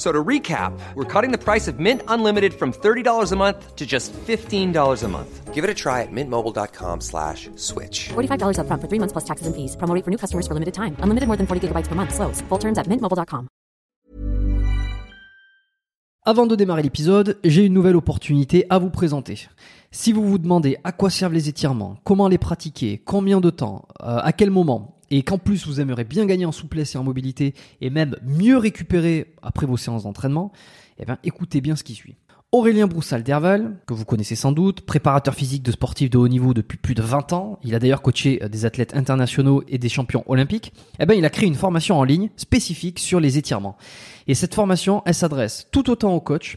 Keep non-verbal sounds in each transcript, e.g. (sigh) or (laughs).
So to recap, we're cutting the price of Mint Unlimited from $30 a month to just $15 a month. Give it a try at mintmobile.com slash switch. $45 up front for three months plus taxes and fees. Promo rate for new customers for limited time. Unlimited more than 40 gigabytes per month. Slows. Full terms at mintmobile.com. Avant de démarrer l'épisode, j'ai une nouvelle opportunité à vous présenter. Si vous vous demandez à quoi servent les étirements, comment les pratiquer, combien de temps, euh, à quel moment, et qu'en plus vous aimeriez bien gagner en souplesse et en mobilité, et même mieux récupérer après vos séances d'entraînement, eh bien écoutez bien ce qui suit. Aurélien Broussal d'Herval, que vous connaissez sans doute, préparateur physique de sportifs de haut niveau depuis plus de 20 ans, il a d'ailleurs coaché euh, des athlètes internationaux et des champions olympiques, eh bien il a créé une formation en ligne spécifique sur les étirements. Et cette formation, elle s'adresse tout autant aux coachs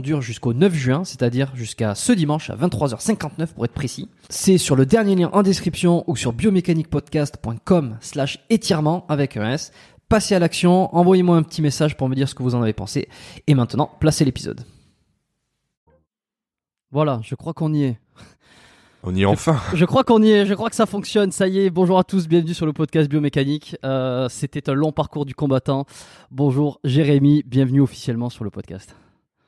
dure jusqu'au 9 juin, c'est-à-dire jusqu'à ce dimanche à 23h59 pour être précis. C'est sur le dernier lien en description ou sur biomécaniquepodcast.com slash étirement avec un S. Passez à l'action, envoyez-moi un petit message pour me dire ce que vous en avez pensé. Et maintenant, placez l'épisode. Voilà, je crois qu'on y est. On y est enfin. Je crois qu'on y est, je crois que ça fonctionne. Ça y est, bonjour à tous, bienvenue sur le podcast biomécanique. Euh, C'était un long parcours du combattant. Bonjour Jérémy, bienvenue officiellement sur le podcast.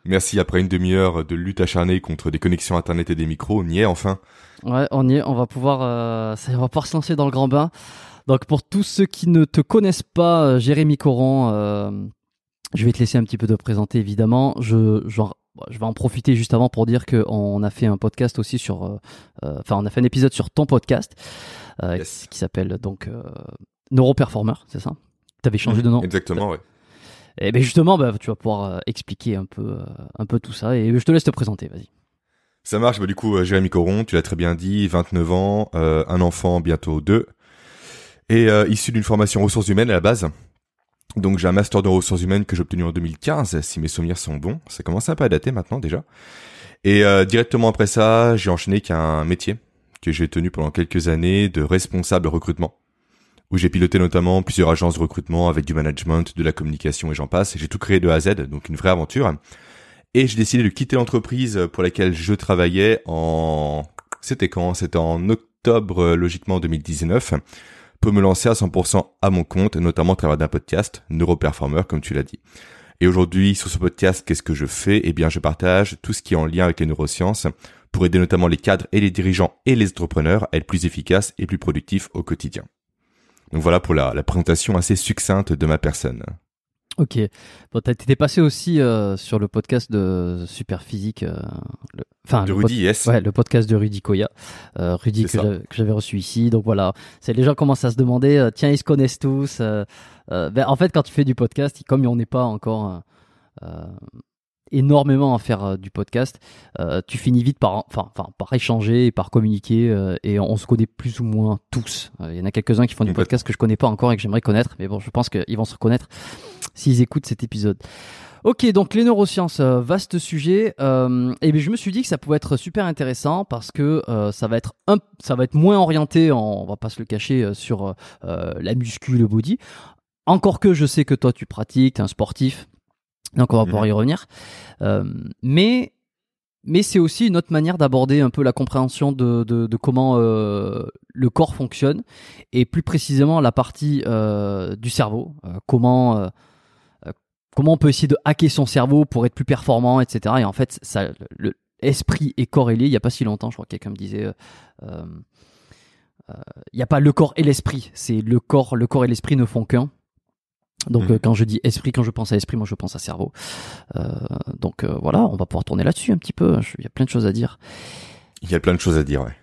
Merci, après une demi-heure de lutte acharnée contre des connexions internet et des micros, on y est enfin. Ouais, on y est, on va pouvoir, euh, ça, on va pouvoir se lancer dans le grand bain. Donc pour tous ceux qui ne te connaissent pas, euh, Jérémy Coron, euh, je vais te laisser un petit peu te présenter évidemment. Je, genre, je vais en profiter juste avant pour dire qu'on a fait un podcast aussi sur, euh, enfin on a fait un épisode sur ton podcast Yes. qui s'appelle donc Neuroperformer, c'est ça? T'avais changé de nom? Exactement, ouais. Et ben justement, bah, tu vas pouvoir euh, expliquer un peu, euh, un peu tout ça et je te laisse te présenter, vas-y. Ça marche, bah du coup, euh, Jérémy Coron, tu l'as très bien dit, 29 ans, un enfant, bientôt deux, et issu d'une formation ressources humaines à la base. Donc j'ai un master de ressources humaines que j'ai obtenu en 2015, si mes souvenirs sont bons. Ça commence un peu à dater maintenant déjà. Et directement après ça, j'ai enchaîné qu'un métier que j'ai tenu pendant quelques années de responsable recrutement, où j'ai piloté notamment plusieurs agences de recrutement avec du management, de la communication et j'en passe. J'ai tout créé de A à Z, donc une vraie aventure. Et j'ai décidé de quitter l'entreprise pour laquelle je travaillais en... C'était quand? C'était en octobre, logiquement 2019, pour me lancer à 100% à mon compte, notamment à travers d'un podcast, Neuroperformer, comme tu l'as dit. Et aujourd'hui, sur ce podcast, qu'est-ce que je fais? Eh bien, je partage tout ce qui est en lien avec les neurosciences pour aider notamment les cadres et les dirigeants et les entrepreneurs à être plus efficaces et plus productifs au quotidien. Donc voilà pour la, la présentation assez succincte de ma personne. Ok. Bon, t'étais passé aussi euh, sur le podcast de Superphysique. Euh, le... Enfin, De le Rudy, yes. Ouais, le podcast de Rudy Koya. Euh, Rudy que j'avais- reçu ici. Donc voilà, c'est les gens commencent à se demander, tiens, ils se connaissent tous. ben, en fait, quand tu fais du podcast, comme on n'est pas encore énormément à faire euh, du podcast, euh, tu finis vite par, enfin, par échanger et par communiquer. euh, et on, se connaît plus ou moins tous. Euh, Il y en a quelques-uns qui font du podcast que je connais pas encore et que j'aimerais connaître. Mais bon, je pense qu'ils vont se reconnaître s'ils écoutent cet épisode. Ok, donc les neurosciences, euh, vaste sujet. Euh, et bien je me suis dit que ça pouvait être super intéressant parce que euh, ça va être un, ça va être moins orienté, en- on va pas se le cacher, euh, sur euh, la muscu, le body. Encore que je sais que toi tu pratiques, t'es un sportif, donc on va Mhm. pouvoir y revenir. Euh, mais mais c'est aussi une autre manière d'aborder un peu la compréhension de, de, de comment euh, le corps fonctionne et plus précisément la partie euh, du cerveau, comment comment on peut essayer de hacker son cerveau pour être plus performant, etc. Et en fait, ça, le esprit et corps est lié. Il y a pas si longtemps, je crois que quelqu'un me disait, il n'y a pas le corps et l'esprit. C'est le corps, le corps et l'esprit ne font qu'un. Donc Mhm. euh, quand je dis esprit, quand je pense à esprit, moi je pense à cerveau. Euh, donc euh, voilà, on va pouvoir tourner là-dessus un petit peu. Je- Il y a plein de choses à dire. Il y a plein de choses à dire, ouais.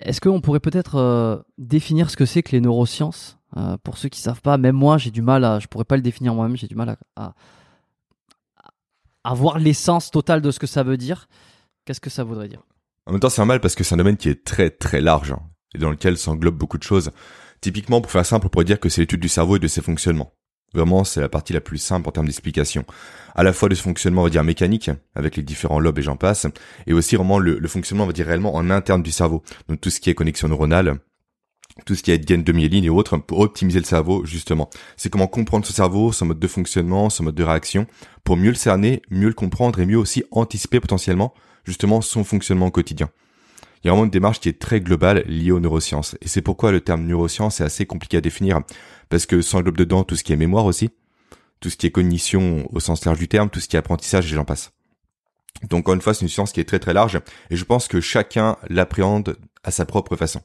Est-ce qu'on pourrait peut-être définir ce que c'est que les neurosciences? Euh, Pour ceux qui savent pas, même moi j'ai du mal à, je pourrais pas le définir moi-même, j'ai du mal à, à, à voir l'essence totale de ce que ça veut dire. Qu'est-ce que ça voudrait dire? En même temps, c'est normal parce que c'est un domaine qui est très très large hein, et dans lequel s'englobe beaucoup de choses. Typiquement, pour faire simple, on pourrait dire que c'est l'étude du cerveau et de ses fonctionnements. Vraiment, c'est la partie la plus simple en termes d'explication. À la fois de ce fonctionnement, on va dire mécanique, avec les différents lobes et j'en passe, et aussi vraiment le, fonctionnement, on va dire réellement en interne du cerveau. Donc tout ce qui est connexion neuronale, tout ce qui est gaine de myéline et autres, pour optimiser le cerveau, justement. C'est comment comprendre ce cerveau, son mode de fonctionnement, son mode de réaction, pour mieux le cerner, mieux le comprendre et mieux aussi anticiper potentiellement, justement, son fonctionnement quotidien. Il y a vraiment une démarche qui est très globale liée aux neurosciences. Et c'est pourquoi le terme neurosciences est assez compliqué à définir, parce que s'englobe dedans tout ce qui est mémoire aussi, tout ce qui est cognition au sens large du terme, tout ce qui est apprentissage et j'en passe. Donc encore une fois, c'est une science qui est très très large, et je pense que chacun l'appréhende à sa propre façon.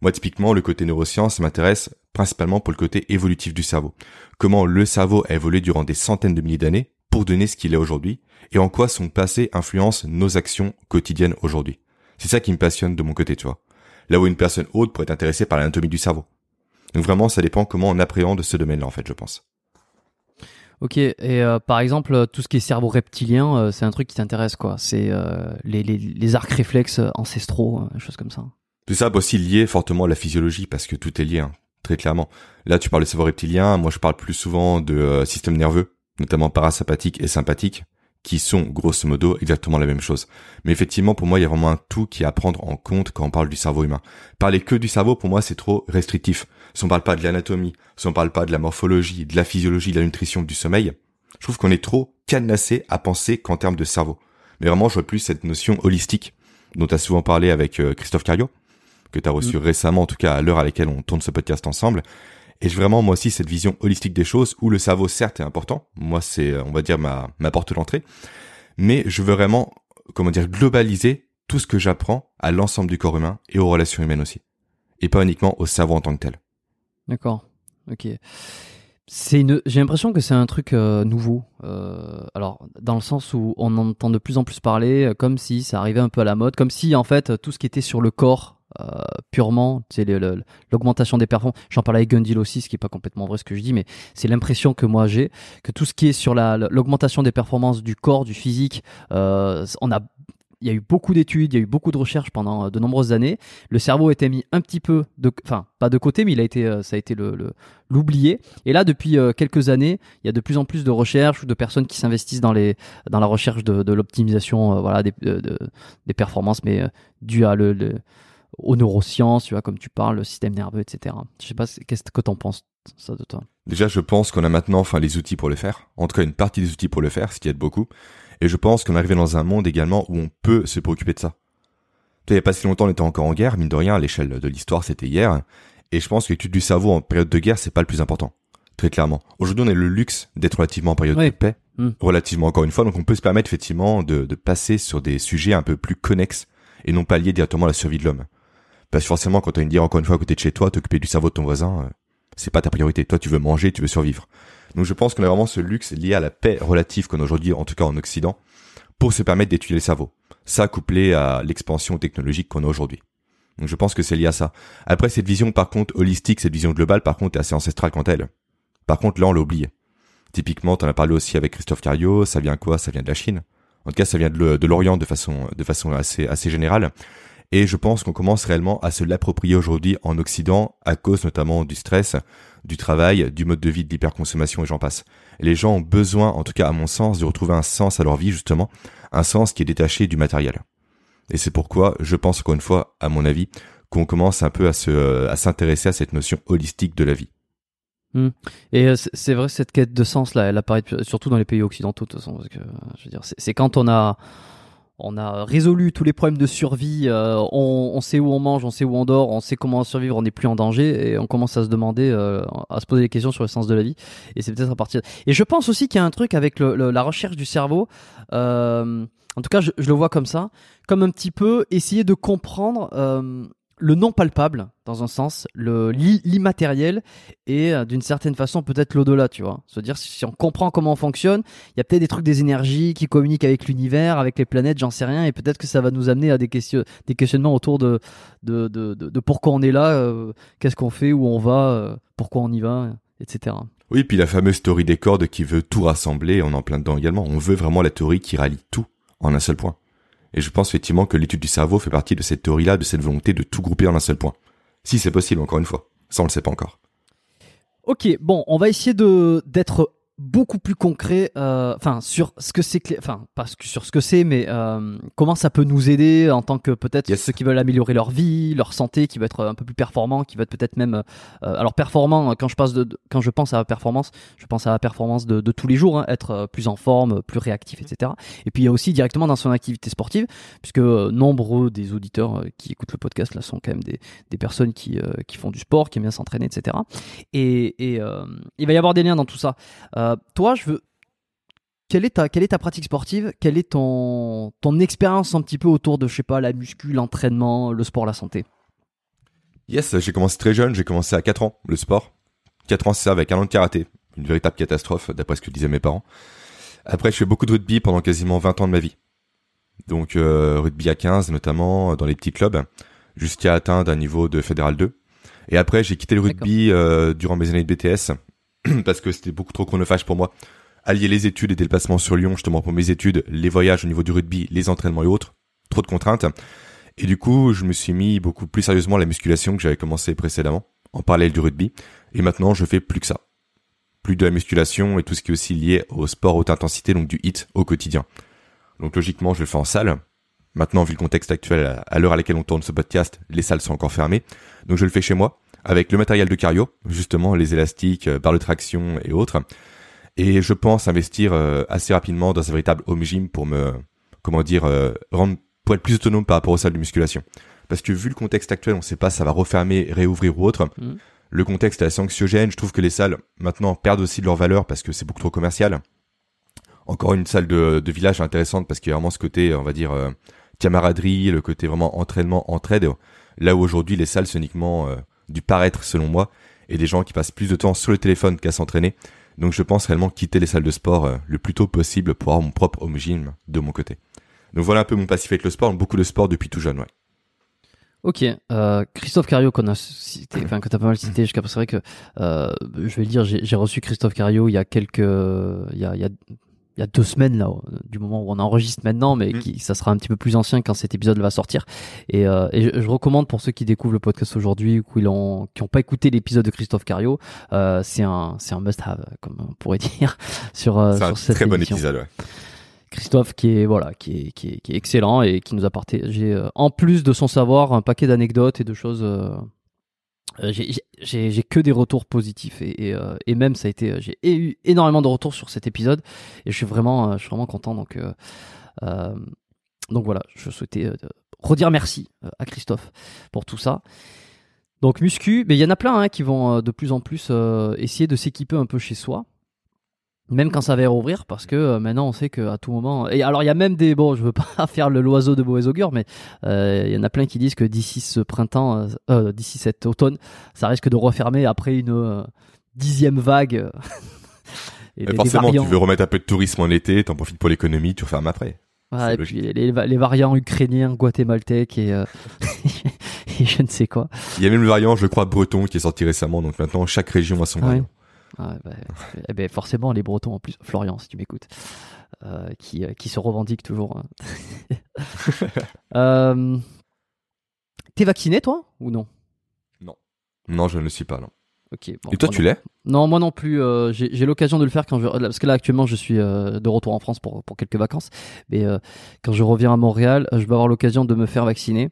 Moi, typiquement, le côté neurosciences ça m'intéresse principalement pour le côté évolutif du cerveau. Comment le cerveau a évolué durant des centaines de milliers d'années pour donner ce qu'il est aujourd'hui, et en quoi son passé influence nos actions quotidiennes aujourd'hui. C'est ça qui me passionne de mon côté, tu vois. Là où une personne autre pourrait être intéressée par l'anatomie du cerveau. Donc vraiment, ça dépend comment on appréhende ce domaine-là, en fait, je pense. Ok, et euh, par exemple, euh, tout ce qui est cerveau reptilien, euh, c'est un truc qui t'intéresse quoi C'est euh, les, les, les arcs réflexes ancestraux, choses comme ça. Tout ça aussi lié fortement à la physiologie, parce que tout est lié, hein, très clairement. Là, tu parles de cerveau reptilien, moi je parle plus souvent de euh, système nerveux, notamment parasympathique et sympathique, qui sont grosso modo exactement la même chose. Mais effectivement, pour moi, il y a vraiment un tout qui est à prendre en compte quand on parle du cerveau humain. Parler que du cerveau, pour moi, c'est trop restrictif. Si on parle pas de l'anatomie, si on parle pas de la morphologie, de la physiologie, de la nutrition, du sommeil, je trouve qu'on est trop cadenassé à penser qu'en termes de cerveau. Mais vraiment, je vois plus cette notion holistique dont tu as souvent parlé avec euh, Christophe Cario, que tu as reçu récemment, en tout cas à l'heure à laquelle on tourne ce podcast ensemble. Et j'ai vraiment moi aussi cette vision holistique des choses où le cerveau certes est important. Moi c'est euh, on va dire ma ma porte d'entrée, mais je veux vraiment comment dire globaliser tout ce que j'apprends à l'ensemble du corps humain et aux relations humaines aussi, et pas uniquement au cerveau en tant que tel. D'accord. Ok. C'est une. J'ai l'impression que c'est un truc euh, nouveau. Euh, alors, dans le sens où on entend de plus en plus parler, comme si ça arrivait un peu à la mode, comme si en fait tout ce qui était sur le corps purement, c'est l'augmentation des performances. J'en parlais avec Gundil aussi, ce qui est pas complètement vrai ce que je dis, mais c'est l'impression que moi j'ai que tout ce qui est sur la l'augmentation des performances du corps, du physique, euh, on a il y a eu beaucoup d'études, il y a eu beaucoup de recherches pendant euh, de nombreuses années. Le cerveau était mis un petit peu de, enfin pas de côté, mais il a été, euh, ça a été l'oublié. Et là, depuis euh, quelques années, il y a de plus en plus de recherches ou de personnes qui s'investissent dans la recherche de, l'optimisation, euh, des, de- de- des performances, mais euh, dû à le- aux neurosciences, tu vois, comme tu parles, le système nerveux, etc. Je sais pas, qu'est-ce que t'en penses ça de toi? Déjà, je pense qu'on a maintenant enfin les outils pour le faire. En tout cas, une partie des outils pour le faire, ce qui aide beaucoup. Et je pense qu'on est arrivé dans un monde également où on peut se préoccuper de ça. Tu il n'y a pas si longtemps, on était encore en guerre, mine de rien, à l'échelle de l'histoire, c'était hier. Et je pense que l'étude du cerveau en période de guerre, c'est pas le plus important. Très clairement. Aujourd'hui, on a le luxe d'être relativement en période Oui. de paix. Mm. Relativement encore une fois. Donc on peut se permettre effectivement de, de passer sur des sujets un peu plus connexes et non pas liés directement à la survie de l'homme. Parce que forcément, quand tu as une guerre encore une fois à côté de chez toi, t'occuper du cerveau de ton voisin, euh, c'est pas ta priorité. Toi, tu veux manger, tu veux survivre. Donc je pense qu'on a vraiment ce luxe lié à la paix relative qu'on a aujourd'hui, en tout cas en Occident, pour se permettre d'étudier le cerveau. Ça couplé à l'expansion technologique qu'on a aujourd'hui. Donc je pense que c'est lié à ça. Après cette vision par contre holistique, cette vision globale par contre est assez ancestrale quant à elle. Par contre là on l'a oublié. Typiquement, tu en as parlé aussi avec Christophe Cario, ça vient quoi? Ça vient de la Chine. En tout cas, ça vient de l'Orient de façon de façon assez assez générale. Et je pense qu'on commence réellement à se l'approprier aujourd'hui en Occident à cause notamment du stress, du travail, du mode de vie, de l'hyperconsommation et j'en passe. les gens ont besoin, en tout cas à mon sens, de retrouver un sens à leur vie justement, un sens qui est détaché du matériel. Et c'est pourquoi je pense encore une fois, à mon avis, qu'on commence un peu à se à s'intéresser à cette notion holistique de la vie. Hmm. Et euh, c'est vrai cette quête de sens là, elle apparaît surtout dans les pays occidentaux de toute façon. Parce que, je veux dire, c'est quand on a on a résolu tous les problèmes de survie, euh, on, sait où on mange, on sait où on dort, on sait comment survivre, on n'est plus en danger et on commence à se demander, euh, à se poser des questions sur le sens de la vie. Et c'est peut-être à partir. Et je pense aussi qu'il y a un truc avec la recherche du cerveau. Euh, en tout cas, je, je, le vois comme ça, comme un petit peu essayer de comprendre le non palpable dans un sens, le l'immatériel et euh, d'une certaine façon peut-être l'au-delà, tu vois. Se dire si on comprend comment on fonctionne, il y a peut-être des trucs des énergies qui communiquent avec l'univers, avec les planètes, j'en sais rien et peut-être que ça va nous amener à des questions des questionnements autour de de, de, de, pourquoi on est là, euh, qu'est-ce qu'on fait, où on va, euh, pourquoi on y va, etc. Oui, puis la fameuse théorie des cordes qui veut tout rassembler, on en plein dedans également. On veut vraiment la théorie qui rallie tout en un seul point. Et je pense effectivement que l'étude du cerveau fait partie de cette théorie-là, de cette volonté de tout grouper en un seul point. Si c'est possible, encore une fois. Ça, on le sait pas encore. Ok, bon, on va essayer de d'être beaucoup plus concret, euh, enfin sur ce que c'est, enfin pas sur ce que c'est, mais euh, comment ça peut nous aider en tant que peut-être ceux qui veulent améliorer leur vie, leur santé, qui veulent être un peu plus performants, qui veulent être même, euh, alors performant quand je passe de, quand je pense à la performance, je pense à la performance de, de tous les jours, hein, être plus en forme, plus réactif, etc. Et puis il y a aussi directement dans son activité sportive, puisque nombreux des auditeurs qui écoutent le podcast là sont quand même des, des personnes qui qui font du sport, qui aiment bien s'entraîner, etc. Et, et il va y avoir des liens dans tout ça. Euh, toi, je veux. Quelle est, ta, quelle est ta pratique sportive? Quelle est ton, ton expérience un petit peu autour de, je sais pas, la muscu, l'entraînement, le sport, la santé? Yes, j'ai commencé très jeune, j'ai commencé à 4 ans, le sport. 4 ans, c'est ça, avec un an de karaté. Une véritable catastrophe, d'après ce que disaient mes parents. Après, je fais beaucoup de rugby pendant quasiment 20 ans de ma vie. Donc, euh, rugby à 15, notamment, dans les petits clubs, jusqu'à atteindre un niveau de fédéral 2. Et après, j'ai quitté le rugby euh, durant mes années de BTS (clears throat) parce que c'était beaucoup trop chronophage pour moi. Allier les études et des déplacements sur Lyon, justement pour mes études, les voyages au niveau du rugby, les entraînements et autres, trop de contraintes. Et du coup, je me suis mis beaucoup plus sérieusement à la musculation que j'avais commencé précédemment, en parallèle du rugby. Et maintenant, je fais plus que ça. Plus de la musculation et tout ce qui est aussi lié au sport haute intensité, donc du hit au quotidien. Donc logiquement, je le fais en salle. Maintenant, vu le contexte actuel, à l'heure à laquelle on tourne ce podcast, les salles sont encore fermées. Donc je le fais chez moi avec le matériel de cardio, justement les élastiques, euh, barres de traction et autres. Et je pense investir euh, assez rapidement dans un véritable home gym pour me, comment dire, euh, rendre, pour être plus autonome par rapport aux salles de musculation. Parce que vu le contexte actuel, on ne sait pas ça va refermer, réouvrir ou autre. Mmh. Le contexte est assez anxiogène. Je trouve que les salles maintenant perdent aussi de leur valeur parce que c'est beaucoup trop commercial. Encore une salle de, de village intéressante parce qu'il y a vraiment ce côté, on va dire, camaraderie, le côté vraiment entraînement, entraide. Là où aujourd'hui les salles c'est uniquement du paraître selon moi, et des gens qui passent plus de temps sur le téléphone qu'à s'entraîner. Donc je pense réellement quitter les salles de sport euh, le plus tôt possible pour avoir mon propre home gym de mon côté. Donc voilà un peu mon passif avec le sport, beaucoup de sport depuis tout jeune, ouais. Ok, euh, Christophe Cario qu'on a cité, enfin que t'as pas mal cité jusqu'à c'est vrai que euh, je vais le dire, j'ai reçu Christophe Cario il y a quelques, il y a, il y a il y a deux semaines là, du moment où on enregistre maintenant, mais mm. qui, ça sera un petit peu plus ancien quand cet épisode va sortir. Et, euh, et je, recommande pour ceux qui découvrent le podcast aujourd'hui ou qui n'ont qui ont pas écouté l'épisode de Christophe Cario, euh, c'est un c'est un must-have comme on pourrait (laughs) dire sur euh, sur cette très bon épisode. Ouais. Christophe qui est voilà qui est, qui est, qui est excellent et qui nous a partagé euh, en plus de son savoir un paquet d'anecdotes et de choses euh, euh, j'ai que des retours positifs et, et, euh, et même ça a été j'ai eu énormément de retours sur cet épisode et je suis vraiment euh, je suis vraiment content. Donc euh, donc voilà je souhaitais redire merci à Christophe pour tout ça. Donc muscu mais il y en a plein hein, qui vont de plus en plus essayer de s'équiper un peu chez soi même quand ça va rouvrir parce que euh, maintenant on sait qu'à tout moment et alors il y a même des bon je veux pas (laughs) faire le l'oiseau de mauvais augure mais euh, il y en a plein qui disent que d'ici ce printemps euh, d'ici cet automne ça risque de refermer après une dixième vague (laughs) et forcément, tu veux remettre un peu de tourisme en été, t'en profites pour l'économie, tu refermes après. Voilà, et puis les, variants ukrainiens, guatémaltèques et, euh, (laughs) et je ne sais quoi. Il y a même le variant, je crois, breton qui est sorti récemment, donc maintenant chaque région a son variant. Ah, bah, eh ben, forcément, les Bretons en plus, Florian, si tu m'écoutes, euh, qui, euh, qui se revendique toujours. hein. (laughs) Euh, T'es vacciné, toi, ou non Non, je ne le suis pas, non. Ok. bon, Et toi, tu l'es Non, moi non plus. euh, J'ai l'occasion de le faire quand je parce que là actuellement je suis euh, de retour en France pour pour quelques vacances. Mais euh, quand je reviens à Montréal, je vais avoir l'occasion de me faire vacciner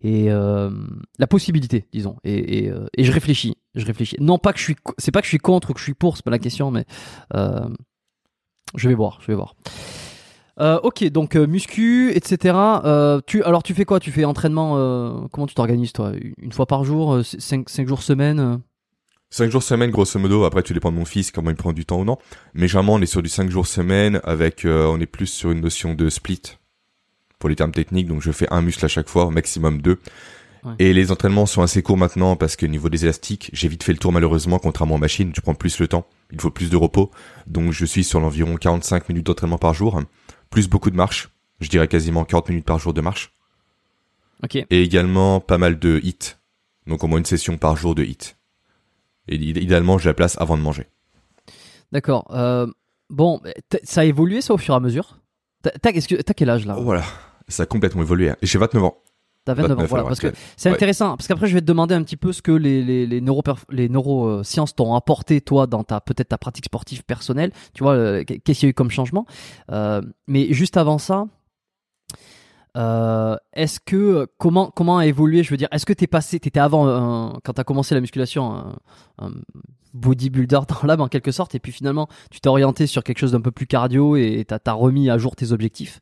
et la possibilité, disons. Et et, et je réfléchis, je réfléchis. Non pas que je suis, c'est pas que je suis contre ou que je suis pour, c'est pas la question, mais je vais voir, je vais voir. Euh, ok, donc euh, muscu, etc. Euh, tu, alors tu fais quoi? Tu fais entraînement Comment tu t'organises toi? Une fois par jour, 5 cinq jours semaine 5 jours semaine, grosso modo. Après, tu dépends de mon fils, comment il prend du temps ou non. Mais généralement, on est sur du 5 jours semaine avec, euh, on est plus sur une notion de split pour les termes techniques. Donc, je fais un muscle à chaque fois, au maximum deux. Ouais. Et les entraînements sont assez courts maintenant parce que au niveau des élastiques, j'ai vite fait le tour malheureusement, contrairement aux machines. Tu prends plus le temps. Il faut plus de repos. Donc, je suis sur l'environ 45 minutes d'entraînement par jour, plus beaucoup de marche. Je dirais quasiment 40 minutes par jour de marche. Et également pas mal de hits. Donc, au moins une session par jour de hits. Et id- idéalement, je la place avant de manger. D'accord. Euh, bon, ça a évolué ça au fur et à mesure? T'as quel âge là? Oh, voilà. Ça a complètement évolué. hein. Et J'ai 29 ans. T'as 29 ans. 29 Voilà, parce que c'est Ouais. intéressant. Parce qu'après, je vais te demander un petit peu ce que les les les neuro les neurosciences t'ont apporté toi dans ta peut-être ta pratique sportive personnelle. Tu vois, euh, qu'est-ce qu'il y a eu comme changement? Euh, Mais juste avant ça. Euh, est-ce que comment comment a évolué je veux dire est-ce que t'es passé t'étais avant un- quand t'as commencé la musculation un, un bodybuilder dans l'âme en quelque sorte et puis finalement tu t'es orienté sur quelque chose d'un peu plus cardio et t'as as remis à jour tes objectifs?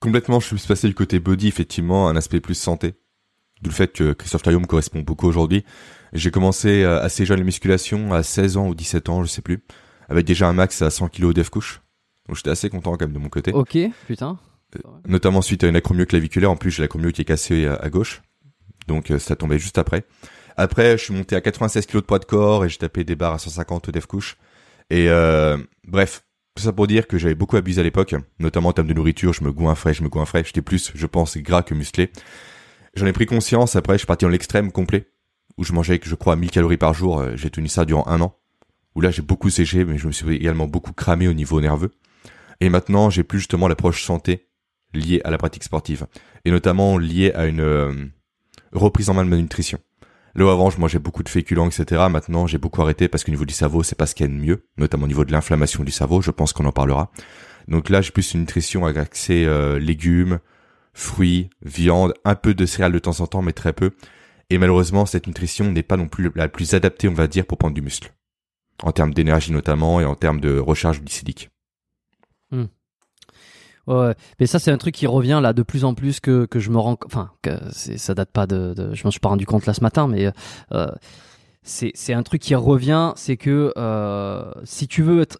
Complètement, je suis passé du côté body, effectivement, à un aspect plus santé. D'où le fait que Christophe Taillot me correspond beaucoup aujourd'hui. J'ai commencé euh, assez jeune la musculation, à 16 ans ou 17 ans, je sais plus, avec déjà un max à 100 kg d'EF couche. Donc j'étais assez content quand même de mon côté. ok putain Notamment suite à une acromio claviculaire. En plus, j'ai l'acromio qui est cassée à, à gauche. Donc euh, ça tombait juste après. Après, je suis monté à 96 kg de poids de corps et j'ai tapé des barres à 150 d'EF couche. Et euh, bref, ça pour dire que j'avais beaucoup abusé à l'époque, notamment en termes de nourriture. Je me goinfrais, je me goinfrais. J'étais plus, je pense, gras que musclé. J'en ai pris conscience. Après, je suis parti dans l'extrême complet, où je mangeais, je crois, 1000 calories par jour. Euh, J'ai tenu ça durant un an. Où là, j'ai beaucoup séché, mais je me suis également beaucoup cramé au niveau nerveux. Et maintenant, j'ai plus justement l'approche santé liée à la pratique sportive, et notamment liée à une euh, reprise en main de ma nutrition. Là avant, je mangeais beaucoup de féculents, etc. Maintenant, j'ai beaucoup arrêté parce qu'au niveau du cerveau, c'est pas ce qu'il y a de mieux, notamment au niveau de l'inflammation du cerveau. Je pense qu'on en parlera. Donc là, j'ai plus une nutrition avec accès euh, légumes, fruits, viande, un peu de céréales de temps en temps, mais très peu. Et malheureusement, cette nutrition n'est pas non plus la plus adaptée, on va dire, pour prendre du muscle. En termes d'énergie notamment et en termes de recharge glycédique. Ouais, mais ça c'est un truc qui revient là de plus en plus que, que je me rends, enfin que ça date pas de, de je m'en suis pas rendu compte là ce matin, mais euh, c'est un truc qui revient, c'est que euh, si tu veux être,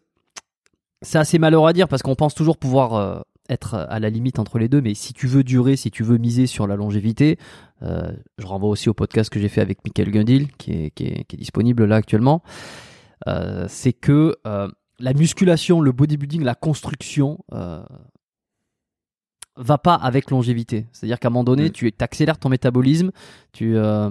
c'est assez malheureux à dire parce qu'on pense toujours pouvoir euh, être à la limite entre les deux, mais si tu veux durer, si tu veux miser sur la longévité, euh, je renvoie aussi au podcast que j'ai fait avec Michael Gundil qui est, qui est, disponible là actuellement, c'est que la musculation, le bodybuilding, la construction va pas avec longévité. C'est-à-dire qu'à un moment donné, tu accélères ton métabolisme, tu euh,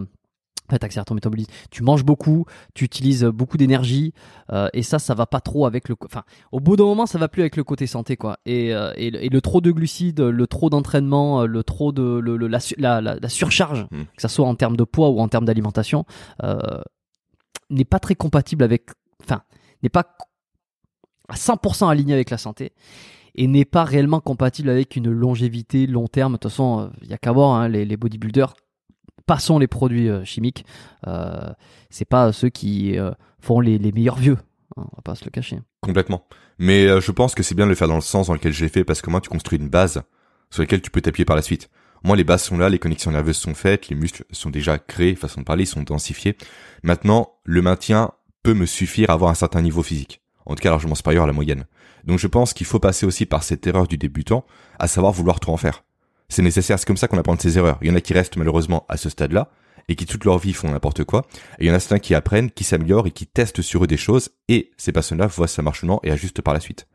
enfin, t'accélères ton métabolisme, tu manges beaucoup, tu utilises beaucoup d'énergie, euh, et ça, ça va pas trop avec le, enfin, au bout d'un moment, ça va plus avec le côté santé, quoi. Et, euh, et, le- et le trop de glucides, le trop d'entraînement, le trop de, le, le- la, su- la, la, la surcharge, Mm. que ça soit en termes de poids ou en termes d'alimentation, n'est pas très compatible avec, enfin, n'est pas à 100% aligné avec la santé et n'est pas réellement compatible avec une longévité long terme. De toute façon, il y a qu'à voir hein, les, bodybuilders. Passons les produits euh, chimiques. Euh, c'est pas ceux qui euh, font les, meilleurs vieux. hein, on va pas se le cacher. Complètement. Mais euh, je pense que c'est bien de le faire dans le sens dans lequel je l'ai fait parce que moi, tu construis une base sur laquelle tu peux t'appuyer par la suite. Moi, les bases sont là, les connexions nerveuses sont faites, les muscles sont déjà créés, façon de parler, ils sont densifiés. Maintenant, le maintien peut me suffire à avoir un certain niveau physique. En tout cas, largement supérieur à la moyenne. Donc je pense qu'il faut passer aussi par cette erreur du débutant, à savoir vouloir trop en faire. C'est nécessaire, c'est comme ça qu'on apprend de ses erreurs. Il y en a qui restent malheureusement à ce stade-là, et qui toute leur vie font n'importe quoi. Et il y en a certains qui apprennent, qui s'améliorent et qui testent sur eux des choses et ces personnes-là voient ça marche non et ajustent par la suite.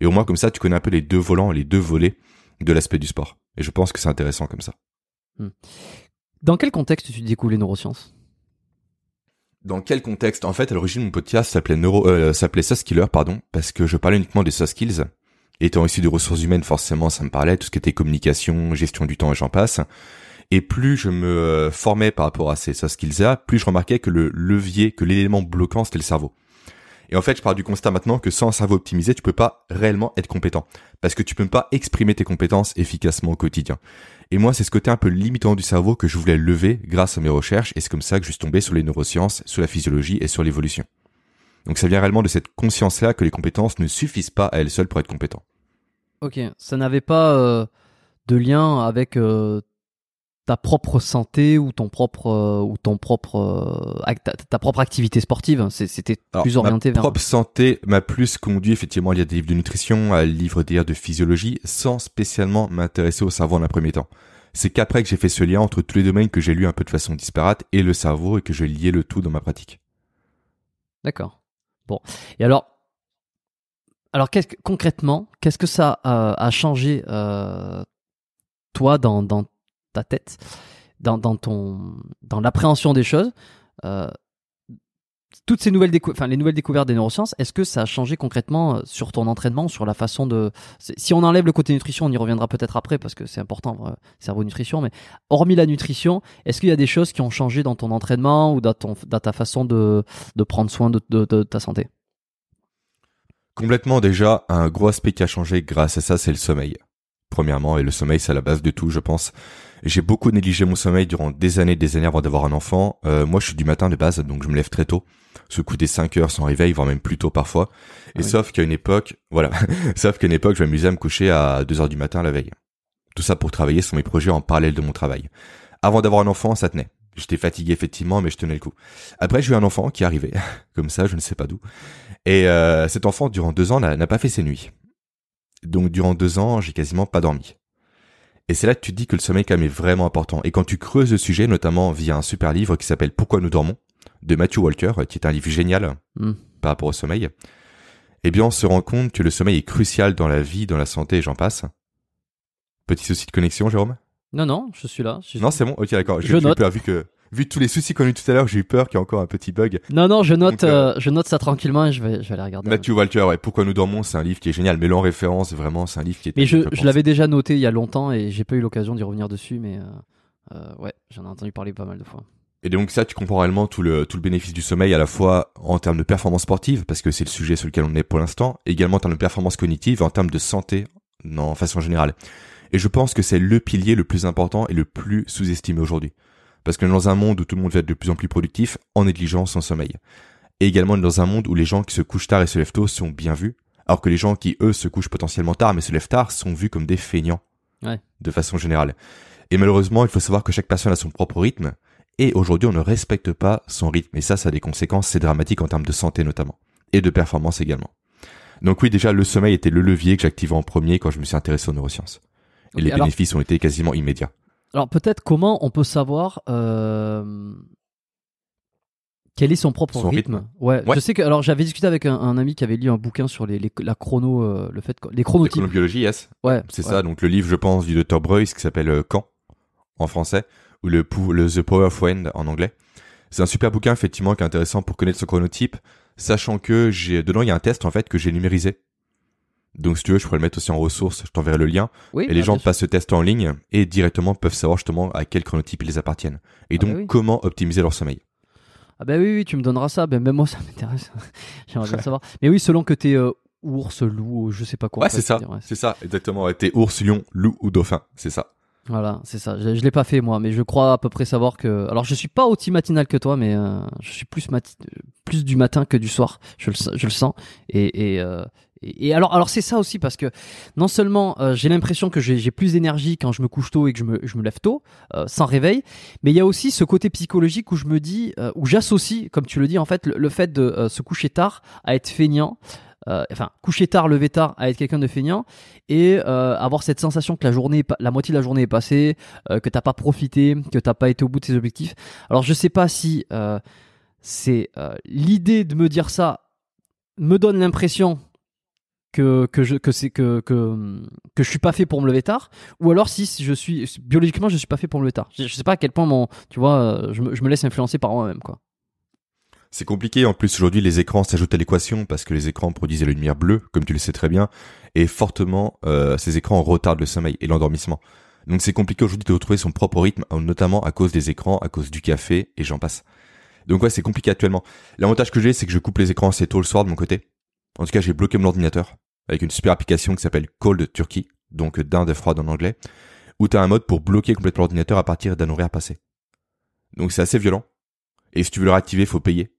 Et au moins comme ça, tu connais un peu les deux volants, les deux volets de l'aspect du sport. Et je pense que c'est intéressant comme ça. Dans quel contexte tu découvres les neurosciences? Dans quel contexte? En fait, à l'origine, mon podcast s'appelait Neuro, euh, s'appelait pardon, parce que je parlais uniquement des soft skills. Étant issu des ressources humaines, forcément, ça me parlait tout ce qui était communication, gestion du temps et j'en passe. Et plus je me euh, formais par rapport à ces soft skills-là, plus je remarquais que le levier, que l'élément bloquant, c'était le cerveau. Et en fait, je pars du constat maintenant que sans un cerveau optimisé, tu peux pas réellement être compétent. Parce que tu peux pas exprimer tes compétences efficacement au quotidien. Et moi, c'est ce côté un peu limitant du cerveau que je voulais lever grâce à mes recherches, et c'est comme ça que je suis tombé sur les neurosciences, sur la physiologie et sur l'évolution. Donc ça vient réellement de cette conscience-là que les compétences ne suffisent pas à elles seules pour être compétent. Ok, ça n'avait pas euh, de lien avec euh, ta propre santé ou ton propre euh, ou ton propre euh, ta, ta propre activité sportive. C'était plus orienté ma vers. propre santé m'a plus conduit effectivement à lire des livres de nutrition, à livres des livres de physiologie, sans spécialement m'intéresser au cerveau en un premier temps. C'est qu'après que j'ai fait ce lien entre tous les domaines que j'ai lus un peu de façon disparate et le cerveau et que je liais le tout dans ma pratique. D'accord. Bon. Et alors, alors qu'est-ce que, concrètement, qu'est-ce que ça euh, a changé euh, toi dans, dans ta tête, dans, dans ton, dans l'appréhension des choses euh, toutes ces nouvelles enfin les nouvelles découvertes des neurosciences, est-ce que ça a changé concrètement euh, sur ton entraînement, sur la façon de si on enlève le côté nutrition, on y reviendra peut-être après parce que c'est important euh, cerveau nutrition mais hormis la nutrition, est-ce qu'il y a des choses qui ont changé dans ton entraînement ou dans ta façon de prendre soin de, de ta santé? Complètement déjà, un gros aspect qui a changé grâce à ça, c'est le sommeil. Premièrement, et le sommeil, c'est la base de tout, je pense. J'ai beaucoup négligé mon sommeil durant des années, des années avant d'avoir un enfant. Euh, moi, je suis du matin de base, donc je me lève très tôt. Ce coup des 5 heures sans réveil, voire même plus tôt parfois. Et Ah oui. sauf qu'à une époque, (laughs) voilà, sauf qu'à une époque, je m'amusais à me coucher à 2 heures du matin la veille. Tout ça pour travailler sur mes projets en parallèle de mon travail. Avant d'avoir un enfant, ça tenait. J'étais fatigué effectivement, mais je tenais le coup. Après, j'ai eu un enfant qui est arrivé, (laughs) comme ça, je ne sais pas d'où. Et euh, cet enfant, durant deux ans, n'a pas fait ses nuits. Donc durant deux ans, j'ai quasiment pas dormi. Et c'est là que tu te dis que le sommeil quand même est vraiment important. Et quand tu creuses le sujet, notamment via un super livre qui s'appelle Pourquoi nous dormons de Matthew Walker, qui est un livre génial Hmm. par rapport au sommeil, eh bien on se rend compte que le sommeil est crucial dans la vie, dans la santé et j'en passe. Petit souci de connexion, Jérôme? Non non, je suis là. je- Non, c'est bon. Ok, d'accord. Je eu note. peur vu que vu tous les soucis qu'on a eu tout à l'heure, j'ai eu peur qu'il y ait encore un petit bug. Non non, je note Donc, euh, euh, je note ça tranquillement et je vais je vais aller regarder. Matthew Walker, ouais, Pourquoi nous dormons, c'est un livre qui est génial. Mais en référence, vraiment, c'est un livre qui est. Mais je, l'avais déjà noté il y a longtemps et j'ai pas eu l'occasion d'y revenir dessus, mais euh, euh, ouais, j'en ai entendu parler pas mal de fois. Et donc ça, tu comprends réellement tout le tout le bénéfice du sommeil à la fois en termes de performance sportive, parce que c'est le sujet sur lequel on est pour l'instant, également en termes de performance cognitive, et en termes de santé, en façon générale. Et je pense que c'est le pilier le plus important et le plus sous-estimé aujourd'hui. Parce que dans un monde où tout le monde veut être de plus en plus productif, en négligeant son sommeil. Et également dans un monde où les gens qui se couchent tard et se lèvent tôt sont bien vus, alors que les gens qui, eux, se couchent potentiellement tard mais se lèvent tard sont vus comme des feignants. Ouais. De façon générale. Et malheureusement, il faut savoir que chaque personne a son propre rythme, et aujourd'hui, on ne respecte pas son rythme. Et ça, ça a des conséquences, c'est dramatique en termes de santé notamment. Et de performance également. Donc oui, déjà, le sommeil était le levier que j'activais en premier quand je me suis intéressé aux neurosciences. Et les alors- bénéfices ont été quasiment immédiats. Alors peut-être comment on peut savoir euh, quel est son propre Son rythme? rythme. Ouais, Ouais. je sais que alors j'avais discuté avec un, un ami qui avait lu un bouquin sur les, les- la chrono, euh, le fait les La chronotypes. chronobiologie, yes. Ouais, C'est ouais. ça. Donc le livre, je pense, du Dr. Breuss qui s'appelle euh, Quand en français ou le The Power of When en anglais. C'est un super bouquin effectivement qui est intéressant pour connaître son chronotype, sachant que j'ai dedans il y a un test en fait que j'ai numérisé. Donc si tu veux, je pourrais le mettre aussi en ressources, je t'enverrai le lien. Oui, Et les bah, gens passent ce test en ligne et directement peuvent savoir justement à quel chronotype ils appartiennent. Et Ah bah donc oui. comment optimiser leur sommeil? Ah ben oui, oui, tu me donneras ça. Ben même moi (laughs) ça m'intéresse. J'aimerais bien savoir. Mais oui, selon que t'es euh, ours, loup, je sais pas quoi. ouais, c'est ça. ouais. C'est ça, exactement. Ouais, T'es ours, lion, loup ou dauphin. C'est ça. Voilà, c'est ça. Je, je l'ai pas fait moi, mais je crois à peu près savoir que. Alors, je suis pas aussi matinal que toi, mais euh, je suis plus mati- plus du matin que du soir. Je le, je le sens. Et, et, euh, et, alors, alors c'est ça aussi parce que non seulement euh, j'ai l'impression que j'ai plus d'énergie quand je me couche tôt et que je me, je me lève tôt, euh, sans réveil, mais il y a aussi ce côté psychologique où je me dis, euh, où j'associe, comme tu le dis en fait, le, fait de se coucher tard à être feignant. enfin coucher tard, lever tard, à être quelqu'un de feignant et avoir cette sensation que la journée, la moitié de la journée est passée, euh, que t'as pas profité, que t'as pas été au bout de tes objectifs. Alors je sais pas si c'est l'idée de me dire ça me donne l'impression que je que c'est suis pas fait pour me lever tard ou alors si je suis biologiquement je suis pas fait pour me lever tard. Je, sais pas à quel point euh, je me, laisse influencer par moi-même. C'est compliqué. En plus, aujourd'hui, les écrans s'ajoutent à l'équation parce que les écrans produisent la lumière bleue, comme tu le sais très bien, et fortement, euh, ces écrans retardent le sommeil et l'endormissement. Donc, c'est compliqué aujourd'hui de retrouver son propre rythme, notamment à cause des écrans, à cause du café, et j'en passe. Donc, ouais, c'est compliqué actuellement. L'avantage que j'ai, c'est que je coupe les écrans assez tôt le soir de mon côté. En tout cas, j'ai bloqué mon ordinateur avec une super application qui s'appelle Cold Turkey, donc d'Inde froide en anglais, où tu as un mode pour bloquer complètement l'ordinateur à partir d'un horaire passé. Donc, c'est assez violent. Et si tu veux le réactiver, faut payer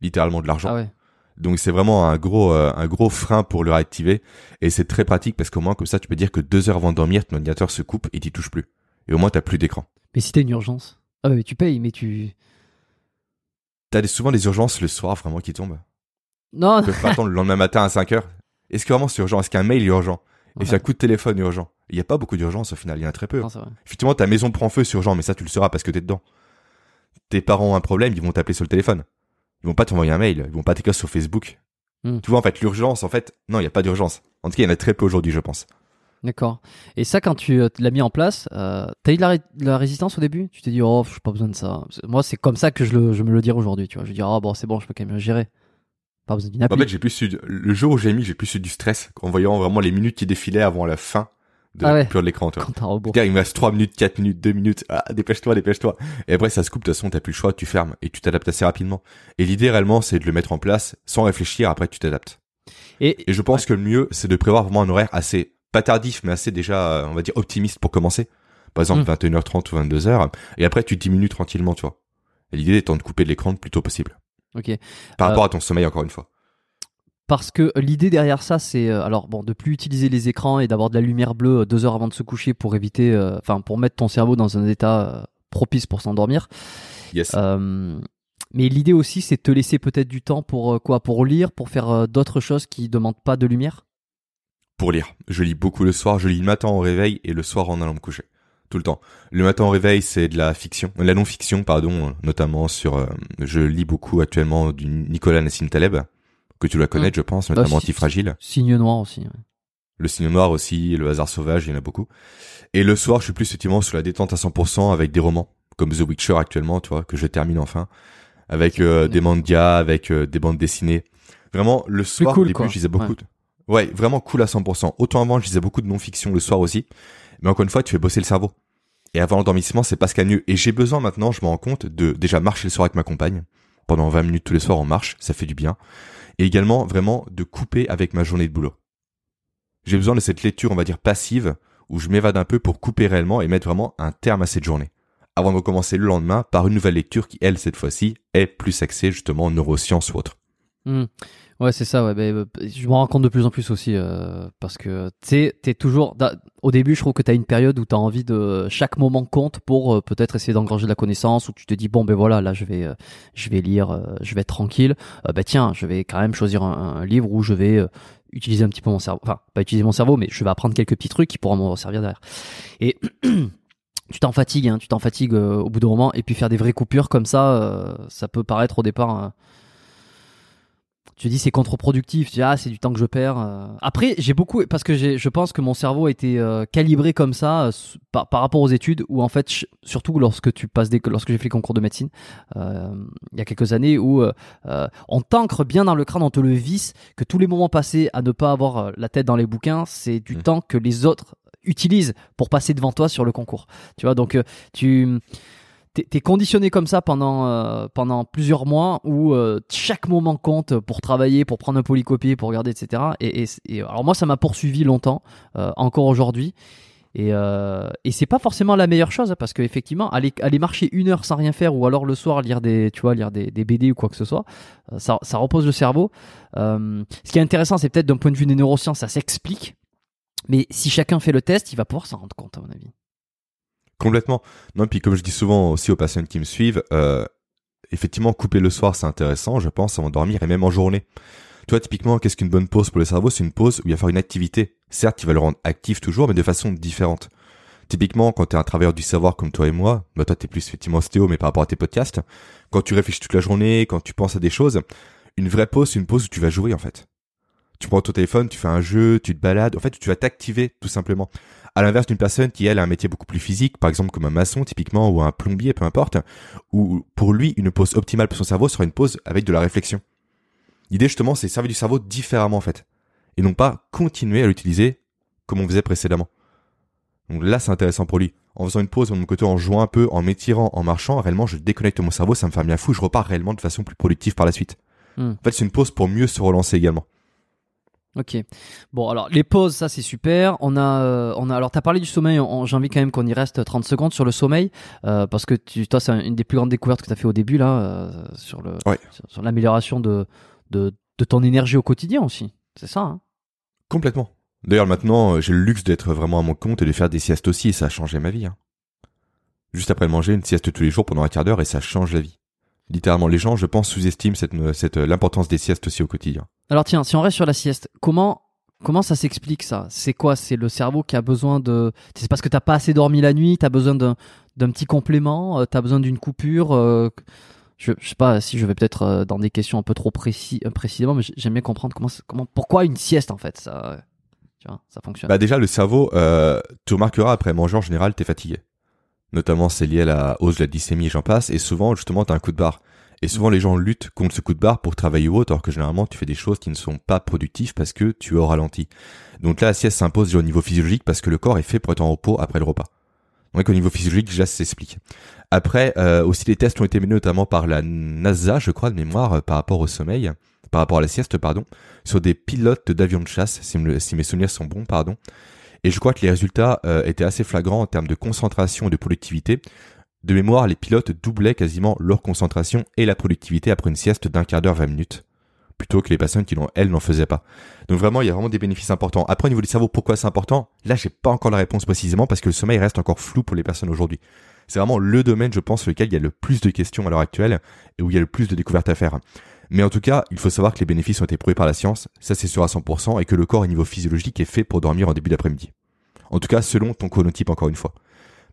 littéralement de l'argent. Ah ouais. Donc c'est vraiment un gros euh, un gros frein pour le réactiver et c'est très pratique parce qu'au moins comme ça tu peux dire que deux heures avant de dormir ton ordinateur se coupe et t'y touches plus et au moins t'as plus d'écran. Mais si t'as une urgence. Ah ouais, mais tu payes mais tu T'as souvent des urgences le soir vraiment qui tombent. Non. Tu peux pas attendre le lendemain matin à 5 heures. Est-ce que vraiment c'est urgent? Est-ce qu'un mail est urgent? Et Ouais. si un coup de téléphone est urgent? Il y a pas beaucoup d'urgence au final, il y en a très peu. Non. Effectivement ta maison prend feu c'est urgent mais ça tu le sauras parce que t'es dedans. Tes parents ont un problème ils vont t'appeler sur le téléphone. Ils vont pas t'envoyer un mail, ils vont pas t'écrire sur Facebook. Hmm. Tu vois en fait l'urgence en fait non il y a pas d'urgence. En tout cas il y en a très peu aujourd'hui je pense. D'accord. Et ça, quand tu euh, l'as mis en place, euh, t'as eu de la, ré- de la résistance au début? Tu t'es dit, oh, j'ai pas besoin de ça. Moi, c'est comme ça que je, le, je me le dirai aujourd'hui, tu vois. Je vais dire, oh, bon, c'est bon, je peux quand même gérer. Pas besoin d'une En fait, j'ai plus eu, le jour où j'ai mis, j'ai plus eu du stress en voyant vraiment les minutes qui défilaient avant la fin de Ah ouais. de l'écran. Putain, il me reste 3 minutes, 4 minutes, 2 minutes. Ah, dépêche-toi, dépêche-toi. Et après, ça se coupe. De toute façon, t'as plus le choix, tu fermes et tu t'adaptes assez rapidement. Et l'idée, réellement, c'est de le mettre en place sans réfléchir. Après, tu t'adaptes. Et, Et je pense que le mieux, c'est de prévoir vraiment un horaire assez, pas tardif, mais assez déjà, euh, on va dire, optimiste pour commencer. Par exemple, Mm. 21h30 ou 22h. Et après, tu diminues tranquillement, tu vois. Et l'idée étant de couper de l'écran le plus tôt possible. Ok. Par Euh, rapport à ton sommeil, encore une fois. Parce que l'idée derrière ça, c'est euh, alors bon, de plus utiliser les écrans et d'avoir de la lumière bleue euh, deux heures avant de se coucher pour éviter, enfin, pour mettre ton cerveau dans un état propice pour s'endormir. Yes. Mais l'idée aussi, c'est de te laisser peut-être du temps pour quoi? Pour lire, pour faire d'autres choses qui demandent pas de lumière? pour lire. Je lis beaucoup le soir, je lis le matin au réveil et le soir en allant me coucher. Tout le temps. Le matin au réveil, c'est de la fiction, de la non-fiction, pardon, euh, notamment sur, euh, je lis beaucoup actuellement du Nicolas Nassim Taleb, que tu dois connaître, je pense, notamment Ah, si, Antifragile. Signe noir aussi. ouais. Le signe noir aussi, le hasard sauvage, il y en a beaucoup. Et le soir, je suis plus effectivement sur la détente à 100% avec des romans, comme The Witcher actuellement, tu vois, que je termine enfin, avec euh, des mangas, avec euh, des bandes dessinées. Vraiment, le soir, cool, au début, quoi. je lisais beaucoup. Ouais. de- Ouais, vraiment cool à 100%. Autant avant, je lisais beaucoup de non-fiction le soir aussi. Mais encore une fois, tu fais bosser le cerveau. Et avant l'endormissement, c'est pas ce qu'il y a mieux. Et j'ai besoin maintenant, je me rends compte, de déjà marcher le soir avec ma compagne. Pendant 20 minutes tous les soirs, on marche, ça fait du bien. Et également, vraiment, de couper avec ma journée de boulot. J'ai besoin de cette lecture, on va dire, passive, où je m'évade un peu pour couper réellement et mettre vraiment un terme à cette journée. Avant de recommencer le lendemain par une nouvelle lecture qui, elle, cette fois-ci, est plus axée justement en neurosciences ou autre. Hmm. Ouais, c'est ça. Ouais, euh, je m'en rends compte de plus en plus aussi euh, parce que tu t'es toujours. Au début, je trouve que t'as une période où t'as envie de chaque moment compte pour euh, peut-être essayer d'engranger de la connaissance. Où tu te dis bon ben voilà, là je vais, euh, je vais lire, je vais être tranquille. Ben tiens, je vais quand même choisir un, livre où je vais utiliser un petit peu mon cerveau. Enfin, pas utiliser mon cerveau, mais je vais apprendre quelques petits trucs qui pourront me servir derrière. Et (clears throat) tu t'en fatigues, hein, tu t'en fatigues au bout d'un moment. Et puis faire des vraies coupures comme ça, ça peut paraître au départ. Tu dis c'est contre-productif, tu dis ah c'est du temps que je perds. euh. Après j'ai beaucoup parce que je pense que mon cerveau a été euh, calibré comme ça euh, par, par rapport aux études où en fait surtout lorsque tu passes des lorsque j'ai fait le concours de médecine euh, il y a quelques années où euh, on t'ancre bien dans le crâne, on te le visse que tous les moments passés à ne pas avoir la tête dans les bouquins c'est du Mhm. temps que les autres utilisent pour passer devant toi sur le concours. Tu vois donc tu t'es conditionné comme ça pendant euh, pendant plusieurs mois où euh, chaque moment compte pour travailler, pour prendre un polycopier, pour regarder, etc. Et, alors moi ça m'a poursuivi longtemps, euh, encore aujourd'hui. Et, et c'est pas forcément la meilleure chose parce qu'effectivement aller aller marcher une heure sans rien faire ou alors le soir lire des tu vois lire des, des BD ou quoi que ce soit ça, ça repose le cerveau ce qui est intéressant c'est peut-être d'un point de vue des neurosciences ça s'explique mais si chacun fait le test il va pouvoir s'en rendre compte à mon avis Complètement. Non, puis comme je dis souvent aussi aux patients qui me suivent, euh, effectivement, couper le soir, c'est intéressant, je pense, avant de dormir et même en journée. Tu vois, typiquement, qu'est-ce qu'une bonne pause pour le cerveau? C'est une pause où il va faire une activité. Certes, il va le rendre actif toujours, mais de façon différente. Typiquement, quand tu es un travailleur du savoir comme toi et moi, bah toi t'es plus effectivement stéo, mais par rapport à tes podcasts, quand tu réfléchis toute la journée, quand tu penses à des choses, une vraie pause, c'est une pause où tu vas jouer en fait. Tu prends ton téléphone, tu fais un jeu, tu te balades, en fait tu vas t'activer tout simplement. À l'inverse d'une personne qui elle a un métier beaucoup plus physique, par exemple comme un maçon typiquement ou un plombier, peu importe, où pour lui une pause optimale pour son cerveau sera une pause avec de la réflexion. L'idée justement c'est servir du cerveau différemment en fait, et non pas continuer à l'utiliser comme on faisait précédemment. Donc là, c'est intéressant pour lui. En faisant une pause de mon côté, en jouant un peu, en m'étirant, en marchant, réellement, je déconnecte mon cerveau, ça me fait bien fou, je repars réellement de façon plus productive par la suite. Hmm. En fait, c'est une pause pour mieux se relancer également. Ok. Bon, alors les pauses, ça c'est super. On a, euh, on a. Alors, t'as parlé du sommeil. J'ai envie quand même qu'on y reste 30 secondes sur le sommeil, euh, parce que tu, toi, c'est une des plus grandes découvertes que t'as fait au début là, euh, sur le, Ouais. sur, sur l'amélioration de, de, de ton énergie au quotidien aussi. C'est ça. Hein Complètement. D'ailleurs, maintenant, euh, j'ai le luxe d'être vraiment à mon compte et de faire des siestes aussi, et ça a changé ma vie. hein. Juste après manger, une sieste tous les jours pendant un quart d'heure, et ça change la vie. Littéralement, les gens, je pense, sous-estiment cette, cette, l'importance des siestes aussi au quotidien. Alors tiens, si on reste sur la sieste, comment comment ça s'explique ça? C'est quoi? C'est le cerveau qui a besoin de C'est parce que t'as pas assez dormi la nuit, t'as besoin d'un d'un petit complément, euh, t'as besoin d'une coupure. euh, je, je sais pas si je vais peut-être euh, dans des questions un peu trop précis euh, précisément, mais j'aime bien comprendre comment comment pourquoi une sieste en fait ça euh, tu vois ça fonctionne. Bah déjà, le cerveau, euh, tu remarqueras après manger en général, t'es fatigué. Notamment, c'est lié à la hausse de la et j'en passe. Et souvent, justement, t'as un coup de barre. Et souvent, les gens luttent contre ce coup de barre pour travailler ou autre, alors que généralement, tu fais des choses qui ne sont pas productives parce que tu es au ralenti. Donc là, la sieste s'impose au niveau physiologique parce que le corps est fait pour être en repos après le repas. Donc au niveau physiologique, ça s'explique. Après, euh, aussi, les tests ont été menés notamment par la NASA, je crois, de mémoire, euh, par rapport au sommeil, par rapport à la sieste, pardon, sur des pilotes d'avions de chasse, si mes souvenirs sont bons, pardon. Et je crois que les résultats euh, étaient assez flagrants en termes de concentration et de productivité. De mémoire, les pilotes doublaient quasiment leur concentration et la productivité après une sieste d'un quart d'heure, 20 minutes, plutôt que les personnes qui, elles, n'en faisaient pas. Donc vraiment, il y a vraiment des bénéfices importants. Après, au niveau du cerveau, pourquoi c'est important? Là, j'ai pas encore la réponse précisément parce que le sommeil reste encore flou pour les personnes aujourd'hui. C'est vraiment le domaine, je pense, sur lequel il y a le plus de questions à l'heure actuelle et où il y a le plus de découvertes à faire. Mais en tout cas, il faut savoir que les bénéfices ont été prouvés par la science, ça c'est sûr à 100%, et que le corps au niveau physiologique est fait pour dormir en début d'après-midi. En tout cas, selon ton chronotype encore une fois.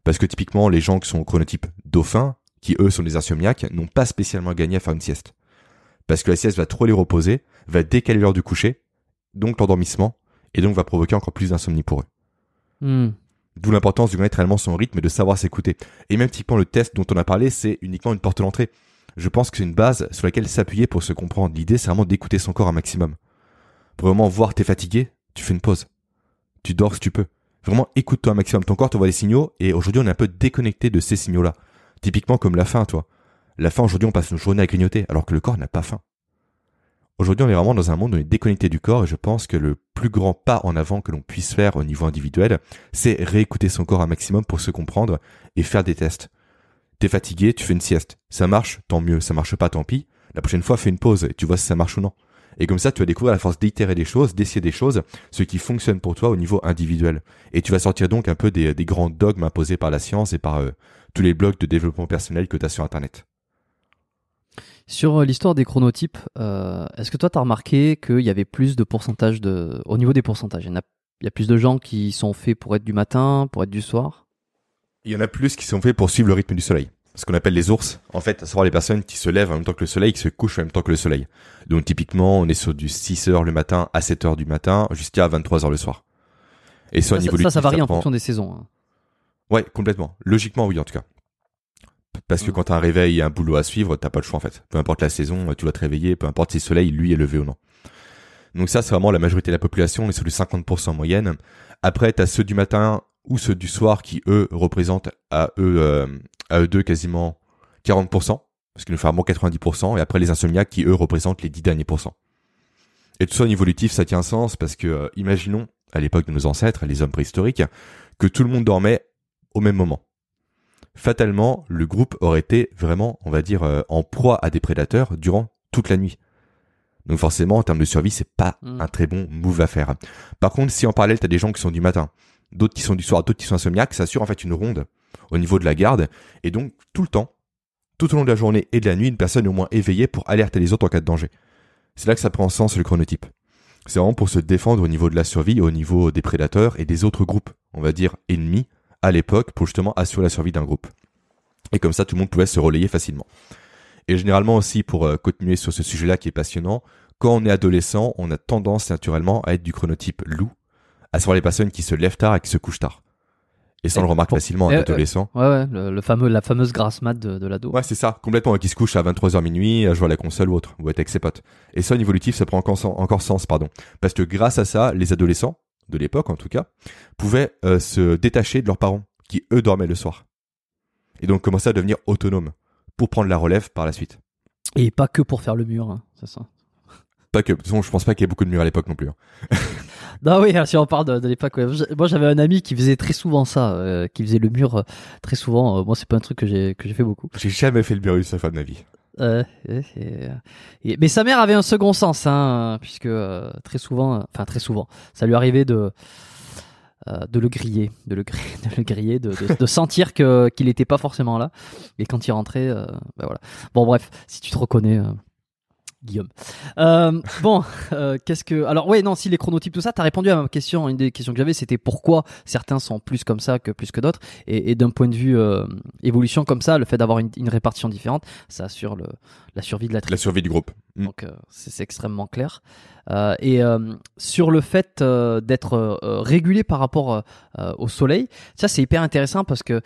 Parce que typiquement, les gens qui sont au chronotype dauphin, qui eux sont des insomniaques, n'ont pas spécialement gagné à faire une sieste. Parce que la sieste va trop les reposer, va décaler l'heure du coucher, donc l'endormissement, et donc va provoquer encore plus d'insomnie pour eux. Hmm. D'où l'importance de connaître réellement son rythme et de savoir s'écouter. Et même typiquement le test dont on a parlé, c'est uniquement une porte d'entrée. Je pense que c'est une base sur laquelle s'appuyer pour se comprendre. L'idée, c'est vraiment d'écouter son corps un maximum. Pour vraiment voir t'es fatigué, tu fais une pause. Tu dors si tu peux. Vraiment, écoute-toi un maximum. Ton corps t'envoie des signaux et aujourd'hui, on est un peu déconnecté de ces signaux-là. Typiquement comme la faim, toi. La faim, aujourd'hui, on passe une journée à grignoter alors que le corps n'a pas faim. Aujourd'hui, on est vraiment dans un monde où on est déconnecté du corps et je pense que le plus grand pas en avant que l'on puisse faire au niveau individuel, c'est réécouter son corps un maximum pour se comprendre et faire des tests. T'es fatigué, tu fais une sieste. Ça marche, tant mieux. Ça marche pas, tant pis. La prochaine fois, fais une pause et tu vois si ça marche ou non. Et comme ça, tu vas découvrir à la force d'itérer des choses, d'essayer des choses, ce qui fonctionne pour toi au niveau individuel. Et tu vas sortir donc un peu des, grands dogmes imposés par la science et par euh, tous les blogs de développement personnel que tu as sur Internet. Sur euh, l'histoire des chronotypes, euh, est-ce que toi t'as remarqué qu'il y avait plus de pourcentage de au niveau des pourcentages, il y a plus de gens qui sont faits pour être du matin, pour être du soir? Il y en a plus qui sont faits pour suivre le rythme du soleil. Ce qu'on appelle les ours. En fait, à savoir les personnes qui se lèvent en même temps que le soleil, qui se couchent en même temps que le soleil. Donc typiquement, on est sur du 6 heures le matin à 7 heures du matin jusqu'à 23 heures le soir. Et Ça, ça, ça varie en prend- fonction des saisons. hein. Ouais, complètement. Logiquement, oui, en tout cas. Parce que Mm. quand t'as un réveil et un boulot à suivre, t'as pas le choix, en fait. Peu importe la saison, tu dois te réveiller, peu importe si le soleil, lui, est levé ou non. Donc ça, c'est vraiment la majorité de la population, on est sur du 50% en moyenne. Après, t'as ceux du matin ou ceux du soir qui, eux, représentent à eux, euh, à eux deux quasiment 40%, parce qu'ils nous un bon 90%, et après les insomniaques qui, eux, représentent les 10 derniers pourcents. Et tout ça au niveau évolutif, ça tient un sens, parce que, euh, imaginons, à l'époque de nos ancêtres, les hommes préhistoriques, que tout le monde dormait au même moment. Fatalement, le groupe aurait été vraiment, on va dire, euh, en proie à des prédateurs durant toute la nuit. Donc forcément, en termes de survie, c'est pas Mm. un très bon move à faire. Par contre, si en parallèle, t'as des gens qui sont du matin, d'autres qui sont du soir, d'autres qui sont insomniaques, ça assure en fait une ronde au niveau de la garde. Et donc, tout le temps, tout au long de la journée et de la nuit, une personne est au moins éveillée pour alerter les autres en cas de danger. C'est là que ça prend sens le chronotype. C'est vraiment pour se défendre au niveau de la survie, au niveau des prédateurs et des autres groupes, on va dire ennemis, à l'époque, pour justement assurer la survie d'un groupe. Et comme ça, tout le monde pouvait se relayer facilement. Et généralement aussi, pour euh, continuer sur ce sujet-là qui est passionnant, quand on est adolescent, on a tendance naturellement à être du chronotype loup, à savoir les personnes qui se lèvent tard et qui se couchent tard. Et ça, on le remarque pour- facilement en Eh, adolescent. Ouais, ouais, le, le fameux, la fameuse grasse mat de, de l'ado. Ouais, c'est ça, complètement, qui se couche à 23h minuit, à jouer à la console ou autre, ou être avec ses potes. Et ça, au niveau évolutif, ça prend encore, sen- encore sens, pardon. Parce que grâce à ça, les adolescents, de l'époque en tout cas, pouvaient euh, se détacher de leurs parents, qui eux dormaient le soir. Et donc commencer à devenir autonomes, pour prendre la relève par la suite. Et pas que pour faire le mur, hein, c'est ça. Pas que, de toute façon, je pense pas qu'il y ait beaucoup de murs à l'époque non plus. hein. (laughs) Non, oui, si on parle de, de l'époque, ouais. Moi j'avais un ami qui faisait très souvent ça, euh, qui faisait le mur euh, très souvent. Euh, moi, c'est pas un truc que j'ai que j'ai fait beaucoup. J'ai jamais fait le mur une seule fois de ma vie. Euh, et- et- et- mais sa mère avait un second sens, hein, puisque euh, très souvent, euh, enfin très souvent, ça lui arrivait de de le griller, de le griller, (laughs) de le griller, de, de, de sentir que qu'il n'était pas forcément là. Et quand il rentrait, ben voilà. Bon, bref, si tu te reconnais. Guillaume. Euh, bon, (laughs) euh, qu'est-ce que. Alors, ouais, non, si les chronotypes, tout ça, t'as répondu à ma question. Une des questions que j'avais, c'était pourquoi certains sont plus comme ça que plus que d'autres. Et, et d'un point de vue euh, évolution comme ça, le fait d'avoir une, une répartition différente, ça assure le, la survie de la La tribu. survie du groupe. Mm. Donc, euh, c'est extrêmement clair. Euh, et euh, sur le fait euh, d'être euh, régulé par rapport au soleil, ça c'est hyper intéressant parce que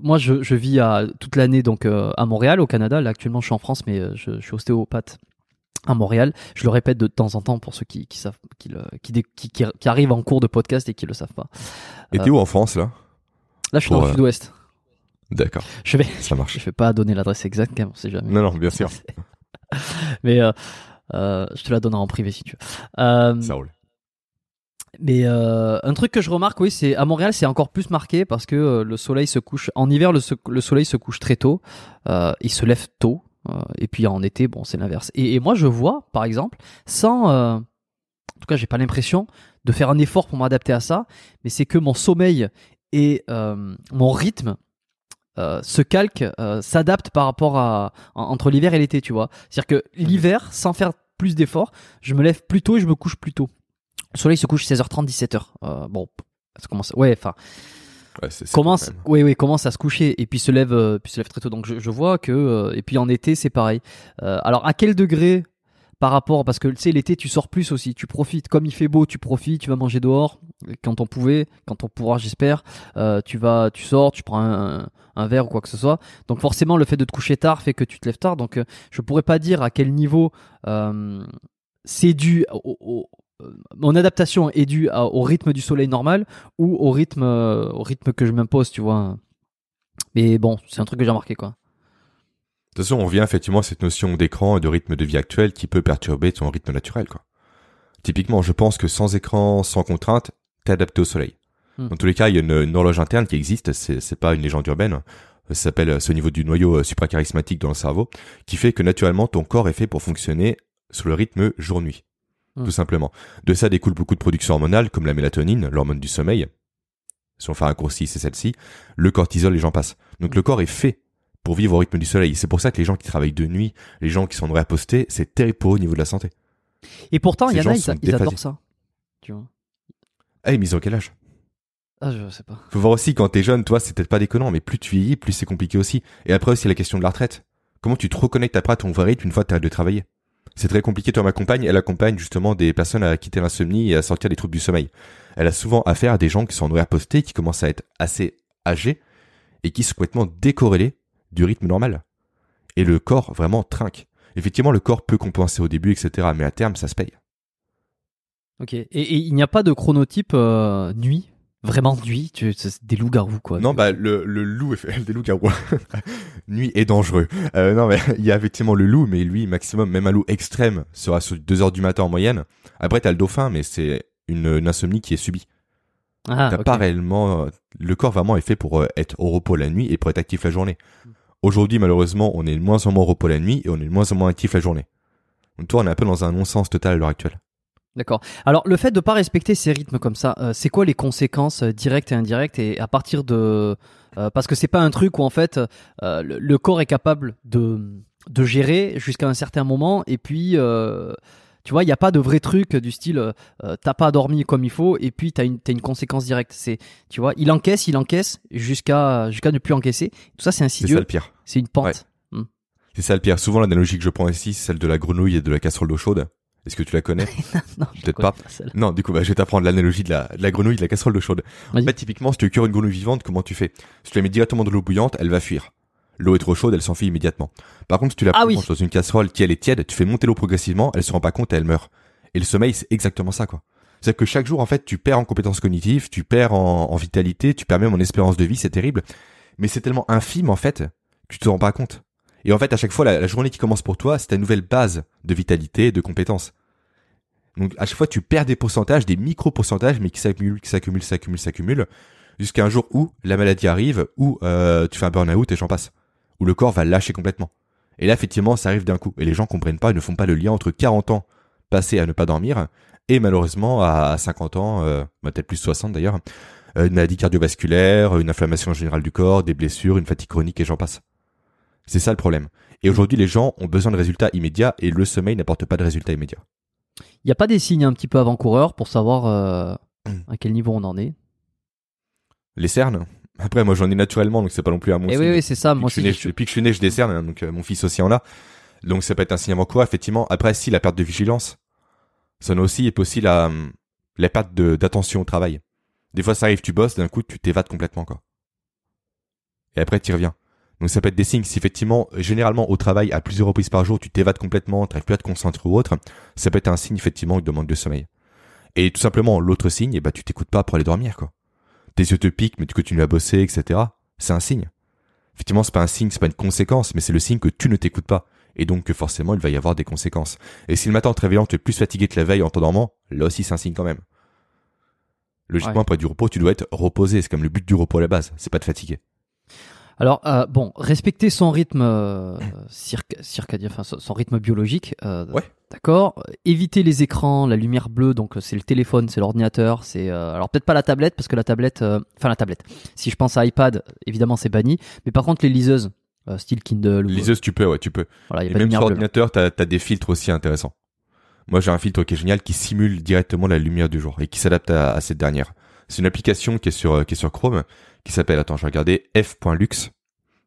moi je, je vis à, toute l'année donc euh, à Montréal, au Canada. Là actuellement je suis en France, mais je, je suis ostéopathe à Montréal. Je le répète de temps en temps pour ceux qui, qui savent, qui, le- arrivent en cours de podcast et qui le savent pas. Et t'es où en France, là? Là, je suis Pour, dans le euh, sud-ouest. D'accord, Je vais, ça marche. (laughs) je vais pas donner l'adresse exacte, quand même, on sait jamais. Non, non, bien sûr, (laughs) Mais euh, euh, je te la donnerai en privé si tu veux. Euh, ça roule. Mais euh, un truc que je remarque, oui, c'est à Montréal, c'est encore plus marqué parce que euh, le soleil se couche en hiver, le, soleil se couche très tôt, euh, il se lève tôt, euh, et puis en été, bon, c'est l'inverse. Et, et moi, je vois, par exemple, sans, euh, en tout cas, j'ai pas l'impression de faire un effort pour m'adapter à ça, mais c'est que mon sommeil et euh, mon rythme euh, se calquent, euh, s'adaptent par rapport à en- entre l'hiver et l'été, tu vois. C'est-à-dire que l'hiver, sans faire plus d'efforts, je me lève plus tôt et je me couche plus tôt. Le soleil se couche 16h30, 17h. Euh, bon, ça commence. Ouais, enfin, Ouais, commence. Oui, oui, commence à se coucher et puis se lève, euh, puis se lève très tôt. Donc je, je vois que euh, et puis en été c'est pareil. Euh, alors à quel degré par rapport parce que tu sais l'été tu sors plus aussi, tu profites comme il fait beau, tu profites, tu vas manger dehors quand on pouvait, quand on pourra j'espère. Tu vas, tu sors, tu prends un, un verre ou quoi que ce soit. Donc forcément le fait de te coucher tard fait que tu te lèves tard. Donc je pourrais pas dire à quel niveau c'est dû au, au- mon adaptation est due à- au rythme du soleil normal ou au rythme euh, au rythme que je m'impose, tu vois. Mais bon, c'est un truc que j'ai remarqué quoi. De toute façon, on revient effectivement à cette notion d'écran et de rythme de vie actuel qui peut perturber ton rythme naturel, quoi. Typiquement, je pense que sans écran, sans contrainte, t'es adapté au soleil. Hmm. Dans tous les cas, il y a une, une horloge interne qui existe, c'est, pas une légende urbaine. Ça s'appelle, c'est au niveau du noyau euh, supracharismatique dans le cerveau, qui fait que naturellement, ton corps est fait pour fonctionner sur le rythme jour-nuit. Hmm. Tout simplement. De ça découle beaucoup de productions hormonales, comme la mélatonine, l'hormone du sommeil. Si on fait un raccourci, c'est celle-ci. Le cortisol, et j'en passe. Donc le corps est fait pour vivre au rythme du soleil. C'est pour ça que les gens qui travaillent de nuit, les gens qui sont en postés, c'est terrible pour eux au niveau de la santé. Et pourtant, il y en a, ils, ils adorent ça. Tu vois. Eh, mais ils ont quel âge Ah, je sais pas. Faut voir aussi quand t'es jeune, toi, c'est peut-être pas déconnant, mais plus tu vieillis, plus c'est compliqué aussi. Et après aussi la question de la retraite. Comment tu te reconnectes après à ton vrai rythme une fois que t'arrêtes de travailler? C'est très compliqué. Toi, ma compagne, elle accompagne justement des personnes à quitter l'insomnie et à sortir des troubles du sommeil. Elle a souvent affaire à des gens qui sont en horaire posté, qui commencent à être assez âgés et qui sont complètement décorrélés du rythme normal. Et le corps vraiment trinque. Effectivement, le corps peut compenser au début, etc. Mais à terme, ça se paye. Ok. Et, il n'y a pas de chronotype euh, nuit? Vraiment nuit tu, des loups-garous quoi. Non, bah le, le loup est fait (laughs) des loups garous. (laughs) Nuit est dangereux. Euh, non, mais (laughs) il y a effectivement le loup, mais lui maximum, même un loup extrême sera sur 2 heures du matin en moyenne. Après t'as le dauphin, mais c'est une, une insomnie qui est subie. Ah, t'as pas réellement. euh, Le corps vraiment est fait pour euh, être au repos la nuit et pour être actif la journée. Aujourd'hui, malheureusement, on est de moins en moins au repos la nuit et on est de moins en moins actif la journée. Donc toi, on est un peu dans un non-sens total à l'heure actuelle. D'accord. Alors le fait de pas respecter ces rythmes comme ça, euh, c'est quoi les conséquences euh, directes et indirectes et à partir de euh, parce que c'est pas un truc où en fait le, le corps est capable de de gérer jusqu'à un certain moment. Et puis, tu vois, il n'y a pas de vrai truc du style t'as pas dormi comme il faut et puis t'as une, t'as une conséquence directe. C'est, tu vois, il encaisse, il encaisse jusqu'à jusqu'à ne plus encaisser. Tout ça, c'est C'est insidieux. ça le pire. C'est une pente. Ouais. C'est ça le pire. Souvent, l'analogie que je prends ici, c'est celle de la grenouille et de la casserole d'eau chaude. Est-ce que tu la connais (laughs) Non, Peut-être pas. Non, du coup, bah, je vais t'apprendre l'analogie de la, de la grenouille de la casserole d'eau chaude. En fait, typiquement, si tu cures une grenouille vivante, comment tu fais? Si tu la mets directement dans l'eau bouillante, elle va fuir. L'eau est trop chaude, elle s'enfuit immédiatement. Par contre, si tu la Ah oui. plonges dans une casserole qui elle est tiède, tu fais monter l'eau progressivement, elle se rend pas compte et elle meurt. Et le sommeil, c'est exactement ça, quoi. C'est-à-dire que chaque jour, en fait, tu perds en compétences cognitives, tu perds en, en vitalité, tu perds même en espérance de vie, c'est terrible. Mais c'est tellement infime, en fait, que tu te rends pas compte. Et en fait, à chaque fois, la, journée qui commence pour toi, c'est ta nouvelle base de vitalité, de compétences. Donc, à chaque fois, tu perds des pourcentages, des micro-pourcentages, mais qui s'accumulent, qui s'accumulent, s'accumulent, s'accumulent, jusqu'à un jour où la maladie arrive, où euh, tu fais un burn-out et j'en passe. Où le corps va lâcher complètement. Et là, effectivement, ça arrive d'un coup. Et les gens comprennent pas, ils ne font pas le lien entre 40 ans passés à ne pas dormir et malheureusement à 50 ans, euh, bah, peut-être plus 60 d'ailleurs, euh, une maladie cardiovasculaire, une inflammation générale du corps, des blessures, une fatigue chronique et j'en passe. C'est ça le problème. Et aujourd'hui, les gens ont besoin de résultats immédiats et le sommeil n'apporte pas de résultats immédiats. Il n'y a pas des signes un petit peu avant-coureurs pour savoir euh, Hmm. à quel niveau on en est? Les cernes? Après, moi, j'en ai naturellement, donc c'est pas non plus à mon Et signe. Eh oui, oui, c'est ça. Depuis Moi que je suis né, aussi, je- depuis que je suis né, je décerne, hein, donc euh, mon fils aussi en a. Donc ça peut être un signe avant-coureur, effectivement. Après, si la perte de vigilance, ça en aussi, et puis aussi la, hum, la perte d'attention au travail. Des fois, ça arrive, tu bosses, d'un coup, tu t'évades complètement, quoi. Et après, tu reviens. Donc ça peut être des signes. Si effectivement, généralement, au travail, à plusieurs reprises par jour, tu t'évades complètement, tu plus à te concentrer ou autre, ça peut être un signe, effectivement, de manque de sommeil. Et tout simplement, l'autre signe, eh ben, tu t'écoutes pas pour aller dormir, quoi. Tes yeux te piquent, mais tu continues à bosser, etc. C'est un signe. Effectivement, c'est pas un signe, c'est pas une conséquence, mais c'est le signe que tu ne t'écoutes pas. Et donc que forcément, il va y avoir des conséquences. Et si le matin en te réveillant, tu es plus fatigué que la veille en t'endormant, là aussi c'est un signe quand même. Logiquement, Ouais. après du repos, tu dois être reposé. C'est comme le but du repos à la base. C'est pas de fatiguer. Alors euh, bon, respecter son rythme euh, circa- circadien, enfin son rythme biologique. euh, Ouais. D'accord. Éviter les écrans, la lumière bleue. Donc c'est le téléphone, c'est l'ordinateur, c'est alors peut-être pas la tablette parce que la tablette, enfin la tablette. Si je pense à iPad, évidemment c'est banni. Mais par contre les liseuses, style Kindle, ou, Liseuse, tu peux, ouais, tu peux. voilà, il y a Et pas de même sur bleue. ordinateur, t'as as des filtres aussi intéressants. Moi, j'ai un filtre qui est génial qui simule directement la lumière du jour et qui s'adapte à, à cette dernière. C'est une application qui est sur qui est sur Chrome qui s'appelle attends, je vais regarder f.lux.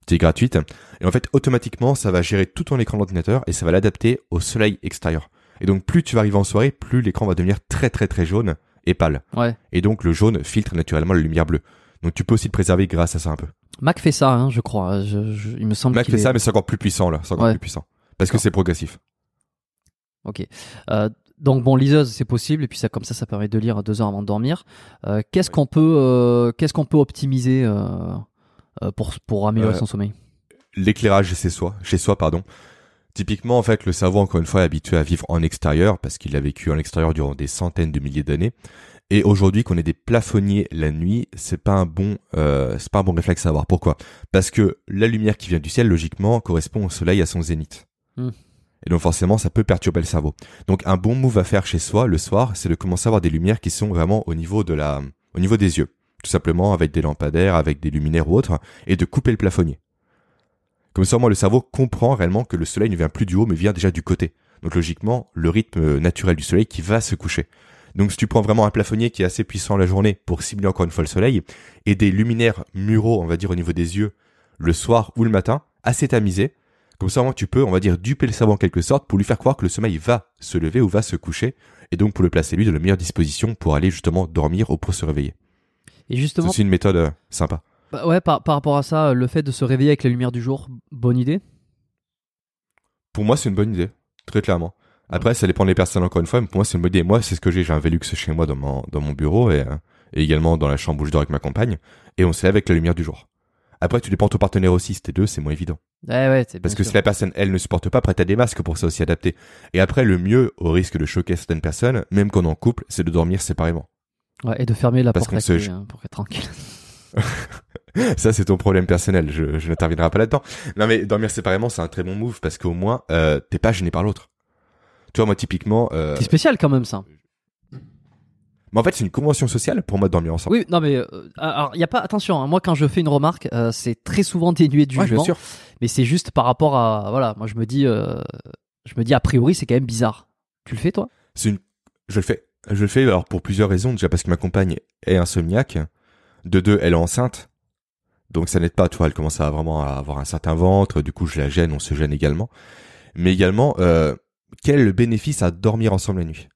C'est gratuite et en fait automatiquement ça va gérer tout ton écran d'ordinateur et ça va l'adapter au soleil extérieur. Et donc plus tu vas arriver en soirée, plus l'écran va devenir très très très jaune et pâle. Ouais. Et donc le jaune filtre naturellement la lumière bleue. Donc tu peux aussi te préserver grâce à ça un peu. Mac fait ça, hein, je crois. Je- je- il me semble Mac fait est- ça mais c'est encore plus puissant là, c'est encore Ouais. plus puissant parce que D'accord. c'est progressif. Ok. Euh, donc bon, liseuse, c'est possible, et puis ça, comme ça, ça permet de lire deux heures avant de dormir. Euh, qu'est-ce qu'on peut, euh, qu'est-ce qu'on peut optimiser euh, pour pour améliorer son sommeil? l'éclairage chez soi, chez soi pardon. Typiquement en fait le cerveau encore une fois est habitué à vivre en extérieur parce qu'il a vécu en extérieur durant des centaines de milliers d'années. Et aujourd'hui qu'on ait des plafonniers la nuit, c'est pas un bon c'est pas un bon réflexe à avoir. Pourquoi? Parce que la lumière qui vient du ciel logiquement correspond au soleil à son zénith. Hmm. Et donc forcément ça peut perturber le cerveau. Donc un bon move à faire chez soi le soir, c'est de commencer à avoir des lumières qui sont vraiment au niveau de la au niveau des yeux. Tout simplement avec des lampadaires, avec des luminaires ou autres et de couper le plafonnier. Comme ça, moi, le cerveau comprend réellement que le soleil ne vient plus du haut, mais vient déjà du côté. Donc, logiquement, le rythme euh, naturel du soleil qui va se coucher. Donc, si tu prends vraiment un plafonnier qui est assez puissant la journée pour cibler encore une fois le soleil, et des luminaires muraux, on va dire, au niveau des yeux, le soir ou le matin, assez tamisés, comme ça, tu peux, on va dire, duper le cerveau en quelque sorte pour lui faire croire que le sommeil va se lever ou va se coucher, et donc pour le placer lui de la meilleure disposition pour aller justement dormir ou pour se réveiller. Et C'est justement, aussi une méthode euh, sympa. bah ouais, par, par rapport à ça, le fait de se réveiller avec la lumière du jour, bonne idée? Pour moi, c'est une bonne idée, très clairement. Après, ça dépend des personnes encore une fois, mais pour moi, c'est une bonne idée. Moi, c'est ce que j'ai. J'ai un Velux chez moi dans mon, dans mon bureau et, euh, et également dans la chambre où je dors avec ma compagne. Et on se lève avec la lumière du jour. Après, tu dépends de ton partenaire aussi. Si t'es deux, c'est moins évident. Ouais, ouais, c'est Parce que sûr. si la personne, elle, ne supporte pas, après, t'as des masques pour ça aussi adapter. Et après, le mieux, au risque de choquer certaines personnes, même qu'on en couple, c'est de dormir séparément. Ouais, et de fermer la Parce porte à se- clé, hein, pour être tranquille. (laughs) (laughs) Ça, c'est ton problème personnel. Je, je n'interviendrai pas là-dedans. Non, mais dormir séparément, c'est un très bon move parce qu'au moins, euh, t'es pas gêné par l'autre. Tu vois, moi, typiquement, euh, C'est spécial quand même ça. Mais en fait, c'est une convention sociale pour moi de dormir ensemble. Oui, non mais euh, alors il y a pas attention. hein, moi, quand je fais une remarque, euh, c'est très souvent dénué de Ouais, jugement. bien sûr. mais c'est juste par rapport à voilà. Moi, je me dis, euh, je me dis a priori, c'est quand même bizarre. Tu le fais toi? C'est une... Je le fais. Je le fais alors pour plusieurs raisons. Déjà parce que ma compagne est insomniaque. De deux, elle est enceinte. Donc ça n'aide pas, tu vois, elle commence à vraiment à avoir un certain ventre. Du coup, je la gêne, on se gêne également. Mais également, quel bénéfice à dormir ensemble la nuit?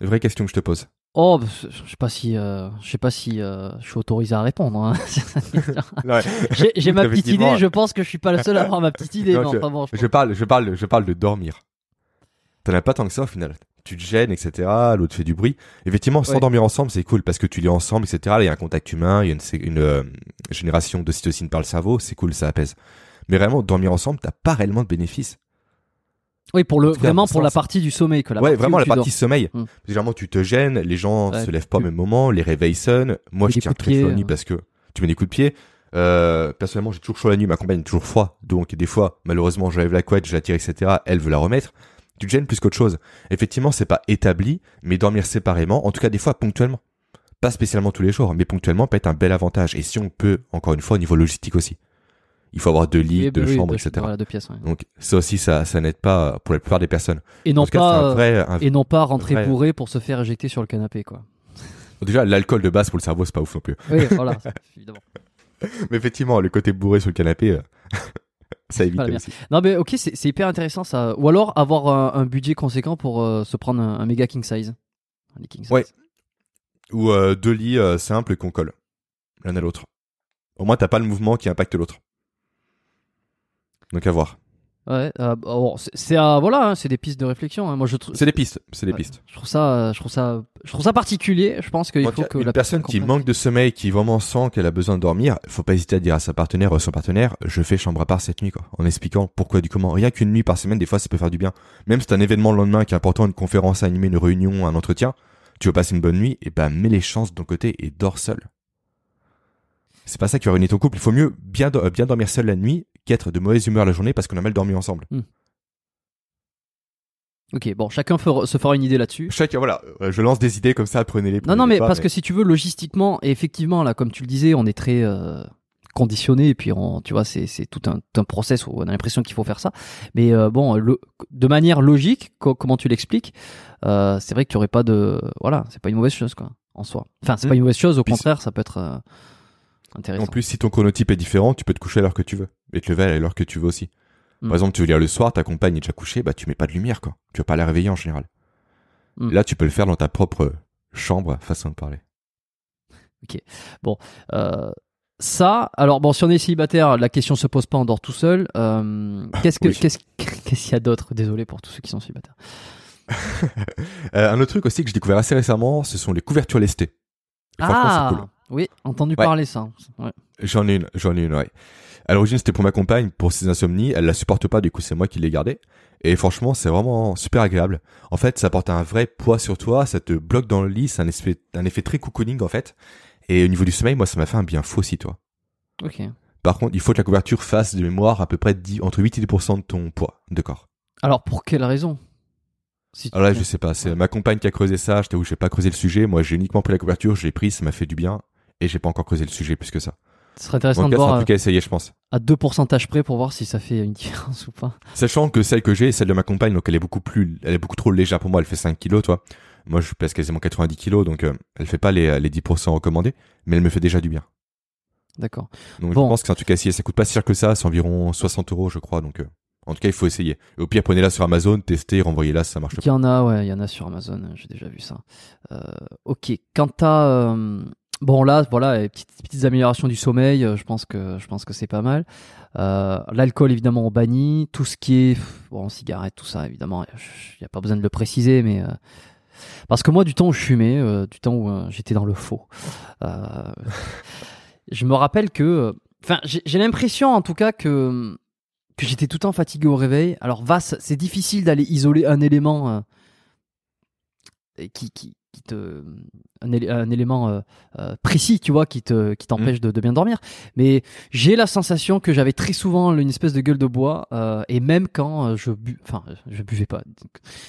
Vraie question que je te pose. Oh, bah, je sais pas si, euh, je sais pas si euh, je suis autorisé à répondre. hein. (laughs) (laughs) J'ai j'ai ma petite idée. Je pense que je suis pas le seul à (laughs) avoir ma petite idée. Non, je- enfin bon, je- Je parle, je parle, je parle de dormir. T'en as pas tant que ça au final. Tu te gênes, etc. L'autre fait du bruit. Effectivement, sans Ouais. dormir ensemble, c'est cool parce que tu lis ensemble, etc. Il y a un contact humain, il y a une, euh, génération d'ocytocine par le cerveau, c'est cool, ça apaise. Mais réellement, dormir ensemble, t'as pas réellement de bénéfices. Oui, pour le vraiment pour la partie du sommeil que la ouais, partie vraiment où la tu dors. partie sommeil. Hmm. Généralement, tu te gênes, les gens Ouais. se lèvent pas au même moment, les réveils sonnent. Moi, je tiens très chaud pied, la nuit euh. parce que tu mets des coups de pied. Euh, personnellement, j'ai toujours chaud la nuit, ma compagne est toujours froid. Donc, des fois, malheureusement, j'enlève la couette, je la tire, etc. Elle veut la remettre. Tu te gênes plus qu'autre chose. Effectivement, c'est pas établi, mais dormir séparément, en tout cas, des fois, ponctuellement. Pas spécialement tous les jours, mais ponctuellement peut être un bel avantage. Et si on peut, encore une fois, au niveau logistique aussi. Il faut avoir deux lits, Oui, deux oui, chambres, deux- etc. Voilà, deux pièces. ouais. Donc, ça aussi, ça, ça n'aide pas pour la plupart des personnes. Et non cas, c'est pas un vrai, un et non pas rentrer vrai- bourré pour se faire éjecter sur le canapé quoi. Déjà, l'alcool de base pour le cerveau, c'est pas ouf non plus. Oui, voilà, (laughs) évidemment. Mais effectivement, le côté bourré sur le canapé, euh, (laughs) ça évite aussi. Non mais ok, c'est hyper intéressant ça. Ou alors avoir un, un budget conséquent pour euh, se prendre un, méga king size. King size. Ouais. Ou euh, deux lits euh, simples qu'on colle l'un à l'autre. Au moins, t'as pas le mouvement qui impacte l'autre. Donc à voir. Ouais. euh, bon, c'est euh, voilà, hein, c'est des pistes de réflexion. hein. Moi je trouve. C'est des pistes, c'est des pistes. Je trouve ça, euh, je trouve ça, je trouve ça particulier. Je pense qu'il faut que une la personne qui manque de sommeil, qui vraiment sent qu'elle a besoin de dormir, faut pas hésiter à dire à sa partenaire ou à son partenaire, je fais chambre à part cette nuit, quoi. En expliquant pourquoi du comment. Rien qu'une nuit par semaine, des fois, ça peut faire du bien. Même si c'est un événement le lendemain qui est important, une conférence à animer, une réunion, un entretien, tu veux passer une bonne nuit, et ben, mets les chances de ton côté et dors seul. C'est pas ça qui va ruiner ton couple. Il faut mieux bien, do- bien dormir seul la nuit qu'être de mauvaise humeur la journée parce qu'on a mal dormi ensemble. Ok, bon, chacun fera- se fera une idée là-dessus. Chacun, voilà, euh, je lance des idées comme ça, prenez-les. Non, non, mais pas, parce que si tu veux, logistiquement, et effectivement, là, comme tu le disais, on est très euh, conditionné, et puis on, tu vois, c'est c'est tout un, tout un process où on a l'impression qu'il faut faire ça. Mais euh, bon, le- de manière logique, co- comment tu l'expliques, euh, c'est vrai qu'il n'y aurait pas de. Voilà, c'est pas une mauvaise chose, quoi, en soi. Enfin, c'est Hmm. pas une mauvaise chose, au Puis contraire, ça peut être intéressant. En plus, si ton chronotype est différent, tu peux te coucher à l'heure que tu veux. Et te lever à l'heure que tu veux aussi. Mm. Par exemple, tu veux lire le soir, ta compagne est déjà couchée, bah tu mets pas de lumière, quoi. Tu vas pas la réveiller en général. Mm. Là, tu peux le faire dans ta propre chambre, façon de parler. Euh, ça, alors bon, si on est célibataire, la question se pose pas, on dort tout seul. Euh, qu'est-ce que, (laughs) Oui. qu'est-ce, (laughs) qu'est-ce qu'il y a d'autre? Désolé pour tous ceux qui sont célibataires. (laughs) Euh, un autre truc aussi que j'ai découvert assez récemment, ce sont les couvertures lestées. Et Ah, cool. Oui, entendu Ouais. parler ça. Ouais. J'en ai une, j'en ai une, ouais. À l'origine, c'était pour ma compagne, pour ses insomnies. Elle la supporte pas, du coup, c'est moi qui l'ai gardée. Et franchement, c'est vraiment super agréable. En fait, ça apporte un vrai poids sur toi, ça te bloque dans le lit, c'est un effet, un effet très cocooning, en fait. Et au niveau du sommeil, moi, ça m'a fait un bien fou aussi, toi. Ok. Par contre, il faut que la couverture fasse de mémoire à peu près 10, entre 8 et 10% de ton poids de corps. Alors pour quelle raison? Si Alors là, je sais pas, c'est ma compagne qui a creusé ça, je t'avoue, j'ai pas creusé le sujet. Moi, j'ai uniquement pris la couverture, je l'ai prise, ça m'a fait du bien. Et j'ai pas encore creusé le sujet plus que ça. Ce serait intéressant de voir à, truc à essayer, je pense. à deux pourcentages près pour voir si ça fait une (laughs) différence ou pas. Sachant que celle que j'ai, celle de ma compagne, donc elle est beaucoup plus, elle est beaucoup trop légère pour moi, elle fait 5 kilos, toi. Moi, je pèse quasiment 90 kilos, donc euh, elle fait pas les, les 10% recommandés, mais elle me fait déjà du bien. D'accord. Donc Bon. je pense que c'est un truc à essayer. Ça coûte pas si cher que ça, c'est environ 60 euros, je crois. Donc euh, en tout cas, il faut essayer. Et au pire, prenez-la sur Amazon, testez, renvoyez-la, si ça marche Il y en a, ouais, il y en a sur Amazon. J'ai déjà vu ça. Euh, ok. Quant à euh, bon là, voilà, petites, petites améliorations du sommeil. euh, Je pense que je pense que c'est pas mal. Euh, L'alcool évidemment on bannit. Tout ce qui est bon cigarette, tout ça évidemment. Il n'y a pas besoin de le préciser, mais euh, parce que moi du temps où je fumais, du temps où j'étais dans le faux. (laughs) je me rappelle que, enfin, j'ai l'impression en tout cas que que j'étais tout le temps fatigué au réveil. Alors, va, c'est difficile d'aller isoler un élément qui, qui, qui te un, élé- un élément euh, euh, précis, tu vois, qui te qui t'empêche de, de bien dormir. Mais j'ai la sensation que j'avais très souvent une espèce de gueule de bois, euh, et même quand euh, je bu, enfin, je buvais pas,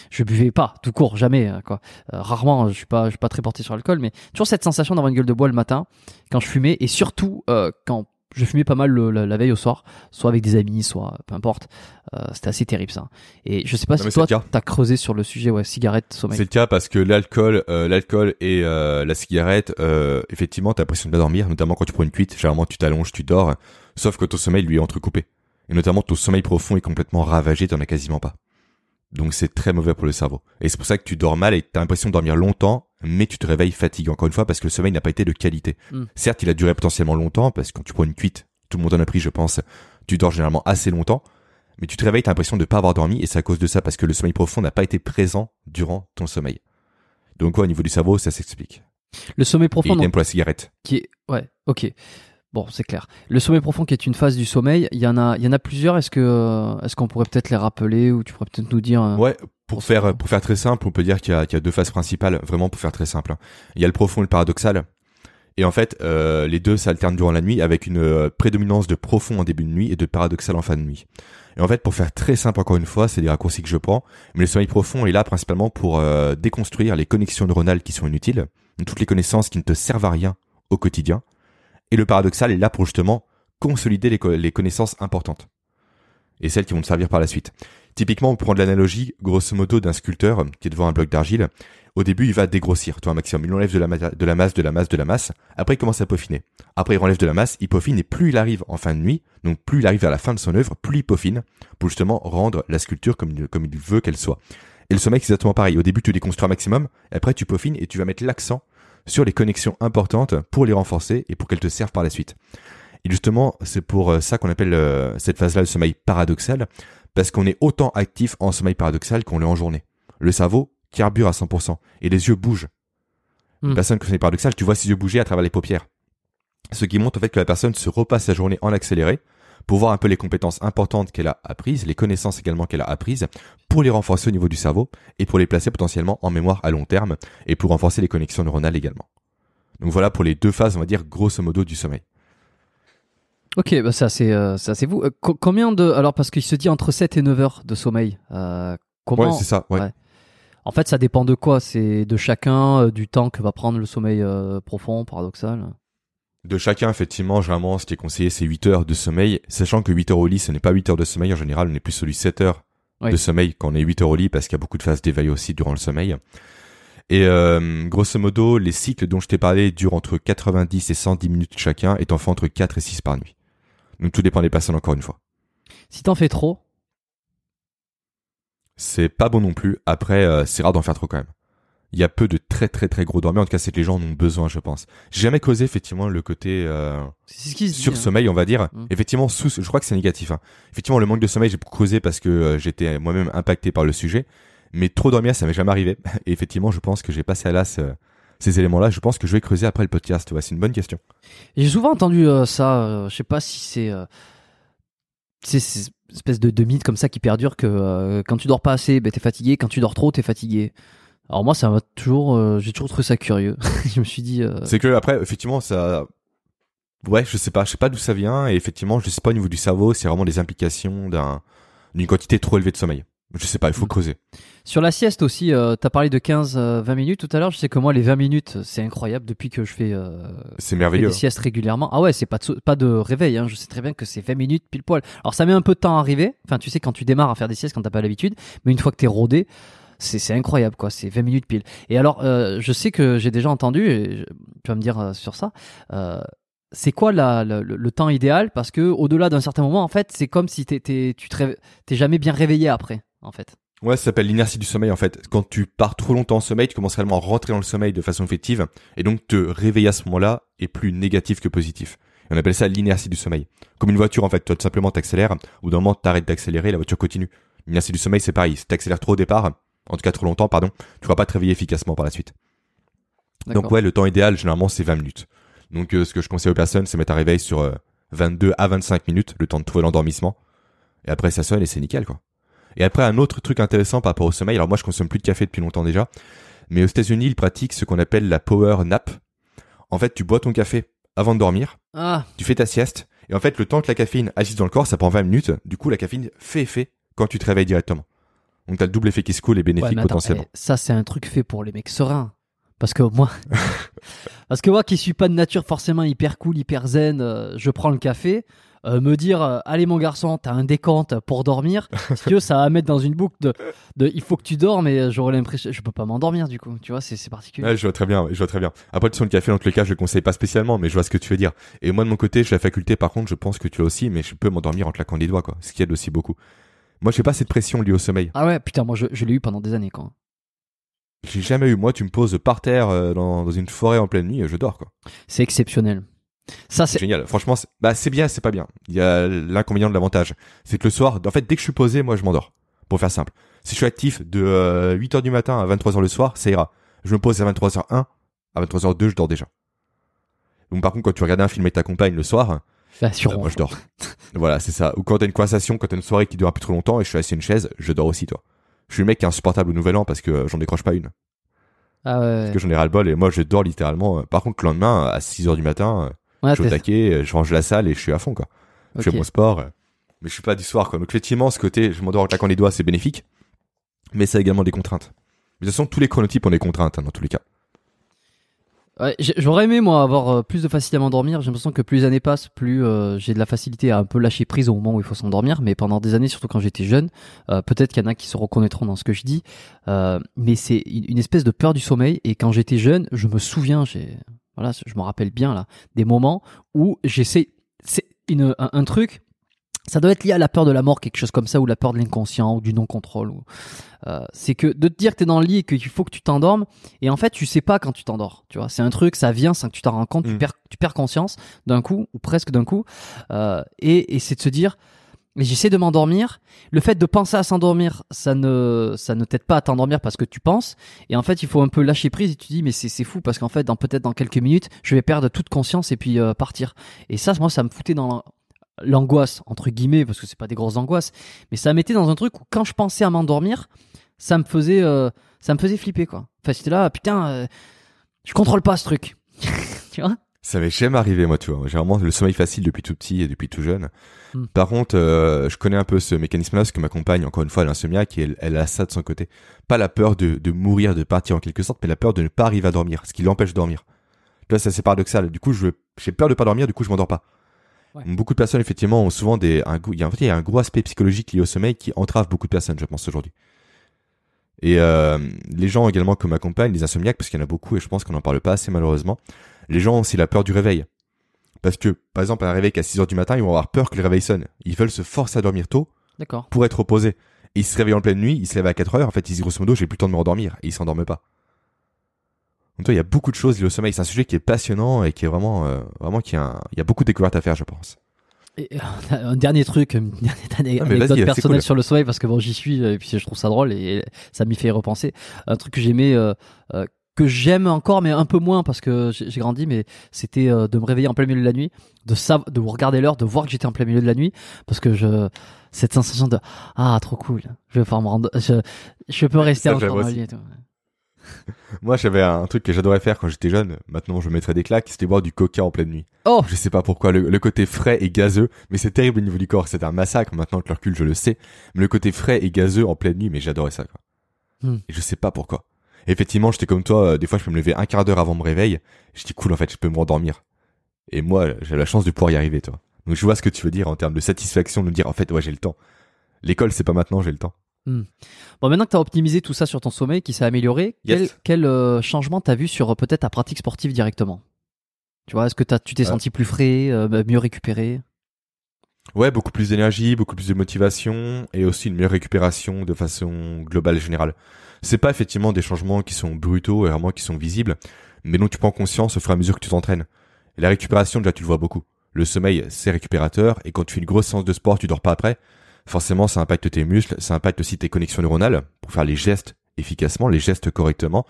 je buvais pas, tout court, jamais, euh, quoi. Euh, rarement, je suis pas, je suis pas très porté sur l'alcool, mais toujours cette sensation d'avoir une gueule de bois le matin quand je fumais, et surtout euh, quand je fumais pas mal le- la, la veille au soir, soit avec des amis, soit peu importe. Euh, C'était assez terrible ça. Et je sais pas Non, si toi t'as creusé sur le sujet, ouais, cigarette, sommeil. C'est le cas parce que l'alcool, euh, l'alcool et euh, la cigarette, euh, effectivement, t'as l'impression de bien dormir, notamment quand tu prends une cuite. Généralement, tu t'allonges, tu dors, sauf que ton sommeil lui est entrecoupé. Et notamment, ton sommeil profond est complètement ravagé, t'en as quasiment pas. Donc, c'est très mauvais pour le cerveau. Et c'est pour ça que tu dors mal et t'as l'impression de dormir longtemps, mais tu te réveilles fatigué. Encore une fois, parce que le sommeil n'a pas été de qualité. Mm. Certes, il a duré potentiellement longtemps, parce que quand tu prends une cuite, tout le monde en a pris, je pense, tu dors généralement assez longtemps. Mais tu te réveilles, t'as l'impression de pas avoir dormi, et c'est à cause de ça, parce que le sommeil profond n'a pas été présent durant ton sommeil. Donc ouais, au niveau du cerveau, ça s'explique. Le sommeil Et profond, idem donc, pour la cigarette. qui est, ouais, ok. Bon, c'est clair. Le sommeil profond, qui est une phase du sommeil, il y en a, il y en a plusieurs. Est-ce que, euh, est-ce qu'on pourrait peut-être les rappeler ou tu pourrais peut-être nous dire euh, Ouais, pour faire très simple, on peut dire qu'il y a, deux phases principales, vraiment pour faire très simple. hein. Il y a le profond et le paradoxal. Et en fait, euh, les deux s'alternent durant la nuit avec une euh, prédominance de profond en début de nuit et de paradoxal en fin de nuit. Et en fait, pour faire très simple encore une fois, c'est des raccourcis que je prends, mais le sommeil profond est là principalement pour euh, déconstruire les connexions neuronales qui sont inutiles, toutes les connaissances qui ne te servent à rien au quotidien. Et le paradoxal est là pour justement consolider les, co- les connaissances importantes et celles qui vont te servir par la suite. Typiquement, on prend de l'analogie, grosso modo, d'un sculpteur qui est devant un bloc d'argile. Au début, il va dégrossir, toi, un maximum. Il enlève de la, masse, de la masse, de la masse. Après, il commence à peaufiner. Après, il enlève de la masse, il peaufine, et plus il arrive en fin de nuit, donc plus il arrive vers la fin de son œuvre, plus il peaufine, pour justement rendre la sculpture comme il, comme il veut qu'elle soit. Et le sommeil, c'est exactement pareil. Au début, tu déconstruis un maximum, après, tu peaufines, et tu vas mettre l'accent sur les connexions importantes pour les renforcer et pour qu'elles te servent par la suite. Et justement, c'est pour euh, ça qu'on appelle euh, cette phase-là le sommeil paradoxal, parce qu'on est autant actif en sommeil paradoxal qu'on l'est en journée. Le cerveau carbure à 100% et les yeux bougent. Une Hmm. personne qui sommeil paradoxal, tu vois ses yeux bouger à travers les paupières. Ce qui montre en fait que la personne se repasse sa journée en accéléré pour voir un peu les compétences importantes qu'elle a apprises, les connaissances également qu'elle a apprises, pour les renforcer au niveau du cerveau et pour les placer potentiellement en mémoire à long terme et pour renforcer les connexions neuronales également. Donc voilà pour les deux phases, on va dire, grosso modo du sommeil. Ok, bah ça c'est euh, ça c'est vous. Euh, co- combien de alors parce qu'il se dit entre 7 et 9 heures de sommeil. Euh, comment Ouais, c'est ça, ouais. Ouais. En fait, ça dépend de quoi? C'est de chacun, euh, du temps que va prendre le sommeil euh, profond, paradoxal? De chacun, effectivement, généralement, ce qui est conseillé, c'est 8 heures de sommeil, sachant que 8 heures au lit, ce n'est pas 8 heures de sommeil. En général, on est plus sur du 7 heures Oui. de sommeil quand on est 8 heures au lit, parce qu'il y a beaucoup de phases d'éveil aussi durant le sommeil. Et euh, grosso modo, les cycles dont je t'ai parlé durent entre 90 et 110 minutes chacun, étant fait entre 4 et 6 par nuit. Donc tout dépend des personnes, encore une fois. Si t'en fais trop, C'est pas bon non plus. Après, euh, c'est rare d'en faire trop quand même. Il y a peu de très très très gros dormeurs. En tout cas, c'est que les gens en ont besoin, je pense. J'ai jamais causé effectivement le côté euh, c'est ce qui se dit. sur hein. sommeil, on va dire. Mm. Effectivement, sous, je crois que c'est négatif. hein. Effectivement, le manque de sommeil, j'ai creusé parce que euh, j'étais moi-même impacté par le sujet. Mais trop dormir, ça m'est jamais arrivé. (laughs) Et effectivement, je pense que j'ai passé à l'as ces éléments-là. Je pense que je vais creuser après le podcast. Ouais, c'est une bonne question. J'ai souvent entendu euh, ça. euh, je sais pas si c'est euh, c'est une espèce de, de mythe comme ça qui perdure que euh, quand tu dors pas assez, ben t'es fatigué. Quand tu dors trop, t'es fatigué. Alors moi, ça m'a toujours, j'ai toujours trouvé ça curieux. (laughs) je me suis dit, C'est que après, effectivement, ça. Ouais, je sais pas, je sais pas d'où ça vient. Et effectivement, je sais pas au niveau du cerveau, c'est vraiment des implications d'un d'une quantité trop élevée de sommeil. Je sais pas, il faut Mm. creuser. Sur la sieste aussi, euh, t'as parlé de 15-20 minutes tout à l'heure. Je sais que moi, les 20 minutes, c'est incroyable depuis que je fais, euh, C'est merveilleux. des siestes régulièrement. Ah ouais, c'est pas de, sau- pas de réveil. Hein. Je sais très bien que c'est 20 minutes pile poil. Alors ça met un peu de temps à arriver. Enfin, tu sais, quand tu démarres à faire des siestes, quand t'as pas l'habitude. Mais une fois que t'es rodé, c'est incroyable, quoi. C'est 20 minutes pile. Et alors, euh, je sais que j'ai déjà entendu, et je- tu vas me dire euh, sur ça, euh, c'est quoi la, la- le, le temps idéal? Parce que au-delà d'un certain moment, en fait, c'est comme si tu t'es jamais bien réveillé après, en fait. Ouais, ça s'appelle l'inertie du sommeil en fait. Quand tu pars trop longtemps en sommeil, tu commences réellement à rentrer dans le sommeil de façon effective, et donc te réveiller à ce moment-là est plus négatif que positif. Et on appelle ça l'inertie du sommeil. Comme une voiture en fait, toi tout simplement t'accélères, ou d'un moment t'arrêtes d'accélérer, la voiture continue. L'inertie du sommeil c'est pareil, si t'accélères trop au départ, en tout cas trop longtemps, pardon, tu pourras pas te réveiller efficacement par la suite. Donc ouais, le temps idéal généralement c'est 20 minutes. Donc euh, ce que je conseille aux personnes, c'est mettre un réveil sur euh, 22 à 25 minutes, le temps de trouver l'endormissement. Et après ça sonne et c'est nickel quoi. Et après un autre truc intéressant par rapport au sommeil, alors moi je consomme plus de café depuis longtemps déjà, Mais aux États-Unis, ils pratiquent ce qu'on appelle la power nap. En fait, tu bois ton café avant de dormir, Ah, tu fais ta sieste, et en fait, le temps que la caféine agisse dans le corps, ça prend 20 minutes. Du coup, la caféine fait effet quand tu te réveilles directement. Donc, t'as le double effet qui se coule et ouais, bénéfique attends, potentiellement. eh, ça c'est un truc fait pour les mecs sereins. Parce que moi, (laughs) parce que moi qui suis pas de nature forcément hyper cool, hyper zen, euh, je prends le café. Euh, me dire, euh, allez mon garçon, t'as un décompte pour dormir. si tu veux, ça va mettre dans une boucle de, de il faut que tu dormes et j'aurais l'impression, je peux pas m'endormir du coup. Tu vois, c'est particulier. Ouais, je vois très bien, je vois très bien. Après, tu sens le café, dans tous les cas, je le conseille pas spécialement, mais je vois ce que tu veux dire. Et moi, de mon côté, j'ai la faculté, par contre, je pense que tu l'as aussi, mais je peux m'endormir en claquant des doigts, quoi. Ce qui aide aussi beaucoup. Moi, j'ai pas cette pression liée au sommeil. Ah ouais, putain, moi je, je l'ai eu pendant des années quand. J'ai jamais eu. Moi, tu me poses par terre euh, dans, dans une forêt en pleine nuit, et je dors, quoi. C'est exceptionnel. Ça C'est génial. Franchement, c'est- bah, c'est bien, c'est pas bien. Il y a l'inconvénient de l'avantage. C'est que le soir, en fait, dès que je suis posé, moi, je m'endors. Pour faire simple. Si je suis actif de euh, 8h du matin à 23h le soir, ça ira. Je me pose à 23h1, à 23h2, je dors déjà. Donc, par contre, quand tu regardes un film avec ta compagne le soir, bah, Euh, moi je dors. (laughs) voilà, c'est ça. Ou quand t'as une conversation, quand t'as une soirée qui dure un peu trop longtemps et je suis assis à une chaise, je dors aussi, toi. Je suis le mec qui est insupportable au nouvel an parce que euh, j'en décroche pas une. Ah ouais, Parce que j'en ai ras le bol et moi je dors littéralement. euh, Par contre, le lendemain, à 6 heures du matin, euh, ouais, je suis au taquet, euh, je range la salle et je suis à fond, quoi. Je fais mon sport. euh, Mais je suis pas du soir, quoi. Donc effectivement, ce côté, je m'endors en claquant les doigts, c'est bénéfique. Mais ça a également des contraintes. Mais de toute façon, tous les chronotypes ont des contraintes, hein, dans tous les cas. Ouais, J'aurais aimé moi avoir euh, plus de facilité à m'endormir. J'ai l'impression que plus les années passent, plus euh, j'ai de la facilité à un peu lâcher prise au moment où il faut s'endormir. Mais pendant des années, surtout quand j'étais jeune, euh, peut-être qu'il y en a qui se reconnaîtront dans ce que je dis. euh, mais c'est une une espèce de peur du sommeil. Et quand j'étais jeune, je me souviens, j'ai voilà, je me rappelle bien là des moments où j'essaie. C'est une un, un truc. Ça doit être lié à la peur de la mort, quelque chose comme ça, ou la peur de l'inconscient, ou du non-contrôle. Ou, euh, c'est que de te dire que t'es dans le lit et qu'il faut que tu t'endormes, et en fait, tu sais pas quand tu t'endors. Tu vois, c'est un truc, ça vient sans que tu t'en rends compte. Tu Mm. perds, tu perds conscience d'un coup ou presque d'un coup. Euh, et, et c'est de se dire, mais j'essaie de m'endormir. Le fait de penser à s'endormir, ça ne, ça ne t'aide pas à t'endormir parce que tu penses. Et en fait, il faut un peu lâcher prise et tu dis, mais c'est, fou parce qu'en fait, dans peut-être dans quelques minutes, je vais perdre toute conscience et puis euh, partir. Et ça, moi, ça me foutait dans l'an- l'angoisse entre guillemets parce que c'est pas des grosses angoisses, mais ça me mettait dans un truc où quand je pensais à m'endormir, ça me faisait, euh, ça me faisait flipper quoi. Enfin, c'était là, putain, euh, je contrôle pas ce truc. (laughs) tu vois? Ça m'est jamais arrivé, moi, tu vois. J'ai vraiment le sommeil facile depuis tout petit et depuis tout jeune. Hmm. Par contre, euh, je connais un peu ce mécanisme-là, parce que ma compagne, encore une fois, elle est insomniaque et elle, elle a ça de son côté. Pas la peur de, de mourir, de partir en quelque sorte, mais la peur de ne pas arriver à dormir, ce qui l'empêche de dormir. Tu vois, ça c'est paradoxal. Du coup, je, j'ai peur de pas dormir, du coup, je m'endors pas. Ouais. Beaucoup de personnes, effectivement, ont souvent des, un, il y a, en fait, il y a un gros aspect psychologique lié au sommeil qui entrave beaucoup de personnes, je pense, aujourd'hui. Et euh, les gens également comme ma compagne, les insomniaques, parce qu'il y en a beaucoup et je pense qu'on n'en parle pas assez malheureusement, les gens ont aussi la peur du réveil. Parce que, par exemple, un réveil qu'à 6 heures du matin, ils vont avoir peur que le réveil sonne. Ils veulent se forcer à dormir tôt pour être reposés. Et ils se réveillent en pleine nuit, ils se lèvent à 4 heures, en fait, ils disent grosso modo, j'ai plus le temps de me rendormir. Et ils s'endorment pas. Donc, il y a beaucoup de choses liées au sommeil. C'est un sujet qui est passionnant et qui est vraiment, euh, vraiment, qui a il y a beaucoup de découvertes à faire, je pense. Et, euh, (laughs) un dernier truc, une dernière Ah, anecdote personnelle cool. sur le sommeil parce que bon j'y suis et puis je trouve ça drôle et ça m'y fait repenser. Un truc que j'aimais, euh, euh, que j'aime encore mais un peu moins parce que j'ai grandi, mais c'était euh, de me réveiller en plein milieu de la nuit, de sav de regarder l'heure, de voir que j'étais en plein milieu de la nuit parce que je cette sensation de ah trop cool, je vais pouvoir me rendre, je, je peux rester aussi. lit et tout. (laughs) Moi, j'avais un truc que j'adorais faire quand j'étais jeune. Maintenant, je me mettrais des claques. C'était boire du coca en pleine nuit. Oh Je sais pas pourquoi. Le, le côté frais et gazeux, mais c'est terrible au niveau du corps. C'est un massacre. Maintenant que le recul, je le sais. Mais le côté frais et gazeux en pleine nuit, mais j'adorais ça, quoi. Hmm. Et je sais pas pourquoi. Effectivement, j'étais comme toi. euh, Des fois, je peux me lever un quart d'heure avant mon réveil. Je dis cool, en fait, je peux me rendormir. Et moi, j'ai la chance de pouvoir y arriver, toi. Donc, je vois ce que tu veux dire en termes de satisfaction, de me dire, en fait, ouais, j'ai le temps. L'école, c'est pas maintenant, j'ai le temps. Bon, maintenant que tu as optimisé tout ça sur ton sommeil, qui s'est amélioré, Yes. quel, quel euh, changement t'as vu sur euh, peut-être ta pratique sportive directement? Tu vois, est-ce que tu t'es senti plus frais, euh, mieux récupéré? Ouais, beaucoup plus d'énergie, beaucoup plus de motivation et aussi une meilleure récupération de façon globale et générale. C'est pas effectivement des changements qui sont brutaux et vraiment qui sont visibles, mais dont tu prends conscience au fur et à mesure que tu t'entraînes. La récupération, déjà, tu le vois beaucoup. Le sommeil, c'est récupérateur et quand tu fais une grosse séance de sport, tu dors pas après. Forcément, ça impacte tes muscles, ça impacte aussi tes connexions neuronales pour faire les gestes efficacement, les gestes correctement.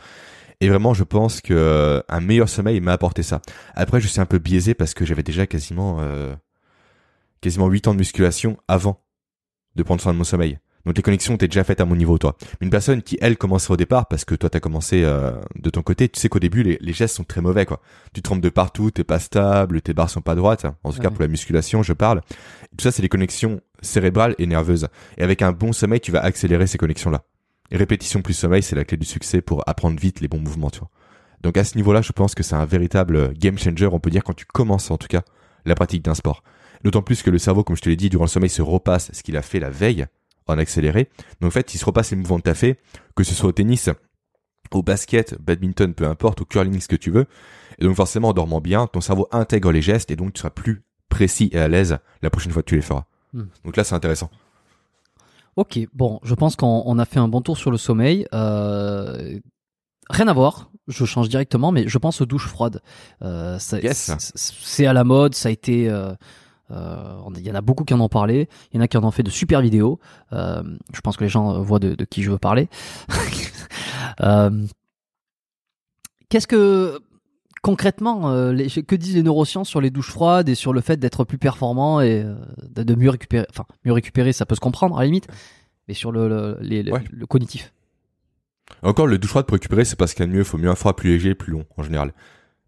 Et vraiment, je pense que euh, meilleur sommeil m'a apporté ça. Après, je suis un peu biaisé parce que j'avais déjà quasiment euh, quasiment 8 ans de musculation avant de prendre soin de mon sommeil. Donc les connexions t'es déjà faites à mon niveau toi. Mais une personne qui elle commence au départ parce que toi t'as commencé euh, de ton côté, tu sais qu'au début les, les, gestes sont très mauvais quoi. Tu trembles de partout, t'es pas stable, tes barres sont pas droites. En tout cas pour la musculation je parle. tout ça c'est les connexions cérébrales et nerveuses. Et avec un bon sommeil tu vas accélérer ces connexions là. Et répétition plus sommeil c'est la clé du succès pour apprendre vite les bons mouvements tu vois. Donc à ce niveau-là je pense que c'est un véritable game changer on peut dire quand tu commences en tout cas la pratique d'un sport. D'autant plus que le cerveau comme je te l'ai dit durant le sommeil se repasse ce qu'il a fait la veille en accéléré. Donc en fait, il se repasse les mouvements que tu as fait, que ce soit au tennis, au basket, badminton, peu importe, au curling, ce que tu veux. Et donc forcément, en dormant bien, ton cerveau intègre les gestes et donc tu seras plus précis et à l'aise la prochaine fois que tu les feras. Hmm. Donc là, c'est intéressant. Ok, bon, je pense qu'on a fait un bon tour sur le sommeil. Euh, rien à voir, je change directement, mais je pense aux douches froides. Euh, C'est à la mode, ça a été... Euh, il y en a beaucoup qui en ont parlé. Il y en a qui en ont fait de super vidéos. Euh, je pense que les gens voient de, qui je veux parler. (laughs) Euh, qu'est-ce que concrètement, que disent les neurosciences sur les douches froides et sur le fait d'être plus performant et de, mieux récupérer Enfin, mieux récupérer, ça peut se comprendre à la limite, mais sur le, le, cognitif. Encore, le douche froide pour récupérer, c'est parce qu'il y a mieux. Il faut mieux un froid plus léger, plus long en général.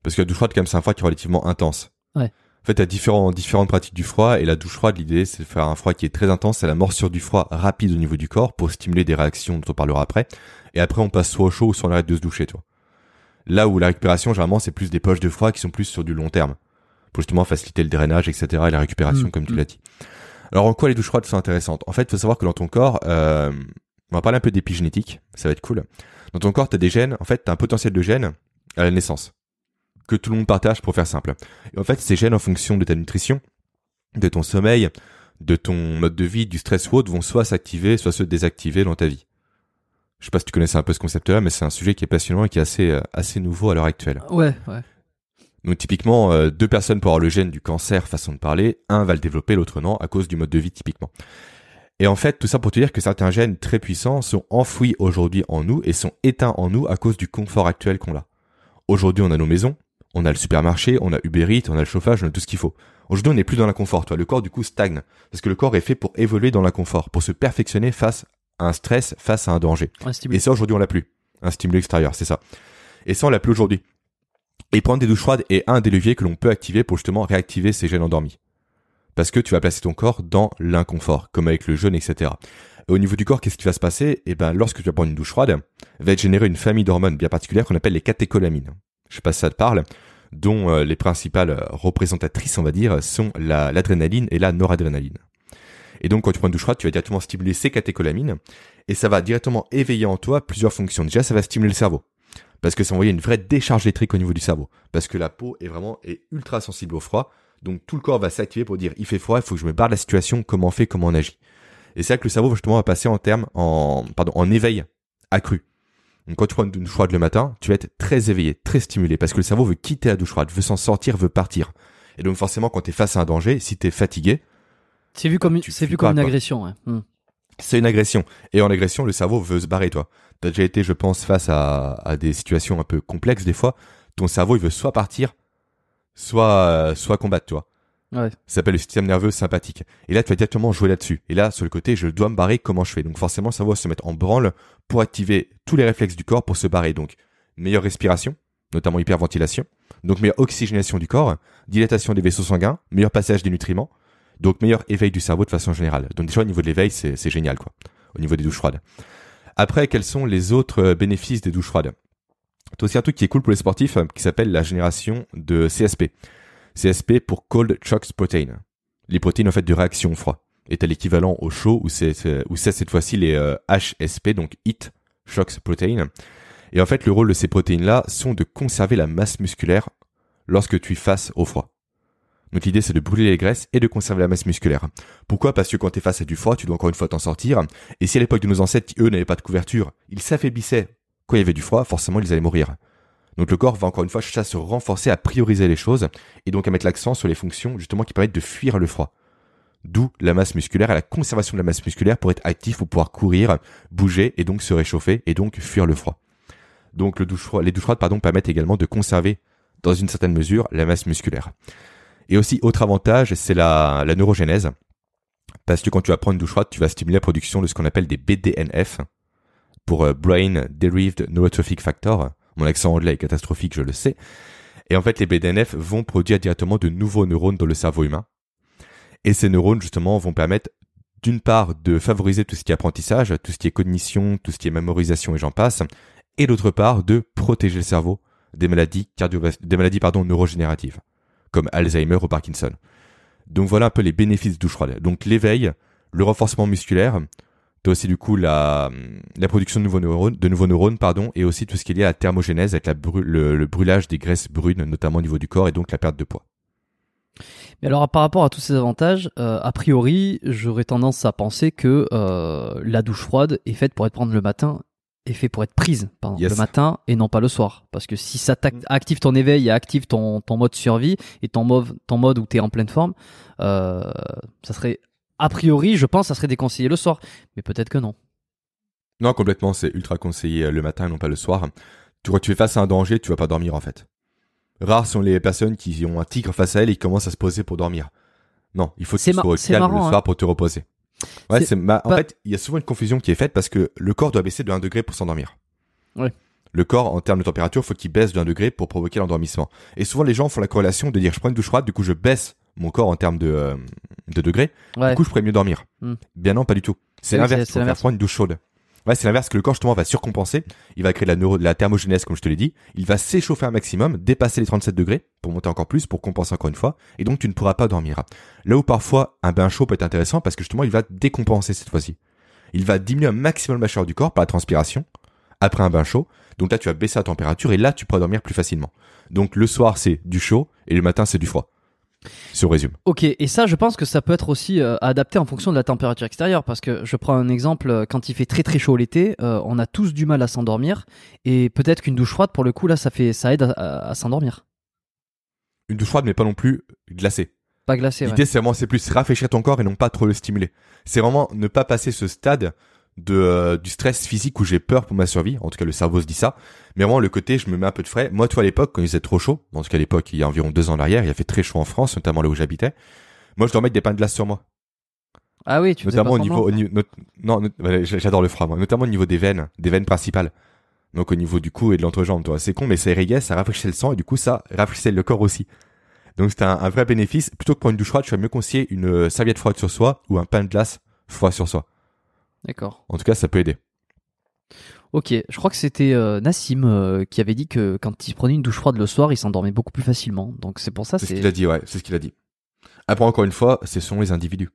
Parce que la douche froide, quand même, c'est un froid qui est relativement intense. Ouais. En fait, t'as différents, différentes pratiques du froid et la douche froide, l'idée, c'est de faire un froid qui est très intense, c'est la morsure du froid rapide au niveau du corps pour stimuler des réactions dont on parlera après. Et après, on passe soit au chaud ou soit on arrête de se doucher, toi. Là où la récupération, généralement, c'est plus des poches de froid qui sont plus sur du long terme. Pour justement faciliter le drainage, etc. et la récupération, mmh, comme tu mmh. l'as dit. Alors, en quoi les douches froides sont intéressantes? En fait, il faut savoir que dans ton corps, euh, on va parler un peu d'épigénétique. Ça va être cool. Dans ton corps, t'as des gènes. En fait, t'as un potentiel de gènes à la naissance que tout le monde partage pour faire simple. Et en fait, ces gènes en fonction de ta nutrition, de ton sommeil, de ton mode de vie, du stress ou autre, vont soit s'activer, soit se désactiver dans ta vie. Je sais pas si tu connaissais un peu ce concept-là, mais c'est un sujet qui est passionnant et qui est assez, euh, assez nouveau à l'heure actuelle. Ouais, ouais. Donc typiquement, euh, deux personnes pour avoir le gène du cancer, façon de parler, un va le développer, l'autre non, à cause du mode de vie typiquement. Et en fait, tout ça pour te dire que certains gènes très puissants sont enfouis aujourd'hui en nous et sont éteints en nous à cause du confort actuel qu'on a. Aujourd'hui, on a nos maisons, on a le supermarché, on a Uber Eats, on a le chauffage, on a tout ce qu'il faut. Aujourd'hui, on n'est plus dans l'inconfort. Le corps du coup stagne parce que le corps est fait pour évoluer dans l'inconfort, pour se perfectionner face à un stress, face à un danger. et ça, aujourd'hui, on l'a plus. Un stimulus extérieur, c'est ça. Et ça, on l'a plus aujourd'hui. Et prendre des douches froides est un des leviers que l'on peut activer pour justement réactiver ces gènes endormis. Parce que tu vas placer ton corps dans l'inconfort, comme avec le jeûne, etc. Et au niveau du corps, qu'est-ce qui va se passer? Eh ben, lorsque tu vas prendre une douche froide, va être générer une famille d'hormones bien particulières qu'on appelle les catécholamines je sais pas si ça te parle, dont euh, les principales euh, représentatrices, on va dire, sont l'adrénaline et la noradrénaline. Et donc, quand tu prends une douche froide, tu vas directement stimuler ces catécholamines, et ça va directement éveiller en toi plusieurs fonctions. Déjà, ça va stimuler le cerveau, parce que ça va envoyer une vraie décharge électrique au niveau du cerveau, parce que la peau est vraiment ultra sensible au froid, donc tout le corps va s'activer pour dire, il fait froid, il faut que je me barre de la situation, comment on fait, comment on agit. Et c'est là que le cerveau justement va passer en termes, en, pardon, en éveil accru. Donc quand tu prends une douche froide le matin, tu vas être très éveillé, très stimulé, parce que le cerveau veut quitter la douche froide, veut s'en sortir, veut partir. Et donc forcément, quand tu es face à un danger, si tu es fatigué, c'est vu comme, c'est vu comme une agression. Hmm. C'est une agression. Et en agression, le cerveau veut se barrer, toi. T'as déjà été, je pense, face à, à des situations un peu complexes des fois. Ton cerveau, il veut soit partir, soit, euh, soit combattre, toi. Ça s'appelle le système nerveux sympathique. Et là, tu vas directement jouer là-dessus. Et là, sur le côté, je dois me barrer, comment je fais Donc forcément, le va se mettre en branle pour activer tous les réflexes du corps pour se barrer. Donc, meilleure respiration, notamment hyperventilation. Donc, meilleure oxygénation du corps, dilatation des vaisseaux sanguins, meilleur passage des nutriments. Donc, meilleur éveil du cerveau de façon générale. Donc, déjà, au niveau de l'éveil, c'est génial, quoi. Au niveau des douches froides. Après, quels sont les autres euh, bénéfices des douches froides? T'as aussi un truc qui est cool pour les sportifs, euh, qui s'appelle la génération de CSP. CSP pour Cold Shocks Protein. Les protéines en fait de réaction froid. Est à l'équivalent au chaud où c'est cette fois-ci les HSP euh, donc Heat Shocks Protein. Et en fait le rôle de ces protéines là sont de conserver la masse musculaire lorsque tu fasses au froid. Donc l'idée c'est de brûler les graisses et de conserver la masse musculaire. Pourquoi? Parce que quand tu es face à du froid, tu dois encore une fois t'en sortir. Et si à l'époque de nos ancêtres, eux n'avaient pas de couverture, ils s'affaiblissaient quand il y avait du froid, forcément ils allaient mourir. Donc le corps va encore une fois chercher à se renforcer, à prioriser les choses, et donc à mettre l'accent sur les fonctions justement qui permettent de fuir le froid. D'où la masse musculaire et la conservation de la masse musculaire pour être actif, pour pouvoir courir, bouger et donc se réchauffer et donc fuir le froid. Donc les douches froides pardon, permettent également de conserver dans une certaine mesure la masse musculaire. Et aussi autre avantage, c'est la, la neurogénèse. Parce que quand tu vas prendre une douche froide, tu vas stimuler la production de ce qu'on appelle des BDNF, pour euh, Brain Derived Neurotrophic Factor. Mon accent anglais est catastrophique, je le sais. Et en fait, les BDNF vont produire directement de nouveaux neurones dans le cerveau humain. Et ces neurones, justement, vont permettre d'une part de favoriser tout ce qui est apprentissage, tout ce qui est cognition, tout ce qui est mémorisation et j'en passe, et d'autre part de protéger le cerveau des maladies des maladies pardon neurogénératives comme Alzheimer ou Parkinson. Donc voilà un peu les bénéfices de douche froide. Donc l'éveil, le renforcement musculaire, tu aussi du coup la, la production de nouveaux neurones, de nouveaux neurones pardon, et aussi tout ce qui est lié à la thermogénèse avec la le, brûlage des graisses brunes, notamment au niveau du corps, et donc la perte de poids. Mais alors par rapport à tous ces avantages, euh, a priori, j'aurais tendance à penser que euh, la douche froide est faite pour être prendre le matin est fait pour être prise le matin et non pas le soir. Parce que si ça mm. active ton éveil et active ton, ton mode survie et ton mode, ton mode où tu es en pleine forme, euh, ça serait, a priori, je pense, ça serait déconseillé le soir. Mais peut-être que non. Non, complètement, c'est ultra conseillé le matin et non pas le soir. Tu, quand tu es face à un danger, tu vas pas dormir en fait. Rares sont les personnes qui ont un tigre face à elles et qui commencent à se poser pour dormir. Non, il faut que tu sois calme le soir hein. pour te reposer. Ouais, c'est en fait, il y a souvent une confusion qui est faite parce que le corps doit baisser de 1 degré pour s'endormir. Ouais. Le corps, en termes de température, faut qu'il baisse de 1 degré pour provoquer l'endormissement. Et souvent, les gens font la corrélation de dire, je prends une douche froide, du coup, je baisse mon corps en termes de, euh, de degrés. Du coup, je pourrais mieux dormir. Hmm. Bien non, pas du tout. C'est l'inverse. Il faut faire prendre une douche chaude. Ouais, c'est l'inverse que le corps justement va surcompenser. Il va créer de la, neuro, de la thermogénèse, comme je te l'ai dit. Il va s'échauffer un maximum, dépasser les 37 degrés pour monter encore plus, pour compenser encore une fois. Et donc tu ne pourras pas dormir. Là où parfois un bain chaud peut être intéressant parce que justement il va décompenser cette fois-ci. Il va diminuer un maximum la chaleur du corps par la transpiration après un bain chaud. Donc là tu vas baisser la température et là tu pourras dormir plus facilement. Donc le soir c'est du chaud et le matin c'est du froid. Si on résume. Ok, et ça, je pense que ça peut être aussi euh, adapté en fonction de la température extérieure, parce que je prends un exemple, euh, quand il fait très très chaud l'été, euh, on a tous du mal à s'endormir, et peut-être qu'une douche froide, pour le coup, là, ça fait, ça aide à, s'endormir. Une douche froide, mais pas non plus glacée. Pas glacée. L'idée, c'est vraiment, c'est plus rafraîchir ton corps et non pas trop le stimuler. C'est vraiment ne pas passer ce stade de euh, du stress physique où j'ai peur pour ma survie. En tout cas, le cerveau se dit ça. Mais vraiment, le côté, je me mets un peu de frais. Moi, toi, à l'époque, quand il faisait trop chaud, en tout cas à l'époque, il y a environ deux ans derrière, il a fait très chaud en France, notamment là où j'habitais. Moi, je dois mettre des pains de glace sur moi. Ah oui, tu notamment au niveau, non, j'adore le froid, moi. Notamment au niveau des veines, des veines principales. Donc au niveau du cou et de l'entrejambe, toi, c'est con, mais ça irriguait, ça rafraîchissait le sang et du coup, ça rafraîchissait le corps aussi. Donc c'était un, un, vrai bénéfice. Plutôt que pour une douche froide, je vais mieux conseiller une euh, serviette froide sur soi ou un pain de glace froid sur soi. D'accord. En tout cas, ça peut aider. Ok, je crois que c'était euh, Nassim euh, qui avait dit que quand il prenait une douche froide le soir, il s'endormait beaucoup plus facilement. Donc c'est pour ça. C'est ce qu'il a dit, ouais, c'est ce qu'il a dit. Après, encore une fois, ce sont les individus.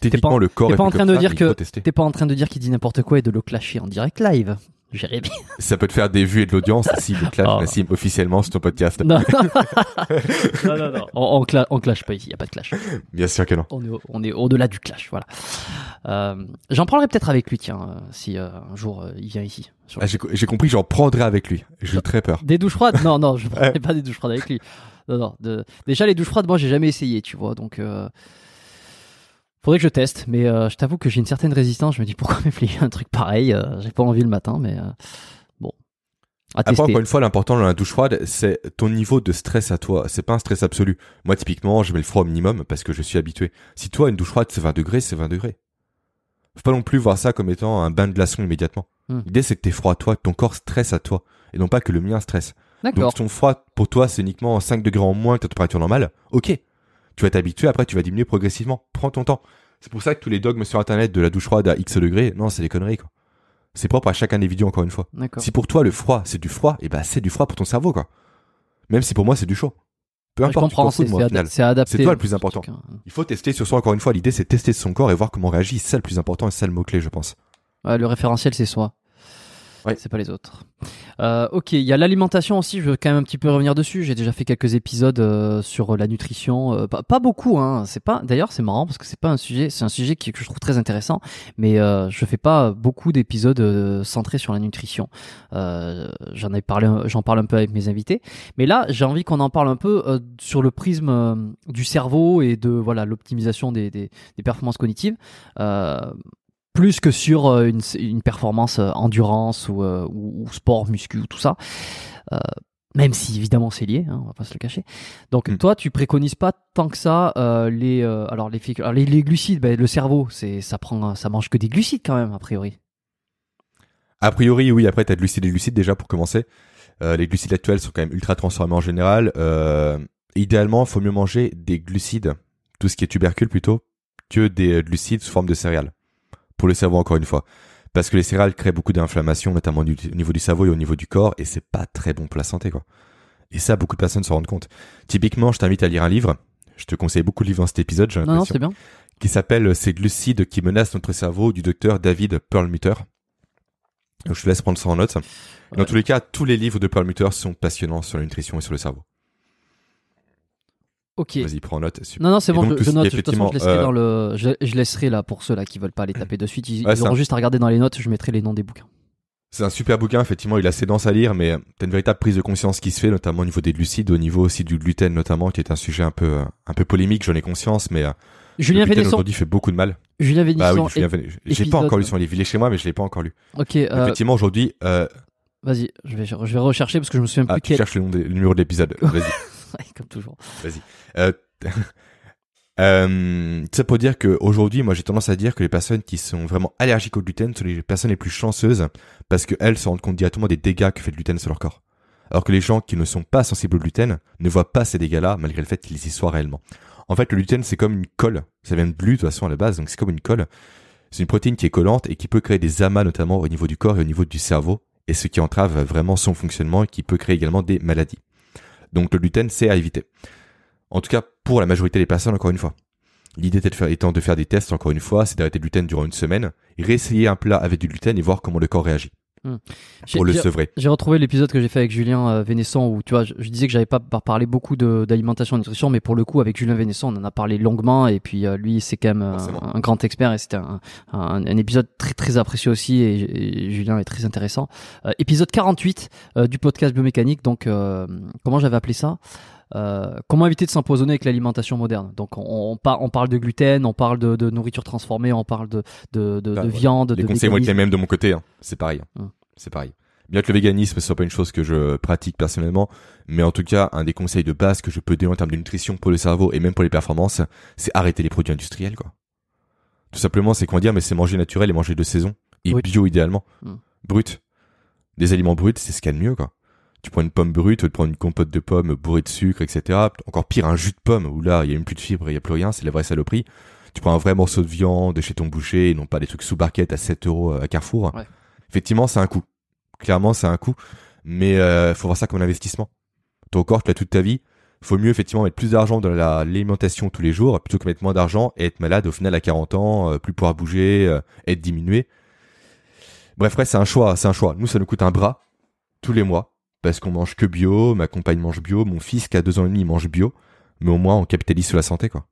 Techniquement, le corps est pas en train de dire que t'es pas en train de dire qu'il dit n'importe quoi et de le clasher en direct live. Jérémy. Ça peut te faire des vues et de l'audience si le clash, oh. Nassim, officiellement sur ton podcast. Non, (laughs) non, non, non. On, on, clash pas ici, il y a pas de clash. Bien sûr que non. On est, on est au-delà du clash, voilà. Euh, j'en parlerai peut-être avec lui, tiens, euh, si euh, un jour euh, il vient ici. Ah, J'ai compris, j'en prendrai avec lui. J'ai très peur. Des douches froides? Non, non, je ne prendrai pas des douches froides avec lui. Non, non. De... Déjà, les douches froides, moi, j'ai jamais essayé, tu vois, donc. Faudrait que je teste, mais euh, je t'avoue que j'ai une certaine résistance. Je me dis pourquoi (laughs) m'appliquer un truc pareil. Euh, j'ai pas envie le matin, mais euh, bon. À Après, encore une fois, l'important dans la douche froide, c'est ton niveau de stress à toi. C'est pas un stress absolu. Moi, typiquement, je mets le froid au minimum parce que je suis habitué. Si toi, une douche froide, c'est 20 degrés, c'est 20 degrés. Faut pas non plus voir ça comme étant un bain de glaçon immédiatement. Hmm. L'idée, c'est que t'es froid à toi, que ton corps stresse à toi, et non pas que le mien stresse. Donc, si ton froid, pour toi, c'est uniquement 5 degrés en moins que ta température normale, ok. Tu vas t'habituer, après, tu vas diminuer progressivement. Prends ton temps. C'est pour ça que tous les dogmes sur internet de la douche froide à X degrés, non, c'est des conneries, quoi. C'est propre à chaque individu, encore une fois. Si pour toi, le froid, c'est du froid, et eh ben, c'est du froid pour ton cerveau, quoi. Même si pour moi, c'est du chaud. Peu importe, c'est adapté. C'est toi le plus important. Il faut tester sur soi, encore une fois. L'idée, c'est tester son corps et voir comment on réagit. C'est ça le plus important et c'est ça le mot-clé, je pense. le référentiel, c'est soi. Ouais. C'est pas les autres. Euh, ok, il y a l'alimentation aussi. Je veux quand même un petit peu revenir dessus. J'ai déjà fait quelques épisodes euh, sur la nutrition. Euh, pas, pas, beaucoup, hein. C'est pas. D'ailleurs, c'est marrant parce que c'est pas un sujet. C'est un sujet qui, que je trouve très intéressant, mais euh, je fais pas beaucoup d'épisodes euh, centrés sur la nutrition. j'en ai parlé. J'en parle un peu avec mes invités, mais là, j'ai envie qu'on en parle un peu sur le prisme du cerveau et de voilà l'optimisation des, des, des, performances cognitives plus que sur euh, une, une performance euh, endurance ou, euh, ou, sport muscu ou tout ça. Même si évidemment c'est lié, hein, on va pas se le cacher. Donc Mm. toi, tu préconises pas tant que ça euh, les euh, alors les, fécu- alors, les les glucides, ben, le cerveau, c'est ça prend ça mange que des glucides quand même a priori. A priori, oui. Après, t'as de glucides et glucides déjà pour commencer. Euh, les glucides actuels sont quand même ultra transformés en général. Euh, idéalement, faut mieux manger des glucides, tout ce qui est tubercule plutôt, que des glucides sous forme de céréales. Pour le cerveau, encore une fois. Parce que les céréales créent beaucoup d'inflammation, notamment du- au niveau du cerveau et au niveau du corps, et c'est pas très bon pour la santé, quoi. Et ça, beaucoup de personnes se rendent compte. Typiquement, je t'invite à lire un livre. Je te conseille beaucoup de livres dans cet épisode, j'ai Non non, c'est bien. qui s'appelle Ces glucides qui menacent notre cerveau du docteur David Perlmutter. Donc, je te laisse prendre ça en note. Dans tous les cas, tous les livres de Perlmutter sont passionnants sur la nutrition et sur le cerveau. OK. Vas-y, prends en note. Super. Non non, c'est bon, donc, je, note, de toute façon, je laisserai effectivement, dans le je, je laisserai là pour ceux là qui veulent pas aller taper de suite, ils, Ouais, ils ça. auront juste à regarder dans les notes, je mettrai les noms des bouquins. C'est un super bouquin, effectivement, il a assez dense à lire, mais t'as une véritable prise de conscience qui se fait, notamment au niveau des glucides, au niveau aussi du gluten, notamment, qui est un sujet un peu, euh, un peu polémique, j'en ai conscience, mais euh, Julien Vénesson, aujourd'hui fait beaucoup de mal. Julien Bah Vénesson. oui, Julien Véné- j'ai pas encore lu son livre, il est chez moi, mais je l'ai pas encore lu. OK, euh, Effectivement, aujourd'hui, euh, vas-y, je vais je vais rechercher parce que je me souviens ah, plus tu quel cherches le, nom des- le numéro de l'épisode, (laughs) vas-y. (laughs) Comme toujours. Vas-y. Euh, (laughs) euh, ça pour dire que aujourd'hui, moi, j'ai tendance à dire que les personnes qui sont vraiment allergiques au gluten sont les personnes les plus chanceuses parce qu'elles se rendent compte directement des dégâts que fait le gluten sur leur corps. Alors que les gens qui ne sont pas sensibles au gluten ne voient pas ces dégâts-là malgré le fait qu'ils y soient réellement. En fait, le gluten, c'est comme une colle. Ça vient de glu, de toute façon, à la base, donc c'est comme une colle. C'est une protéine qui est collante et qui peut créer des amas, notamment au niveau du corps et au niveau du cerveau, et ce qui entrave vraiment son fonctionnement et qui peut créer également des maladies. Donc le gluten, c'est à éviter. En tout cas, pour la majorité des personnes, encore une fois. L'idée de faire- étant de faire des tests, encore une fois, c'est d'arrêter le gluten durant une semaine, réessayer un plat avec du gluten et voir comment le corps réagit. J'ai- Pour le sevrer. J'ai retrouvé l'épisode que j'ai fait avec Julien euh, Vénesson où tu vois, je, je disais que j'avais pas par- parlé beaucoup d'alimentation et nutrition, mais pour le coup avec Julien Vénesson, on en a parlé longuement et puis euh, lui c'est quand même euh, un, grand expert et c'était un, un- un épisode très très apprécié aussi et, et Julien est très intéressant. Euh, épisode 48 euh, du podcast biomécanique, donc euh, comment j'avais appelé ça? Euh, comment éviter de s'empoisonner avec l'alimentation moderne? Donc on, on, par- on parle de gluten, on parle de, de nourriture transformée, on parle de, de, de, Ah, de ouais. viande, Les de conseils vont être les véganisme. mêmes de mon côté, hein. c'est pareil. hein. Hum. C'est pareil. Bien que le véganisme soit pas une chose que je pratique personnellement, mais en tout cas, un des conseils de base que je peux donner en termes de nutrition pour le cerveau et même pour les performances, c'est arrêter les produits industriels, quoi. Tout simplement, c'est qu'on dire, mais c'est manger naturel et manger de saison. Et Brut. bio idéalement. Hum. Brut. Des aliments bruts, c'est ce qu'il y a de mieux, quoi. Tu prends une pomme brute, tu prends une compote de pommes bourrée de sucre, etc. Encore pire, un jus de pomme, où là, il y a même plus de fibres, il y a plus rien, c'est la vraie saloperie. Tu prends un vrai morceau de viande chez ton boucher, et non pas des trucs sous barquette à 7 euros à Carrefour. Ouais. Effectivement, c'est un coût. Clairement, c'est un coût. Mais euh, faut voir ça comme un investissement. Ton corps, tu l'as toute ta vie. Faut mieux effectivement mettre plus d'argent dans la- l'alimentation tous les jours, plutôt que mettre moins d'argent et être malade au final à 40 ans, euh, plus pouvoir bouger, euh, être diminué. Bref, ouais, c'est un choix, c'est un choix. Nous, ça nous coûte un bras tous les mois parce qu'on mange que bio, ma compagne mange bio, mon fils qui a deux ans et demi mange bio, mais au moins on capitalise sur la santé quoi.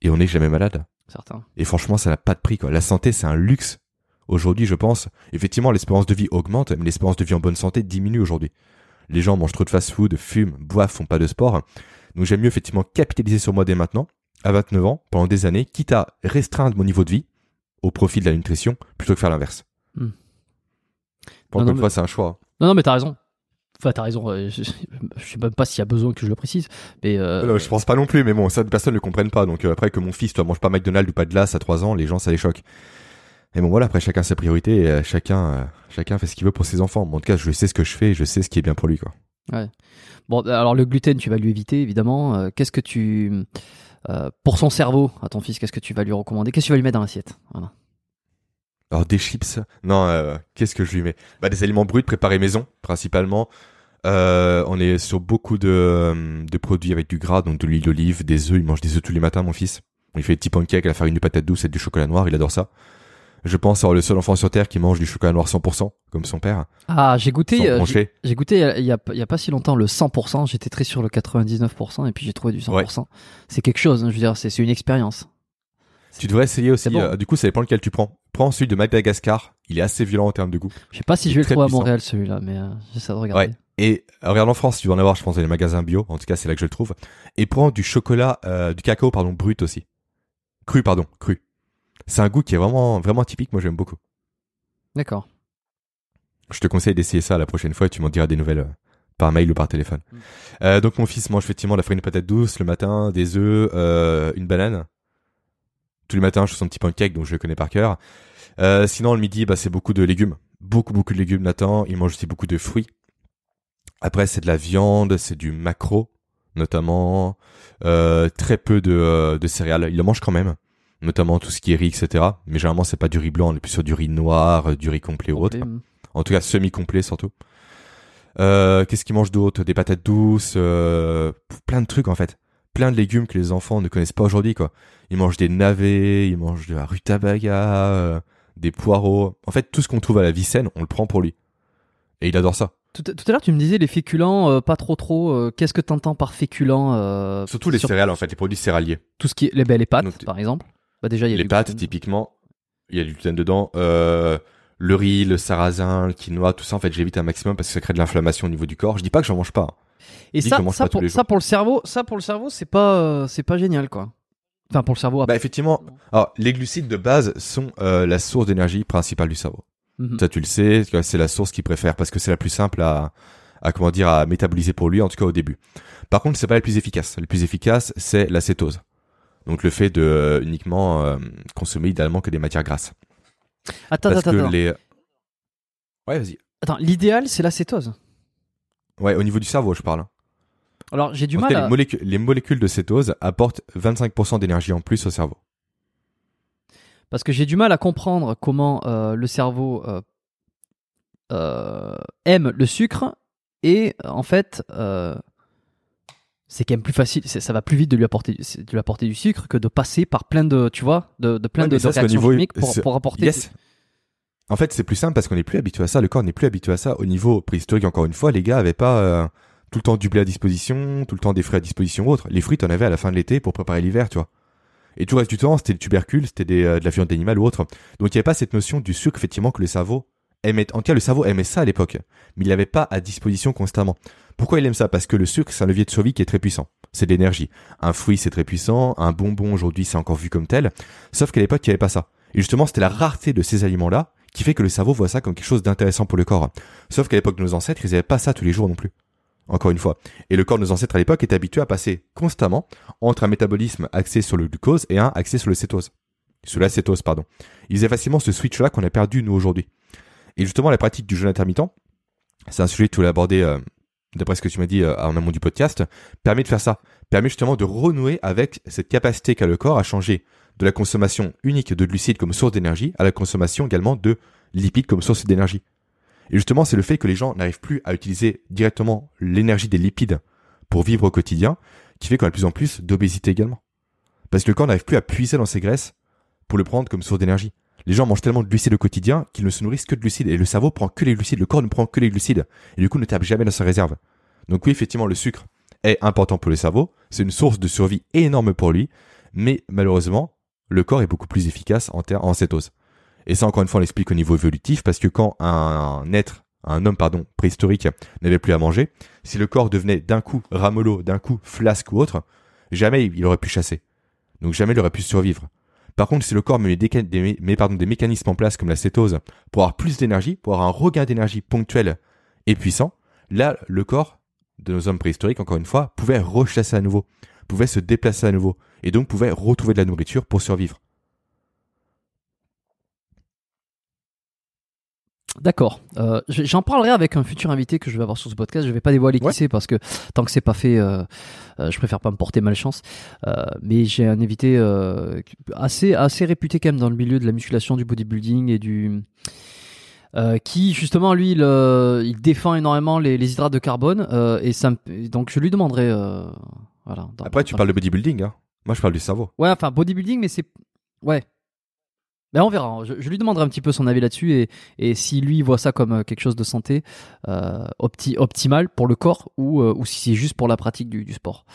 Et on n'est jamais malade. Certains. Et franchement, ça n'a pas de prix quoi. La santé, c'est un luxe. Aujourd'hui, je pense, effectivement, l'espérance de vie augmente, mais l'espérance de vie en bonne santé diminue aujourd'hui. Les gens mangent trop de fast-food, fument, boivent, font pas de sport. Donc j'aime mieux effectivement capitaliser sur moi dès maintenant, à 29 ans, pendant des années, quitte à restreindre mon niveau de vie au profit de la nutrition, plutôt que faire l'inverse. Hmm. Pour une mais- fois, c'est un choix. Non, non, mais t'as raison. Enfin, t'as raison. euh, Je, je sais même pas s'il y a besoin que je le précise. Mais euh, je pense pas non plus, mais bon, ça, personne ne le comprenne pas. Donc euh, après que mon fils, toi, mange pas McDonald's ou pas de glace à 3 ans, les gens, ça les choque. Et bon, voilà, après, chacun ses priorités, et, euh, chacun, chacun fait ce qu'il veut pour ses enfants. Bon, en tout cas, je sais ce que je fais, je sais ce qui est bien pour lui, quoi. bon, alors le gluten, tu vas lui éviter évidemment. Qu'est-ce que tu pour son cerveau à ton fils, qu'est-ce que tu vas lui recommander? Qu'est-ce que tu vas lui mettre dans l'assiette? Voilà. Alors des chips, non, euh, qu'est-ce que je lui mets? Bah des aliments bruts préparés maison, principalement. Euh, on est sur beaucoup de, euh, de produits avec du gras, donc de l'huile d'olive, des œufs. Il mange des œufs tous les matins, mon fils. Il fait des petits pancakes à la farine de patate douce et du chocolat noir. Il adore ça. Je pense avoir le seul enfant sur terre qui mange du chocolat noir 100%, comme son père, Ah, j'ai goûté. euh, j'ai- goûté il y, a, il y a pas si longtemps le 100%. J'étais très sur le 99% et puis j'ai trouvé du 100%. C'est quelque chose. hein, je veux dire, c'est c'est une expérience. Tu devrais essayer aussi. Bon. euh, du coup, ça dépend lequel tu prends. Prends celui de Madagascar. Il est assez violent en termes de goût. Je sais pas si je vais le trouver à. Montréal celui-là, mais euh, j'essaie de regarder. Ouais. Et euh, regarde en France, tu vas en avoir, je pense, dans les magasins bio. En tout cas, c'est là que je le trouve. Et prends du chocolat, euh, du cacao, pardon, brut aussi. Cru, pardon, cru. C'est un goût qui est vraiment, vraiment typique. Moi, j'aime beaucoup. D'accord. Je te conseille d'essayer ça la prochaine fois et tu m'en diras des nouvelles euh, par mail ou par téléphone. Euh, donc mon fils mange effectivement la farine de patate douce le matin, des œufs, une banane. Tous les matins, je fais son petit pancake, donc je le connais par cœur. Euh, sinon, le midi, bah, c'est beaucoup de légumes. Beaucoup, beaucoup de légumes Nathan. Il mange aussi beaucoup de fruits. Après, c'est de la viande, c'est du macro, notamment. Euh, très peu de, euh, de céréales. Il en mange quand même. Notamment tout ce qui est riz, etc. Mais généralement, c'est pas du riz blanc, on est plus sur du riz noir, euh, du riz complet ou autre. Mm. En tout cas, semi-complet surtout. Euh, Qu'est-ce qu'il mange d'autre? Des patates douces, euh, plein de trucs en fait. Plein de légumes que les enfants ne connaissent pas aujourd'hui quoi. Ils mangent des navets, ils mangent de la rutabaga, euh, des poireaux. En fait, tout ce qu'on trouve à la vie saine, on le prend pour lui. Et il adore ça. Tout, tout à l'heure, tu me disais les féculents, euh, pas trop trop. euh, Qu'est-ce que t'entends par féculents euh, Surtout les sur céréales en fait, les produits céréaliers. Tout ce qui est les, ben, les pâtes, Donc, par exemple. Bah déjà, il y a Les du pâtes, gluten. typiquement, il y a du gluten dedans. Le riz, le sarrasin, le quinoa, tout ça en fait, j'évite un maximum parce que ça crée de l'inflammation au niveau du corps. Je dis pas que j'en mange pas. hein. Et ça, pas pour, ça pour le cerveau, ça pour le cerveau, c'est pas, c'est pas génial quoi. Enfin pour le cerveau. Bah effectivement, alors les glucides de base sont euh, la source d'énergie principale du cerveau. Mhm. Ça tu le sais, c'est la source qu'il préfère parce que c'est la plus simple à, à comment dire à métaboliser pour lui en tout cas au début. Par contre, c'est pas la plus efficace. Le plus efficace, c'est la cétose. Donc le fait de euh, uniquement euh, consommer idéalement que des matières grasses. Attends, parce attends, que attends. les Ouais, vas-y. Attends, l'idéal c'est la cétose. Ouais, au niveau du cerveau, je parle. Alors j'ai du En mal cas, à. les, molécules, les molécules de cétose apportent 25% d'énergie en plus au cerveau. Parce que j'ai du mal à comprendre comment euh, le cerveau euh, euh, aime le sucre et en fait c'est quand même plus facile, ça va plus vite de lui apporter du- de lui apporter du sucre que de passer par plein de tu vois de, de plein Ouais, de, ça, réactions niveau- chimiques pour, apporter. Yes. En fait, c'est plus simple parce qu'on n'est plus habitué à ça. Le corps n'est plus habitué à ça. Au niveau préhistorique, encore une fois, les gars avaient pas tout le temps du blé à disposition, tout le temps des fruits à disposition ou autre. Les fruits, t'en avais à la fin de l'été pour préparer l'hiver, tu vois. Et tout le reste du temps, c'était le tubercule, c'était des, euh, de la viande d'animal ou autre. Donc il n'y avait pas cette notion du sucre, effectivement, que le cerveau aimait. En tout cas, le cerveau aimait ça à l'époque, mais il l'avait pas à disposition constamment. Pourquoi il aime ça? Parce que le sucre, c'est un levier de survie qui est très puissant. C'est de l'énergie. Un fruit, c'est très puissant. Un bonbon, aujourd'hui, c'est encore vu comme tel. Sauf qu'à l'époque, il n'y avait pas ça. Et justement, c'était la rareté de ces aliments-là qui fait que le cerveau voit ça comme quelque chose d'intéressant pour le corps. Sauf qu'à l'époque de nos ancêtres, ils n'avaient pas ça tous les jours non plus. Encore une fois. Et le corps de nos ancêtres à l'époque était habitué à passer constamment entre un métabolisme axé sur le glucose et un axé sur le cétose. Sur la cétose, pardon. Ils faisaient facilement ce switch-là qu'on a perdu, nous, aujourd'hui. Et justement, la pratique du jeûne intermittent, c'est un sujet que tu voulais aborder, euh, d'après ce que tu m'as dit euh, en amont du podcast, permet de faire ça. Permet justement de renouer avec cette capacité qu'a le corps à changer de la consommation unique de glucides comme source d'énergie à la consommation également de lipides comme source d'énergie. Et justement, c'est le fait que les gens n'arrivent plus à utiliser directement l'énergie des lipides pour vivre au quotidien qui fait qu'on a de plus en plus d'obésité également. Parce que le corps n'arrive plus à puiser dans ses graisses pour le prendre comme source d'énergie. Les gens mangent tellement de glucides au quotidien qu'ils ne se nourrissent que de glucides et le cerveau prend que les glucides, le corps ne prend que les glucides et du coup ne tape jamais dans sa réserve. Donc oui, effectivement, le sucre est important pour le cerveau, c'est une source de survie énorme pour lui, mais malheureusement, le corps est beaucoup plus efficace en, en cétose. Et ça, encore une fois, on l'explique au niveau évolutif, parce que quand un, être, un homme, pardon, préhistorique, n'avait plus à manger, si le corps devenait d'un coup ramollo, d'un coup flasque ou autre, jamais il aurait pu chasser. Donc jamais il aurait pu survivre. Par contre, si le corps met des mécanismes en place comme la cétose pour avoir plus d'énergie, pour avoir un regain d'énergie ponctuel et puissant, là, le corps de nos hommes préhistoriques, encore une fois, pouvait rechasser à nouveau, pouvait se déplacer à nouveau, et donc pouvait retrouver de la nourriture pour survivre. D'accord. Euh, je- J'en parlerai avec un futur invité que je vais avoir sur ce podcast. Je vais pas dévoiler Ouais. qui c'est parce que tant que c'est pas fait, euh, euh, je préfère pas me porter malchance. Mais j'ai un invité assez assez réputé quand même dans le milieu de la musculation, du bodybuilding et du euh, qui justement lui il, euh, il défend énormément les, les hydrates de carbone euh, et ça donc je lui demanderai voilà. dans- Après, tu dans- parles de bodybuilding, hein. Moi, je parle du cerveau. Ouais, enfin bodybuilding, mais c'est ouais. Mais on verra. Je, lui demanderai un petit peu son avis là-dessus et, et si lui voit ça comme euh, quelque chose de santé euh, opti- optimal pour le corps ou, euh, ou si c'est juste pour la pratique du, du sport.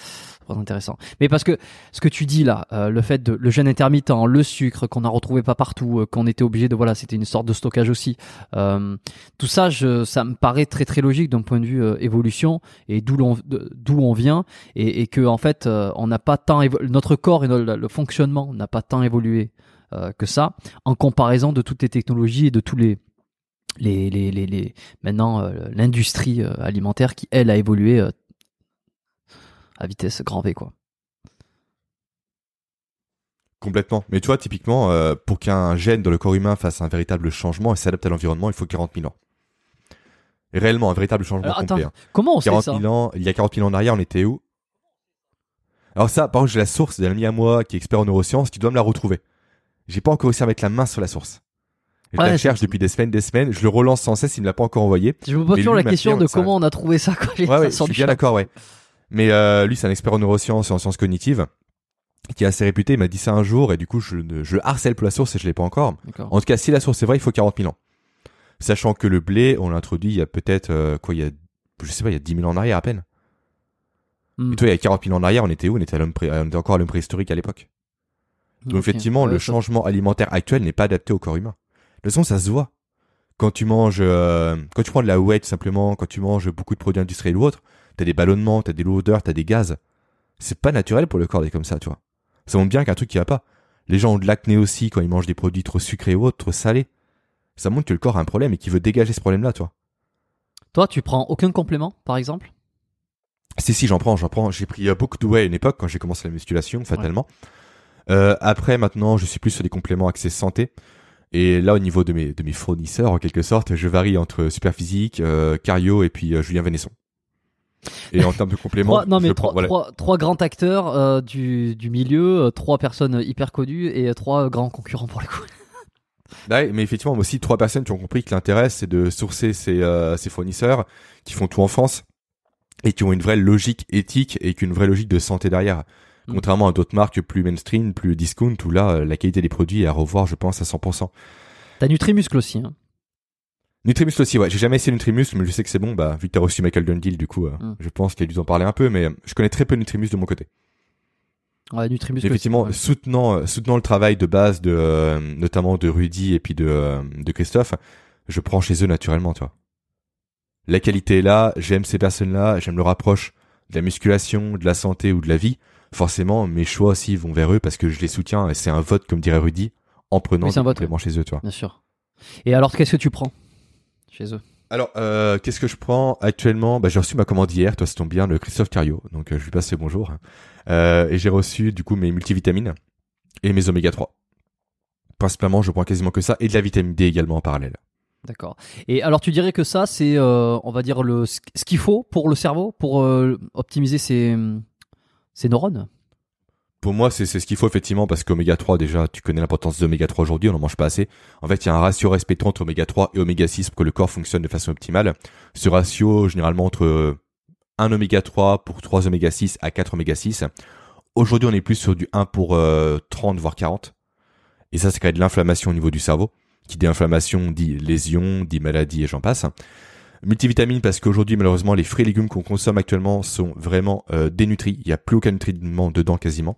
Très intéressant. Mais parce que ce que tu dis là, euh, le fait de le jeûne intermittent, le sucre qu'on a retrouvé pas partout, qu'on était obligé de voilà, c'était une sorte de stockage aussi. Tout ça, ça me paraît très très logique d'un point de vue évolution et d'où l'on d'où on vient et, et que en fait on n'a pas tant notre corps et le, le fonctionnement n'a pas tant évolué que ça en comparaison de toutes les technologies et de tous les les, les, les, les maintenant euh, l'industrie euh, alimentaire qui elle a évolué euh, à vitesse grand V quoi. Complètement. Mais tu vois, typiquement, euh, pour qu'un gène dans le corps humain fasse un véritable changement et s'adapte à l'environnement, il faut 40 000 ans. Et réellement, un véritable changement Alors, complet. attends, hein. Comment on sait 40 ça 000 ans, il y a 40 000 ans en arrière, on était où? Alors ça, par contre, j'ai la source d'un ami à moi qui est expert en neurosciences, qui doit me la retrouver. J'ai pas encore réussi à mettre la main sur la source. Je Ouais, la cherche depuis des semaines, des semaines. Je le relance sans cesse, il me l'a pas encore envoyé. Je me pose toujours la question de comment on a trouvé ça quand j'ai Ouais, ouais, je suis bien d'accord, ouais. Mais euh, lui, c'est un expert en neurosciences et en sciences cognitives, qui est assez réputé. Il m'a dit ça un jour, et du coup, je, ne- je le harcèle pour la source et je l'ai pas encore. En tout cas, si la source est vraie, il faut 40 000 ans. Sachant que le blé, on l'a introduit il y a peut-être, euh, quoi, il y a, je sais pas, il y a 10 000 ans en arrière à peine. Hmm. Et toi, il y a 40 000 ans en arrière, on était où? On était, à on était encore à l'homme préhistorique à l'époque. Donc effectivement, Ouais, le ça- changement alimentaire actuel n'est pas adapté au corps humain. De toute façon, ça se voit. Quand tu manges, euh, quand tu prends de la whey tout simplement, quand tu manges beaucoup de produits industriels ou autres, t'as des ballonnements, t'as des lourdeurs, t'as des gaz. C'est pas naturel pour le corps d'être comme ça, tu vois. Ça montre bien qu'il y a un truc qui va pas. Les gens ont de l'acné aussi quand ils mangent des produits trop sucrés ou autres, trop salés. Ça montre que le corps a un problème et qu'il veut dégager ce problème-là, tu vois. Toi, tu prends aucun complément, par exemple? Si, si, j'en prends, j'en prends. J'ai pris euh, beaucoup de whey à une époque quand j'ai commencé la musculation, fatalement. Euh, après, maintenant, je suis plus sur des compléments axés santé. Et là, au niveau de mes, de mes fournisseurs, en quelque sorte, je varie entre Superphysique, euh, Cario et puis euh, Julien Vénesson. Et en termes de compléments, (laughs) trois, non mais je trois, prends- voilà. trois, trois grands acteurs euh, du, du milieu, trois personnes hyper connues et trois grands concurrents pour le coup. (laughs) Ouais, mais effectivement, moi aussi, trois personnes qui ont compris que l'intérêt, c'est de sourcer ces, ces fournisseurs qui font tout en France et qui ont une vraie logique éthique et qu'une vraie logique de santé derrière. Mm. Contrairement à d'autres marques plus mainstream, plus discount, où là, euh, la qualité des produits est à revoir, je pense, à 100%. T'as Nutrimuscle aussi. Hein. Nutrimuscle aussi, ouais. J'ai jamais essayé Nutrimuscle, mais je sais que c'est bon. Bah, vu que t'as reçu Michael Dundee, du coup, euh, Mm. je pense qu'il a dû en parler un peu, mais je connais très peu Nutrimuscle de mon côté. Ouais, Nutrimuscle. Effectivement, aussi, ouais. soutenant, euh, soutenant le travail de base de, euh, notamment de Rudy et puis de, euh, de Christophe, je prends chez eux naturellement, tu vois. La qualité est là, j'aime ces personnes-là, j'aime leur approche de la musculation, de la santé ou de la vie. Forcément, mes choix aussi vont vers eux parce que je les soutiens et c'est un vote, comme dirait Rudy, en prenant Oui, c'est un vote, chez eux, tu vois. Bien sûr. Et alors, qu'est-ce que tu prends chez eux? Alors, euh, qu'est-ce que je prends actuellement? Bah, J'ai reçu ma commande hier, toi ça tombe bien, le Christophe Cario, donc euh, je lui passe le bonjour. Euh, et j'ai reçu du coup mes multivitamines et mes oméga 3. Principalement, je prends quasiment que ça et de la vitamine D également en parallèle. D'accord. Et alors, tu dirais que ça, c'est, on va dire, le, ce qu'il faut pour le cerveau, pour optimiser ses, ses neurones Pour moi, c'est ce qu'il faut effectivement parce qu'oméga 3, déjà, tu connais l'importance de l'oméga 3 aujourd'hui, on n'en mange pas assez. En fait, il y a un ratio respectant entre oméga 3 et oméga 6 pour que le corps fonctionne de façon optimale. Ce ratio, généralement, entre euh, 1 oméga 3 pour 3 oméga 6 à 4 oméga 6. Aujourd'hui, on est plus sur du 1 pour euh, 30, voire 40. Et ça, ça crée de l'inflammation au niveau du cerveau. Qui dit inflammation dit lésion, dit maladie et j'en passe. Multivitamines parce qu'aujourd'hui, malheureusement, les fruits et légumes qu'on consomme actuellement sont vraiment euh, dénutris. Il n'y a plus aucun nutriment dedans quasiment.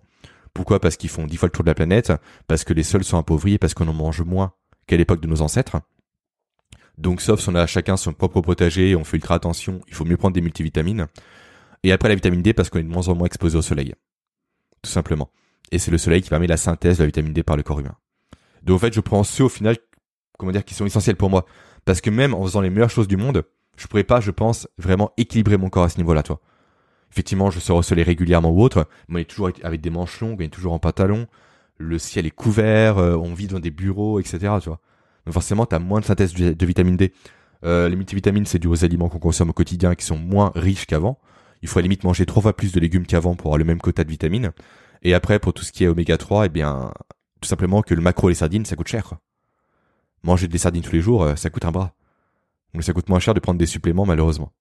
Pourquoi? Parce qu'ils font dix fois le tour de la planète, parce que les sols sont appauvris et parce qu'on en mange moins qu'à l'époque de nos ancêtres. Donc, sauf si on a chacun son propre potager, on fait ultra attention, il faut mieux prendre des multivitamines. Et après la vitamine D parce qu'on est de moins en moins exposé au soleil. Tout simplement. Et c'est le soleil qui permet la synthèse de la vitamine D par le corps humain. Donc en fait, je prends ceux au final, comment dire, qui sont essentiels pour moi. Parce que même en faisant les meilleures choses du monde, je pourrais pas, je pense, vraiment équilibrer mon corps à ce niveau-là, toi. Effectivement, je sors au régulièrement ou autre, mais on est toujours avec- des manches longues, on est toujours en pantalon, le ciel est couvert, euh, on vit dans des bureaux, etc., tu vois. Donc forcément, t'as moins de synthèse de vitamine D. Euh, les multivitamines, c'est dû aux aliments qu'on consomme au quotidien qui sont moins riches qu'avant. Il faut à la limite manger trois fois plus de légumes qu'avant pour avoir le même quota de vitamines. Et après, pour tout ce qui est oméga 3, eh bien, tout simplement que le macro et les sardines, ça coûte cher. Manger des sardines tous les jours, euh, ça coûte un bras. Donc ça coûte moins cher de prendre des suppléments, malheureusement.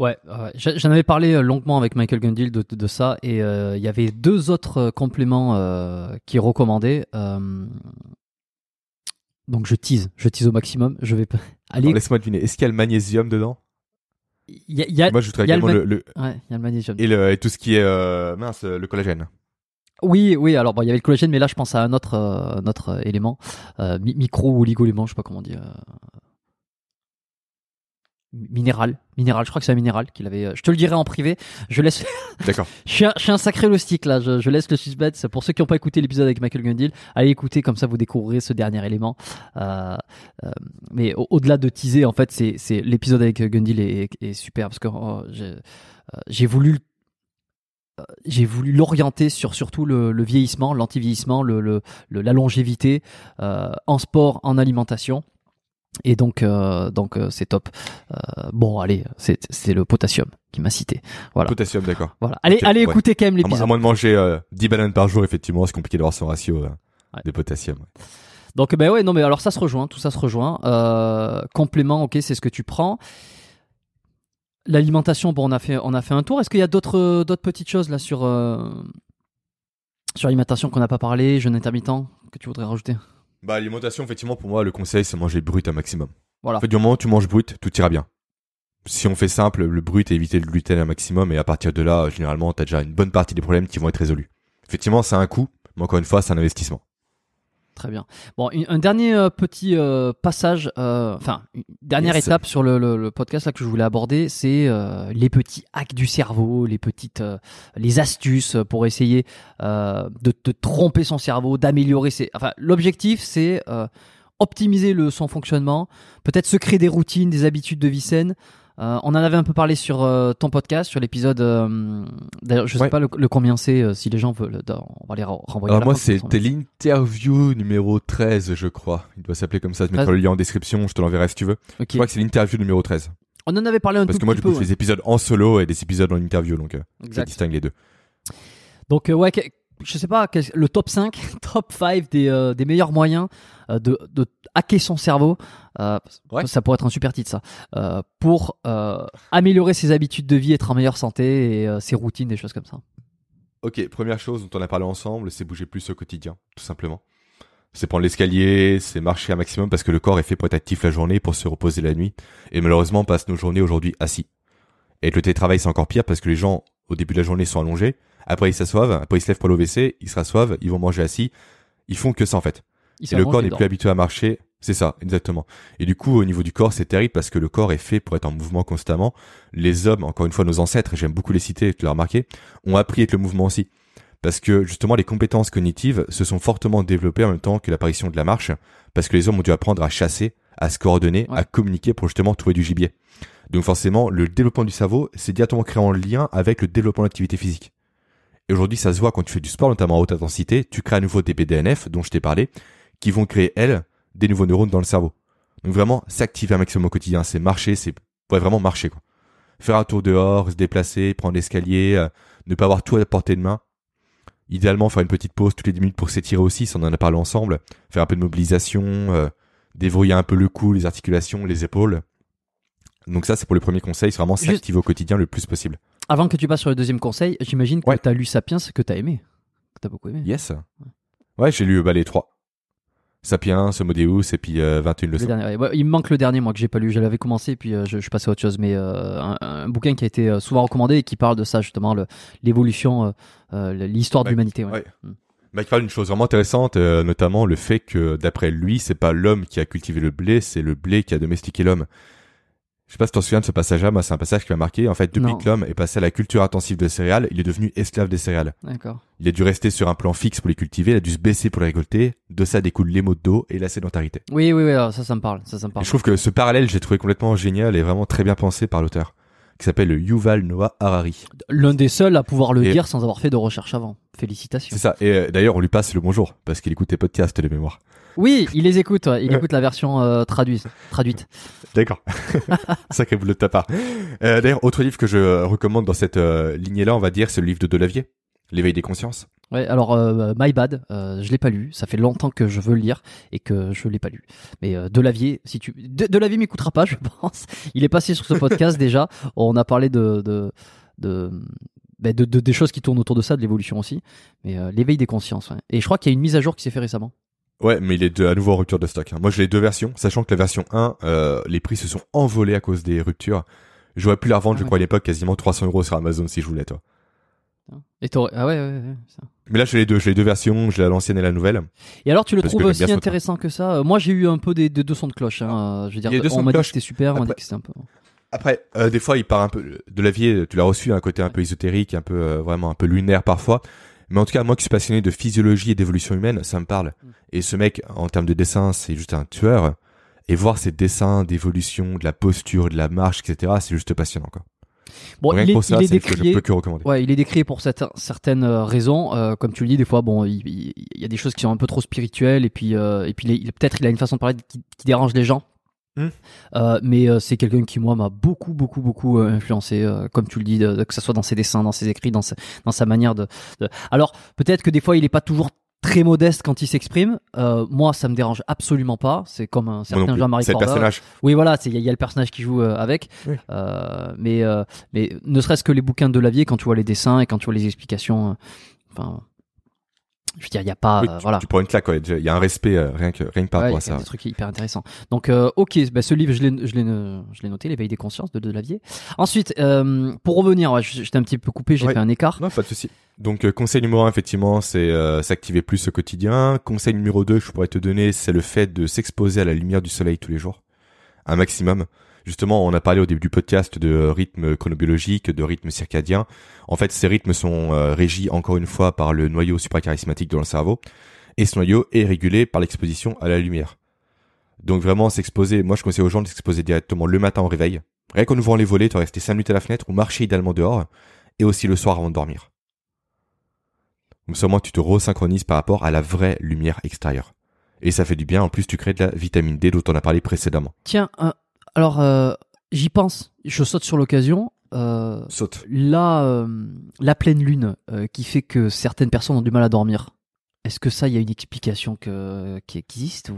Ouais, j'en avais parlé euh, longuement avec Michael Gundil de, de ça, et euh, il y avait deux autres euh, compléments euh, qui recommandaient. donc je tease, je tease au maximum. Je vais Alors, Laisse-moi deviner, est-ce qu'il y a le magnésium dedans? Il y a, il y a- Moi, je voudrais le également mag- le, le- ouais, il y a le magnésium. et, le, et tout ce qui est mince, le collagène. Oui, oui. Alors bon, il y avait le collagène, mais là je pense à un autre, élément, mi- micro ou oligo-élément, je sais pas comment dire. Euh. minéral, minéral. Je crois que c'est un minéral qu'il avait. euh, Je te le dirai en privé. Je laisse. D'accord. (laughs) je, suis un, je suis un sacré loustic là. Je, je laisse le suspense. Pour ceux qui n'ont pas écouté l'épisode avec Michael Gundil, allez écouter comme ça vous découvrirez ce dernier élément. Euh, euh, mais au- au-delà de teaser, en fait, c'est c'est l'épisode avec Gundil est, est, est super parce que oh, j'ai euh, j'ai voulu euh, j'ai voulu l'orienter sur surtout le, le vieillissement, l'anti-vieillissement, le, le, le- la longévité euh, en sport, en alimentation. Et donc, euh, donc euh, c'est top. Euh, bon, allez, c'est c'est le potassium qui m'a cité. Voilà. Potassium, d'accord. Voilà. Allez, Ok, allez ouais. écouter quand même mo- à l'épisode. moins de manger euh, 10 bananes par jour, effectivement, c'est compliqué d'avoir son ratio Ouais. de potassium. ouais. Donc, ben ouais, non, mais alors ça se rejoint, tout ça se rejoint. Complément, ok, c'est ce que tu prends. L'alimentation, bon, on a fait, on a fait un tour. Est-ce qu'il y a d'autres, d'autres petites choses là sur sur l'alimentation qu'on n'a pas parlé, jeûne intermittent, que tu voudrais rajouter? Bah, alimentation, effectivement, pour moi, le conseil, c'est manger brut un maximum. Voilà. En fait, du moment où tu manges brut, tout ira bien. Si on fait simple, le brut et éviter le gluten un maximum, et à partir de là, généralement, t'as déjà une bonne partie des problèmes qui vont être résolus. Effectivement, c'est un coût, mais encore une fois, c'est un investissement. Très bien. Bon, une- un dernier euh, petit euh, passage, euh, enfin, une dernière Yes. étape sur le, le- le podcast là que je voulais aborder, c'est euh, les petits hacks du cerveau, les petites, euh, les astuces pour essayer euh, de, de tromper son cerveau, d'améliorer ses. Enfin, l'objectif c'est euh, optimiser le son fonctionnement, peut-être se créer des routines, des habitudes de vie saine. Euh, on en avait un peu parlé sur euh, ton podcast, sur l'épisode. euh, D'ailleurs, je sais Ouais. pas le, le combien c'est. si les gens veulent, on va les ren- renvoyer. à Alors moi, c'était l'interview numéro 13, je crois. Il doit s'appeler comme ça, je mettrai 13. le lien en description, je te l'enverrai si tu veux. façon. Ok. Je crois que c'est l'interview numéro 13. On en avait parlé un Parce tout que moi, du coup, peu. je fais des épisodes en solo et des épisodes en interview, donc je distingue les deux. Donc, ouais, je sais pas, le top 5, (laughs) top 5 des, euh, des meilleurs moyens euh, de, de hacker son cerveau. euh, Ouais. Ça pourrait être un super titre, ça. pour améliorer ses habitudes de vie, être en meilleure santé et ses routines, des choses comme ça. Ok, première chose dont on a parlé ensemble, c'est bouger plus au quotidien, tout simplement. C'est prendre l'escalier, c'est marcher un maximum parce que le corps est fait pour être actif la journée, pour se reposer la nuit. Et malheureusement, on passe nos journées aujourd'hui assis. Et le télétravail, c'est encore pire parce que les gens, au début de la journée, sont allongés. Après, ils s'assoivent. Après, ils se lèvent pour l'OVC. Ils se rassoivent. Ils vont manger assis. Ils font que ça, en fait. Et le corps n'est plus habitué à marcher. C'est ça, exactement. Et du coup, au niveau du corps, c'est terrible parce que le corps est fait pour être en mouvement constamment. Les hommes, encore une fois, nos ancêtres, et j'aime beaucoup les citer, tu l'as remarqué, ont appris avec le mouvement aussi. Parce que justement, les compétences cognitives se sont fortement développées en même temps que l'apparition de la marche, parce que les hommes ont dû apprendre à chasser, à se coordonner, Ouais. à communiquer pour justement trouver du gibier. Donc forcément, le développement du cerveau, c'est directement créé en lien avec le développement de l'activité physique. Et aujourd'hui, ça se voit quand tu fais du sport, notamment à haute intensité, tu crées à nouveau des BDNF, dont je t'ai parlé, qui vont créer, elles, des nouveaux neurones dans le cerveau. Donc vraiment, s'activer un maximum au quotidien, c'est marcher, c'est vraiment marcher, quoi. Faire un tour dehors, se déplacer, prendre l'escalier, euh, ne pas avoir tout à portée de main. Idéalement, faire une petite pause toutes les 10 minutes pour s'étirer aussi, si on en a parlé ensemble. Faire un peu de mobilisation, euh, un peu le cou, les articulations, les épaules. Donc ça, c'est pour le premier conseil, c'est vraiment s'activer au quotidien le plus possible. Avant que tu passes sur le deuxième conseil, j'imagine que Ouais. tu as lu Sapiens, que tu as aimé. Que tu as beaucoup aimé. Yes. Ouais, j'ai lu bah, les trois. Sapiens, Homo Deus et puis euh, 21 Le leçons. dernier, ouais. Il me manque le dernier, moi, que j'ai pas lu. Je l'avais commencé, et puis euh, je, je suis passé à autre chose. Mais euh, un, un bouquin qui a été euh, souvent recommandé et qui parle de ça, justement, le- l'évolution, euh, euh, l'histoire de Ouais. l'humanité. ouais. Ouais. Mm. Bah, il parle d'une chose vraiment intéressante, euh, notamment le fait que, d'après lui, c'est pas l'homme qui a cultivé le blé, c'est le blé qui a domestiqué l'homme. Je sais pas si tu te souviens de ce passage-là, moi c'est un passage qui m'a marqué. En fait, depuis Non. que l'homme est passé à la culture intensive de céréales, il est devenu esclave des céréales. D'accord. Il a dû rester sur un plan fixe pour les cultiver, il a dû se baisser pour les récolter. De ça découlent les maux de dos et la sédentarité. Oui, oui, oui, alors ça, ça me parle. Ça, ça me Et parle. je trouve que ce parallèle, j'ai trouvé complètement génial et vraiment très bien pensé par l'auteur, qui s'appelle Yuval Noah Harari. L'un des seuls à pouvoir le Et- dire sans avoir fait de recherche avant. Félicitations. C'est ça. Et euh, d'ailleurs, on lui passe le bonjour, parce qu'il écoute tes podcasts de mémoire. Oui, il les écoute. ouais. Il écoute la version euh, traduite. traduite. D'accord. (laughs) Sacré boulot de ta part. Euh, D'ailleurs, autre livre que je recommande dans cette euh, lignée-là, on va dire, c'est le livre de Delavier, L'éveil des consciences. Ouais, alors euh, My Bad, euh, je l'ai pas lu. Ça fait longtemps que je veux le lire et que je l'ai pas lu. Mais euh, Delavier, si tu De, Delavier m'écoutera pas, (laughs) je pense. Il est passé sur ce podcast déjà. On a parlé de de de, ben, de- de- des choses qui tournent autour de ça, de l'évolution aussi. Mais euh, l'éveil des consciences. ouais. Et je crois qu'il y a une mise à jour qui s'est fait récemment. Ouais, mais il est de, à nouveau en rupture de stock. hein. Moi, j'ai les deux versions, sachant que la version 1, euh, les prix se sont envolés à cause des ruptures. J'aurais pu la revendre, Ah je ouais. crois, à l'époque, quasiment 300 euros sur Amazon si je voulais, toi. Et t'aurais- ah ouais, ouais, ouais, ça. Mais là, j'ai les deux, j'ai les deux versions, j'ai la l'ancienne et la nouvelle. Et alors, tu le trouves aussi intéressant que ça? Moi, j'ai eu un peu des, des deux sons de cloche. Hein. Je veux dire, on de m'a dit que cloche. c'était super, on m'a dit Après- que c'était un peu. Après, euh, des fois, il part un peu de l'avier. Tu l'as reçu un côté un peu ésotérique, un peu euh, vraiment un peu lunaire parfois. Mais en tout cas, moi qui suis passionné de physiologie et d'évolution humaine, ça me parle. Mm. Et ce mec, en termes de dessin, c'est juste un tueur. Et voir ces dessins d'évolution, de la posture, de la marche, etc., c'est juste passionnant. Quoi. Bon, Rien il est, pour ça, il est c'est ce que je décrié. peux que recommander. Ouais, il est décrié pour cette- certaines euh, raisons. Euh, comme tu le dis, des fois, bon, il, il- il y a des choses qui sont un peu trop spirituelles, et puis, euh, et puis, il peut-être il a une façon de parler qui, qui dérange les gens. Hmm. Euh, mais euh, c'est quelqu'un qui moi m'a beaucoup beaucoup beaucoup euh, influencé euh, comme tu le dis de- de- que ce soit dans ses dessins dans ses écrits dans sa, dans sa manière de, de- alors peut-être que des fois il est pas toujours très modeste quand il s'exprime euh, moi ça me dérange absolument pas c'est comme un certain. Jean-Marie C'est le Corda. personnage. Oui, voilà, c'est- il y, a- il y a le personnage qui joue euh, avec. Oui. Euh, mais, euh, mais ne serait-ce que les bouquins de Lavier, quand tu vois les dessins et quand tu vois les explications, euh, enfin, je veux dire, il n'y a pas, Oui, euh, tu, voilà. tu prends une claque, ouais. Il y a un respect euh, rien que rien que par Ouais, rapport à ça. des trucs hyper intéressants. Donc, euh, ok, bah, ce livre, je l'ai, je l'ai, je l'ai noté, l'éveil des consciences de, de Lavier. Ensuite, pour revenir, ouais, j'étais un petit peu coupé, j'ai Ouais. fait un écart. Non, pas de souci. Donc conseil numéro un, effectivement, c'est s'activer plus au quotidien. Conseil numéro 2 que je pourrais te donner, c'est le fait de s'exposer à la lumière du soleil tous les jours, un maximum. Justement, on a parlé au début du podcast de rythme chronobiologique, de rythme circadien. En fait, ces rythmes sont euh, régis encore une fois par le noyau suprachiasmatique dans le cerveau, et ce noyau est régulé par l'exposition à la lumière. Donc vraiment s'exposer, moi je conseille aux gens de s'exposer directement le matin au réveil. Rien qu'en ouvrant les volets, tu vas rester 5 minutes à la fenêtre ou marcher idéalement dehors, et aussi le soir avant de dormir. Comme ça, tu te resynchronises par rapport à la vraie lumière extérieure. Et ça fait du bien. En plus, tu crées de la vitamine D dont on a parlé précédemment. Tiens, alors, euh, j'y pense, je saute sur l'occasion. Euh, Saute. euh, la pleine lune qui fait que certaines personnes ont du mal à dormir. Est-ce que ça, il y a une explication que, qui existe ou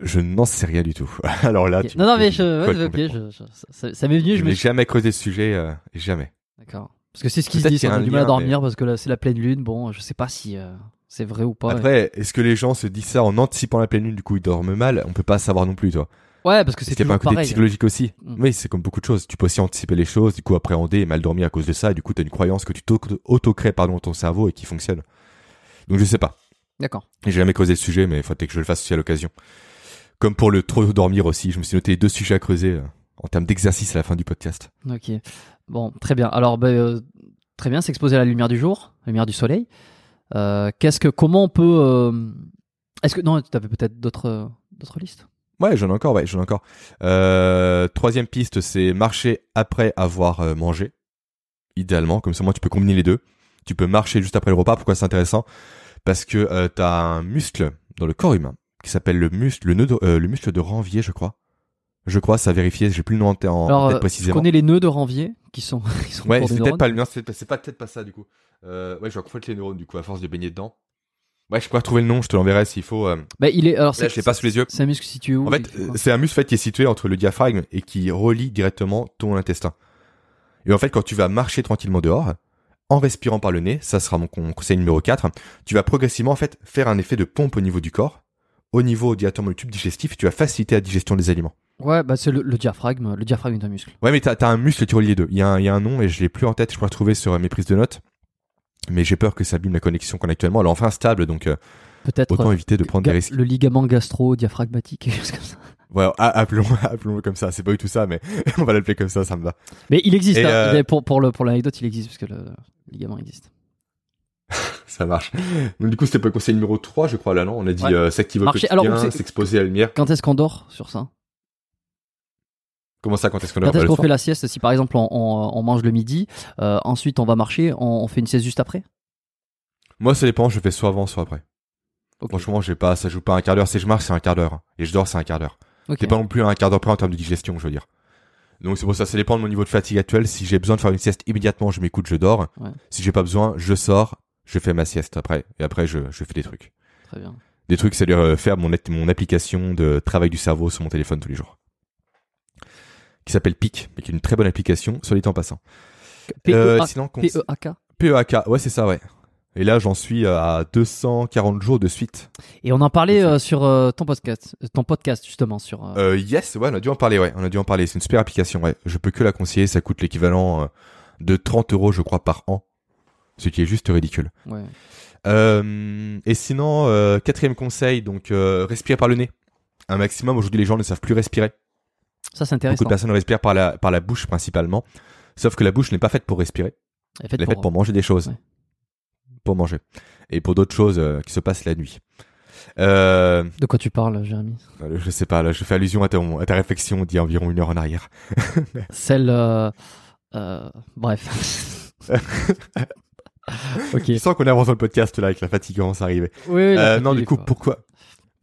Je n'en sais rien du tout. (laughs) Alors là, ok. Tu Non, non, mais je, ouais, ça, ça m'est venu. Je n'ai suis... jamais creusé ce sujet, euh, jamais. D'accord. Parce que c'est ce qu'ils disent, a on a du mal à dormir parce que là, c'est la pleine lune. Bon, je sais pas si euh, c'est vrai ou pas. ouais. Après, est-ce que les gens se disent ça en anticipant la pleine lune, du coup ils dorment mal? On peut pas savoir non plus, toi. Ouais, parce que c'est pas un côté pareil. psychologique aussi Mm. Oui, c'est comme beaucoup de choses. Tu peux aussi anticiper les choses, du coup appréhender et mal dormir à cause de ça, et du coup t'as une croyance que tu auto-crées pardon, dans ton cerveau et qui fonctionne. Donc je sais pas. D'accord. J'ai jamais creusé le sujet, mais il faudrait que je le fasse aussi à l'occasion. Comme pour le trop dormir aussi, je me suis noté deux sujets à creuser euh, en termes d'exercice à la fin du podcast. Ok. Bon, très bien. Alors, ben, euh, très bien, s'exposer à la lumière du jour, la lumière du soleil. Euh, qu'est-ce que, comment on peut, est-ce que non, tu avais peut-être d'autres, d'autres listes? Ouais, j'en ai encore, ouais, j'en ai encore. Euh, troisième piste, c'est marcher après avoir euh, mangé. Idéalement, comme ça, moi, tu peux combiner les deux. Tu peux marcher juste après le repas. Pourquoi c'est intéressant? Parce que euh, t'as un muscle dans le corps humain qui s'appelle le muscle, le, nœud de- euh, le muscle de Ranvier, je crois. Je crois, ça a vérifié. J'ai plus le nom en, tête- en Alors, tête euh, je précisément. connais les nœuds de Ranvier qui sont, (laughs) qui sont Ouais, c'est peut-être pas le mien, c'est pas peut-être pas ça du coup. Euh, ouais, je vais confondre les neurones du coup à force de baigner dedans. Ouais, je pourrais retrouver le nom, je te l'enverrai s'il faut. euh. Ben, il est, alors, Là, je l'ai pas sous les yeux. C'est un muscle situé où En fait, euh, c'est un muscle fait, qui est situé entre le diaphragme et qui relie directement ton intestin. Et en fait, quand tu vas marcher tranquillement dehors, en respirant par le nez, ça sera mon con- conseil numéro 4, tu vas progressivement en fait faire un effet de pompe au niveau du corps, au niveau directement du tube digestif, et tu vas faciliter la digestion des aliments. Ouais, bah, c'est le, le diaphragme. Le diaphragme est un muscle. Ouais, mais t'as as un muscle qui relie les deux. Il y, a un, il y a un nom et je l'ai plus en tête, je pourrais retrouver sur mes prises de notes. Mais j'ai peur que ça abîme la connexion qu'on a actuellement. Elle est enfin stable, donc euh, Peut-être. autant euh, éviter de prendre des risques. Le ligament gastro-diaphragmatique, quelque chose comme ça. Ouais, a- appelons-le (laughs) appelons comme ça. C'est pas du tout ça, mais (laughs) on va l'appeler comme ça, ça me va. Mais il existe. Hein. euh, Pour, pour le, pour l'anecdote, il existe parce que le, le ligament existe. (laughs) Ça marche. Donc du coup, c'était pas le conseil numéro 3, je crois, là, non? On a dit Ouais. s'activer au Marcher- quotidien, s'exposer à la lumière. Quand est-ce qu'on dort sur ça? Comment ça, quand est-ce qu'on Quand est-ce fait la sieste Si par exemple on, on- on mange le midi, euh, ensuite on va marcher, on, on fait une sieste juste après Moi, ça dépend, je fais soit avant, soit après. Ok. Franchement, j'ai pas, ça joue pas un quart d'heure. Si je marche, c'est un quart d'heure. Et je dors, c'est un quart d'heure. Ok. C'est pas non plus un quart d'heure près en termes de digestion, je veux dire. Donc c'est pour ça, ça dépend de mon niveau de fatigue actuel. Si j'ai besoin de faire une sieste immédiatement, je m'écoute, je dors. Ouais. Si j'ai pas besoin, je sors, je fais ma sieste après. Et après, je, je fais des trucs. Très bien. Des trucs, c'est-à-dire euh, faire mon, mon application de travail du cerveau sur mon téléphone tous les jours. Qui s'appelle PIC, mais qui est une très bonne application, sur les temps passants. Euh, P-E-A- sinon, cons- P-E-A-K. PEAK, ouais, c'est ça, ouais. Et là, j'en suis à 240 jours de suite. Et on en parlait euh, sur euh, ton podcast, euh, ton podcast justement sur. euh, Euh, yes, ouais, on a dû en parler, ouais. On a dû en parler. C'est une super application, ouais. Je peux que la conseiller. Ça coûte l'équivalent euh, de 30 euros, je crois, par an. Ce qui est juste ridicule. ouais. Euh, et sinon, euh, quatrième conseil, donc euh, respirer par le nez. Un maximum. Aujourd'hui, les gens ne savent plus respirer. Ça, c'est Beaucoup de personnes respirent par la, par la bouche principalement. Sauf que la bouche n'est pas faite pour respirer. Elle est faite pour manger des choses. ouais. Pour manger. Et pour d'autres choses euh, qui se passent la nuit. Euh, De quoi tu parles, Jérémy? je sais pas, là, je fais allusion à, ton, à ta réflexion d'il y a environ une heure en arrière. (laughs) Celle. euh, euh, bref. (laughs) ok. Je sens qu'on avance dans le podcast là avec la fatigue commence à arriver. Oui, oui, Euh, non, du coup, quoi. pourquoi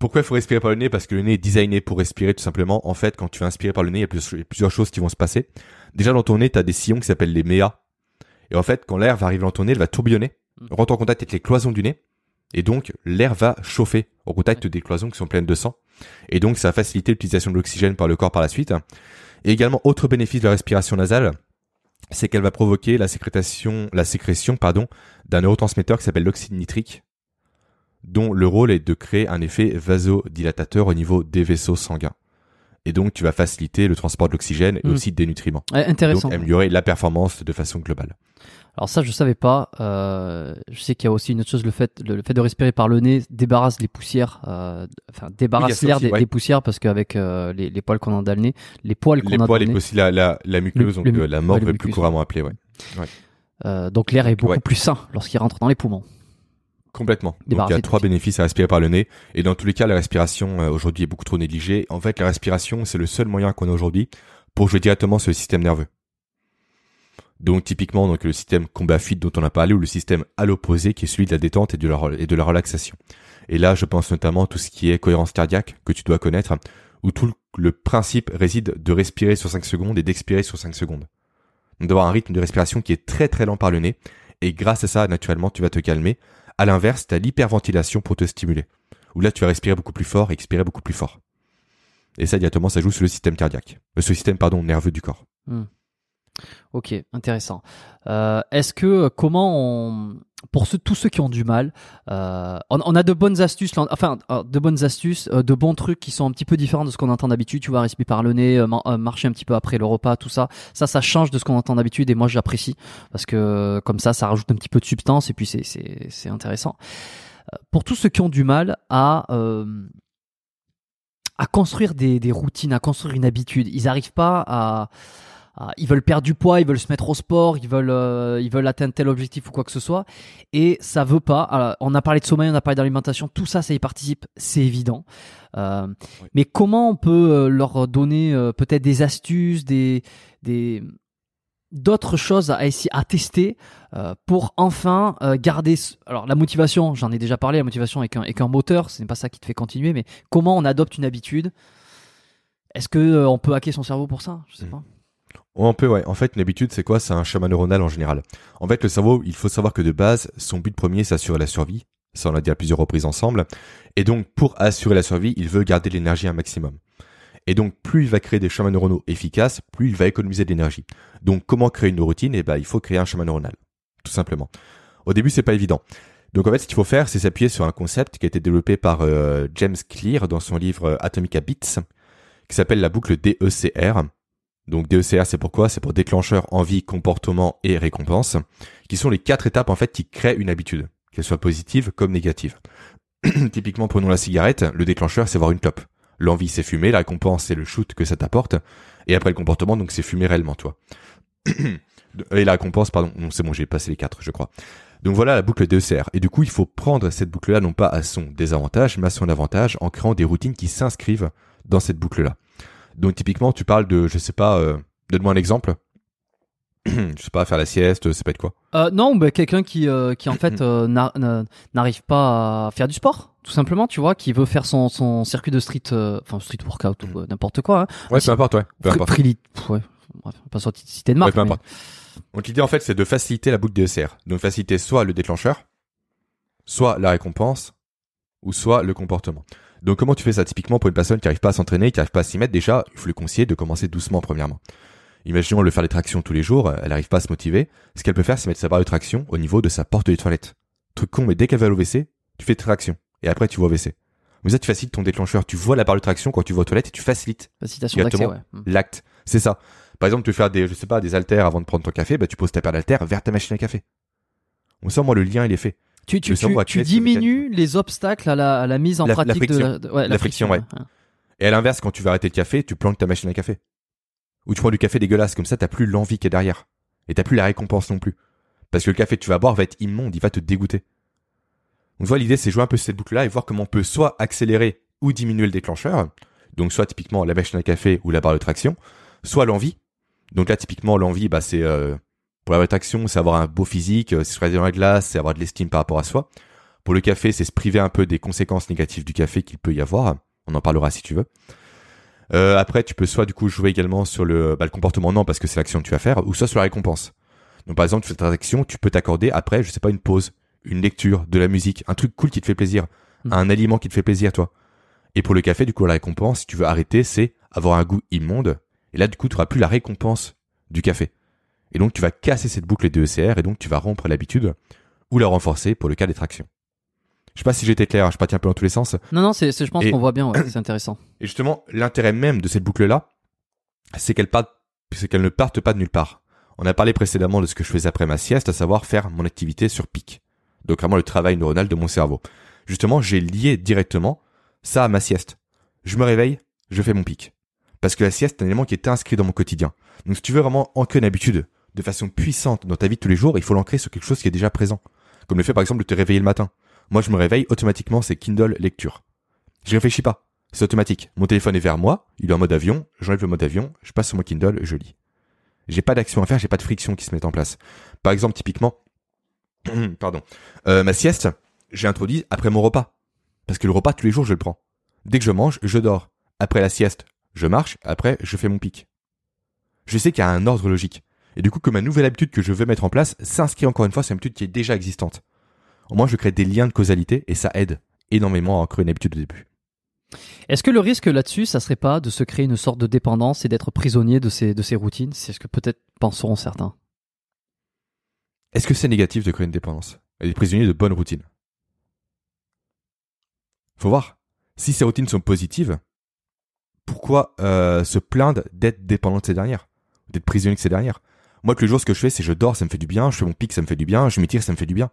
pourquoi il faut respirer par le nez? Parce que le nez est designé pour respirer tout simplement. En fait, quand tu vas inspirer par le nez, il y a plusieurs, choses qui vont se passer. Déjà, dans ton nez, tu as des sillons qui s'appellent les méas. Et en fait, quand l'air va arriver dans ton nez, elle va tourbillonner, Mm. rentrer en contact avec les cloisons du nez. Et donc, l'air va chauffer au contact des cloisons qui sont pleines de sang. Et donc, ça va faciliter l'utilisation de l'oxygène par le corps par la suite. Et également, autre bénéfice de la respiration nasale, c'est qu'elle va provoquer la sécrétation, la sécrétion, pardon, d'un neurotransmetteur qui s'appelle l'oxyde nitrique, dont le rôle est de créer un effet vasodilatateur au niveau des vaisseaux sanguins. Et donc, tu vas faciliter le transport de l'oxygène et Mm. aussi des nutriments. Ouais, intéressant. Donc, améliorer la performance de façon globale. Alors ça, je savais pas. Euh, je sais qu'il y a aussi une autre chose, le fait, le, le fait de respirer par le nez débarrasse les poussières, euh, enfin débarrasse l'air aussi, des, ouais. des poussières parce qu'avec euh, les, les poils qu'on a dans le nez, les poils qu'on Les a dans poils le et nez, aussi la, la, la muqueuse, Le- donc la ouais, morve le plus couramment appelée, ouais. donc l'air est beaucoup ouais. plus sain lorsqu'il rentre dans les poumons. Complètement. Donc il y a trois bénéfices à respirer par le nez. Et dans tous les cas, la respiration euh, aujourd'hui est beaucoup trop négligée. En fait, la respiration, c'est le seul moyen qu'on a aujourd'hui pour jouer directement sur le système nerveux. Donc typiquement, donc le système combat-fuite dont on a parlé ou le système à l'opposé qui est celui de la détente et de la, rel- et de la relaxation. Et là, je pense notamment à tout ce qui est cohérence cardiaque que tu dois connaître, où tout le, le principe réside de respirer sur 5 secondes et d'expirer sur 5 secondes. Donc d'avoir un rythme de respiration qui est très très lent par le nez. Et grâce à ça, naturellement, tu vas te calmer. À l'inverse, tu as l'hyperventilation pour te stimuler. Où là, tu vas respirer beaucoup plus fort et expirer beaucoup plus fort. Et ça, directement, ça joue sur le système cardiaque. Euh, sur le système, pardon, nerveux du corps. Ok, intéressant. Euh, Est-ce que comment on, pour ceux, tous ceux qui ont du mal, euh, on, a de bonnes astuces, enfin euh, de bonnes astuces, euh, de bons trucs qui sont un petit peu différents de ce qu'on entend d'habitude. Tu vois, respirer par le nez, euh, euh, marcher un petit peu après le repas, tout ça. Ça, ça change de ce qu'on entend d'habitude et moi j'apprécie parce que euh, comme ça, ça rajoute un petit peu de substance et puis c'est c'est intéressant. Euh, Pour tous ceux qui ont du mal à euh, à construire des, des routines, à construire une habitude, ils n'arrivent pas à ils veulent perdre du poids, ils veulent se mettre au sport, ils veulent, euh, ils veulent atteindre tel objectif ou quoi que ce soit, et ça veut pas. Alors, on a parlé de sommeil, on a parlé d'alimentation, tout ça, ça y participe, c'est évident. Euh, Oui. Mais comment on peut euh, leur donner euh, peut-être des astuces, des, des d'autres choses à essayer à tester euh, pour enfin garder alors la motivation j'en ai déjà parlé la motivation est qu'un est qu'un moteur ce n'est pas ça qui te fait continuer mais comment on adopte une habitude? Est-ce que on peut hacker son cerveau pour ça? Je sais Mm. pas Ouais, On peut, ouais. En fait, une habitude, c'est quoi? C'est un schéma neuronal en général. En fait, le cerveau, il faut savoir que de base, son but premier, c'est assurer la survie. Ça, on l'a dit à plusieurs reprises ensemble. Et donc, pour assurer la survie, il veut garder l'énergie un maximum. Et donc, plus il va créer des schémas neuronaux efficaces, plus il va économiser de l'énergie. Donc, comment créer une routine? Eh ben, il faut créer un schéma neuronal. Tout simplement. Au début, c'est pas évident. Donc, en fait, ce qu'il faut faire, c'est s'appuyer sur un concept qui a été développé par euh, James Clear dans son livre euh, Atomic Habits, qui s'appelle la boucle DECR. Donc DECR, c'est pourquoi? C'est pour déclencheur, envie, comportement et récompense, qui sont les quatre étapes en fait qui créent une habitude, qu'elle soit positive comme négative. (clears throat) Typiquement, prenons la cigarette, le déclencheur, c'est voir une clope. L'envie, c'est fumer, la récompense, c'est le shoot que ça t'apporte, et après le comportement, donc c'est fumer réellement, toi. (clears throat) et la récompense, pardon, c'est bon, j'ai passé les quatre, je crois. Donc voilà la boucle DECR. Et du coup, il faut prendre cette boucle-là non pas à son désavantage, mais à son avantage, en créant des routines qui s'inscrivent dans cette boucle-là. Donc typiquement, tu parles de, je sais pas, euh, donne-moi un exemple. (clears throat) je sais pas, faire la sieste, ça peut être quoi? Euh, non, bah, quelqu'un qui, euh, qui en fait (clears throat) n'a- n'a- n'arrive pas à faire du sport, tout simplement, tu vois, qui veut faire son, son circuit de street, enfin street workout ou euh, n'importe quoi. Hein. Ouais, peu importe, ouais. Peu importe. Ouais, bref, pas sorti citer de Ouais, marque. mais- importe. Donc l'idée en fait, c'est de faciliter la boucle DECR. Donc faciliter soit le déclencheur, soit la récompense, ou soit le comportement. Donc comment tu fais ça? Typiquement pour une personne qui arrive pas à s'entraîner, qui arrive pas à s'y mettre déjà, il faut lui conseiller de commencer doucement premièrement. Imaginons le faire des tractions tous les jours, elle arrive pas à se motiver. Ce qu'elle peut faire, c'est mettre sa barre de traction au niveau de sa porte des toilettes. Truc con, mais dès qu'elle va au WC, tu fais traction. Et après, tu vas au WC. Mais ça, tu facilites ton déclencheur. Tu vois la barre de traction quand tu vas aux toilettes et tu facilites Facilitation d'accès, ouais. Exactement. Mm. l'acte. C'est ça. Par exemple, tu veux faire des, je sais pas, des haltères avant de prendre ton café, bah, tu poses ta paire d'haltères vers ta machine à café. On sent, moi, le lien, il est fait. Tu, tu, tu, diminues les obstacles à la, à la mise en La- pratique de friction. la, de- ouais, La friction, ouais. Et à l'inverse, quand tu vas arrêter le café, tu planques ta machine à café. Ou tu prends du café dégueulasse, comme ça t'as plus l'envie qui est derrière. Et t'as plus la récompense non plus. Parce que le café que tu vas boire va être immonde, il va te dégoûter. Donc vois, l'idée c'est jouer un peu cette boucle-là et voir comment on peut soit accélérer ou diminuer le déclencheur. Donc soit typiquement la machine à café ou la barre de traction, soit l'envie. Donc là typiquement l'envie, bah c'est euh, pour la barre de traction, c'est avoir un beau physique, euh, c'est se dans la glace, c'est avoir de l'estime par rapport à soi. Pour le café, c'est se priver un peu des conséquences négatives du café qu'il peut y avoir. On en parlera si tu veux. Euh, après, tu peux soit du coup jouer également sur le, bah, le comportement non parce que c'est l'action que tu vas faire, ou soit sur la récompense. Donc par exemple, tu fais ta action, tu peux t'accorder après, je sais pas, une pause, une lecture, de la musique, un truc cool qui te fait plaisir, Mm. un aliment qui te fait plaisir, toi. Et pour le café, du coup, la récompense, si tu veux arrêter, c'est avoir un goût immonde. Et là, du coup, tu auras plus la récompense du café. Et donc, tu vas casser cette boucle de ECR et donc tu vas rompre l'habitude ou la renforcer pour le cas des tractions. Je sais pas si j'étais clair, je partis un peu dans tous les sens. Non, non, c'est, je pense qu'on voit bien, ouais, c'est intéressant. (coughs) Et justement, l'intérêt même de cette boucle-là, c'est qu'elle parte, c'est qu'elle ne parte pas de nulle part. On a parlé précédemment de ce que je faisais après ma sieste, à savoir faire mon activité sur pic. Donc vraiment le travail neuronal de mon cerveau. Justement, j'ai lié directement ça à ma sieste. Je me réveille, je fais mon pic. Parce que la sieste est un élément qui est inscrit dans mon quotidien. Donc si tu veux vraiment ancrer une habitude de façon puissante dans ta vie tous les jours, il faut l'ancrer sur quelque chose qui est déjà présent. Comme le fait par exemple de te réveiller le matin. Moi je me réveille, automatiquement c'est Kindle lecture. Je réfléchis pas. C'est automatique. Mon téléphone est vers moi, il est en mode avion, j'enlève le mode avion, je passe sur mon Kindle, je lis. J'ai pas d'action à faire, j'ai pas de friction qui se met en place. Par exemple, typiquement, (clears throat) pardon, euh, ma sieste, j'ai introduit après mon repas. Parce que le repas, tous les jours, je le prends. Dès que je mange, je dors. Après la sieste, je marche, après, je fais mon pic. Je sais qu'il y a un ordre logique. Et du coup, que ma nouvelle habitude que je veux mettre en place s'inscrit encore une fois sur une habitude qui est déjà existante. Au moins, je crée des liens de causalité et ça aide énormément à ancrer une habitude au début. Est-ce que le risque là-dessus, ça serait pas de se créer une sorte de dépendance et d'être prisonnier de ces, de ces routines? C'est ce que peut-être penseront certains. Est-ce que c'est négatif de créer une dépendance Et des prisonniers de bonnes routines? Faut voir. Si ces routines sont positives, pourquoi euh, se plaindre d'être dépendant de ces dernières? D'être prisonnier de ces dernières? Moi, tous les jours, ce que je fais, c'est je dors, ça me fait du bien, je fais mon pic, ça me fait du bien, je m'étire, ça me fait du bien.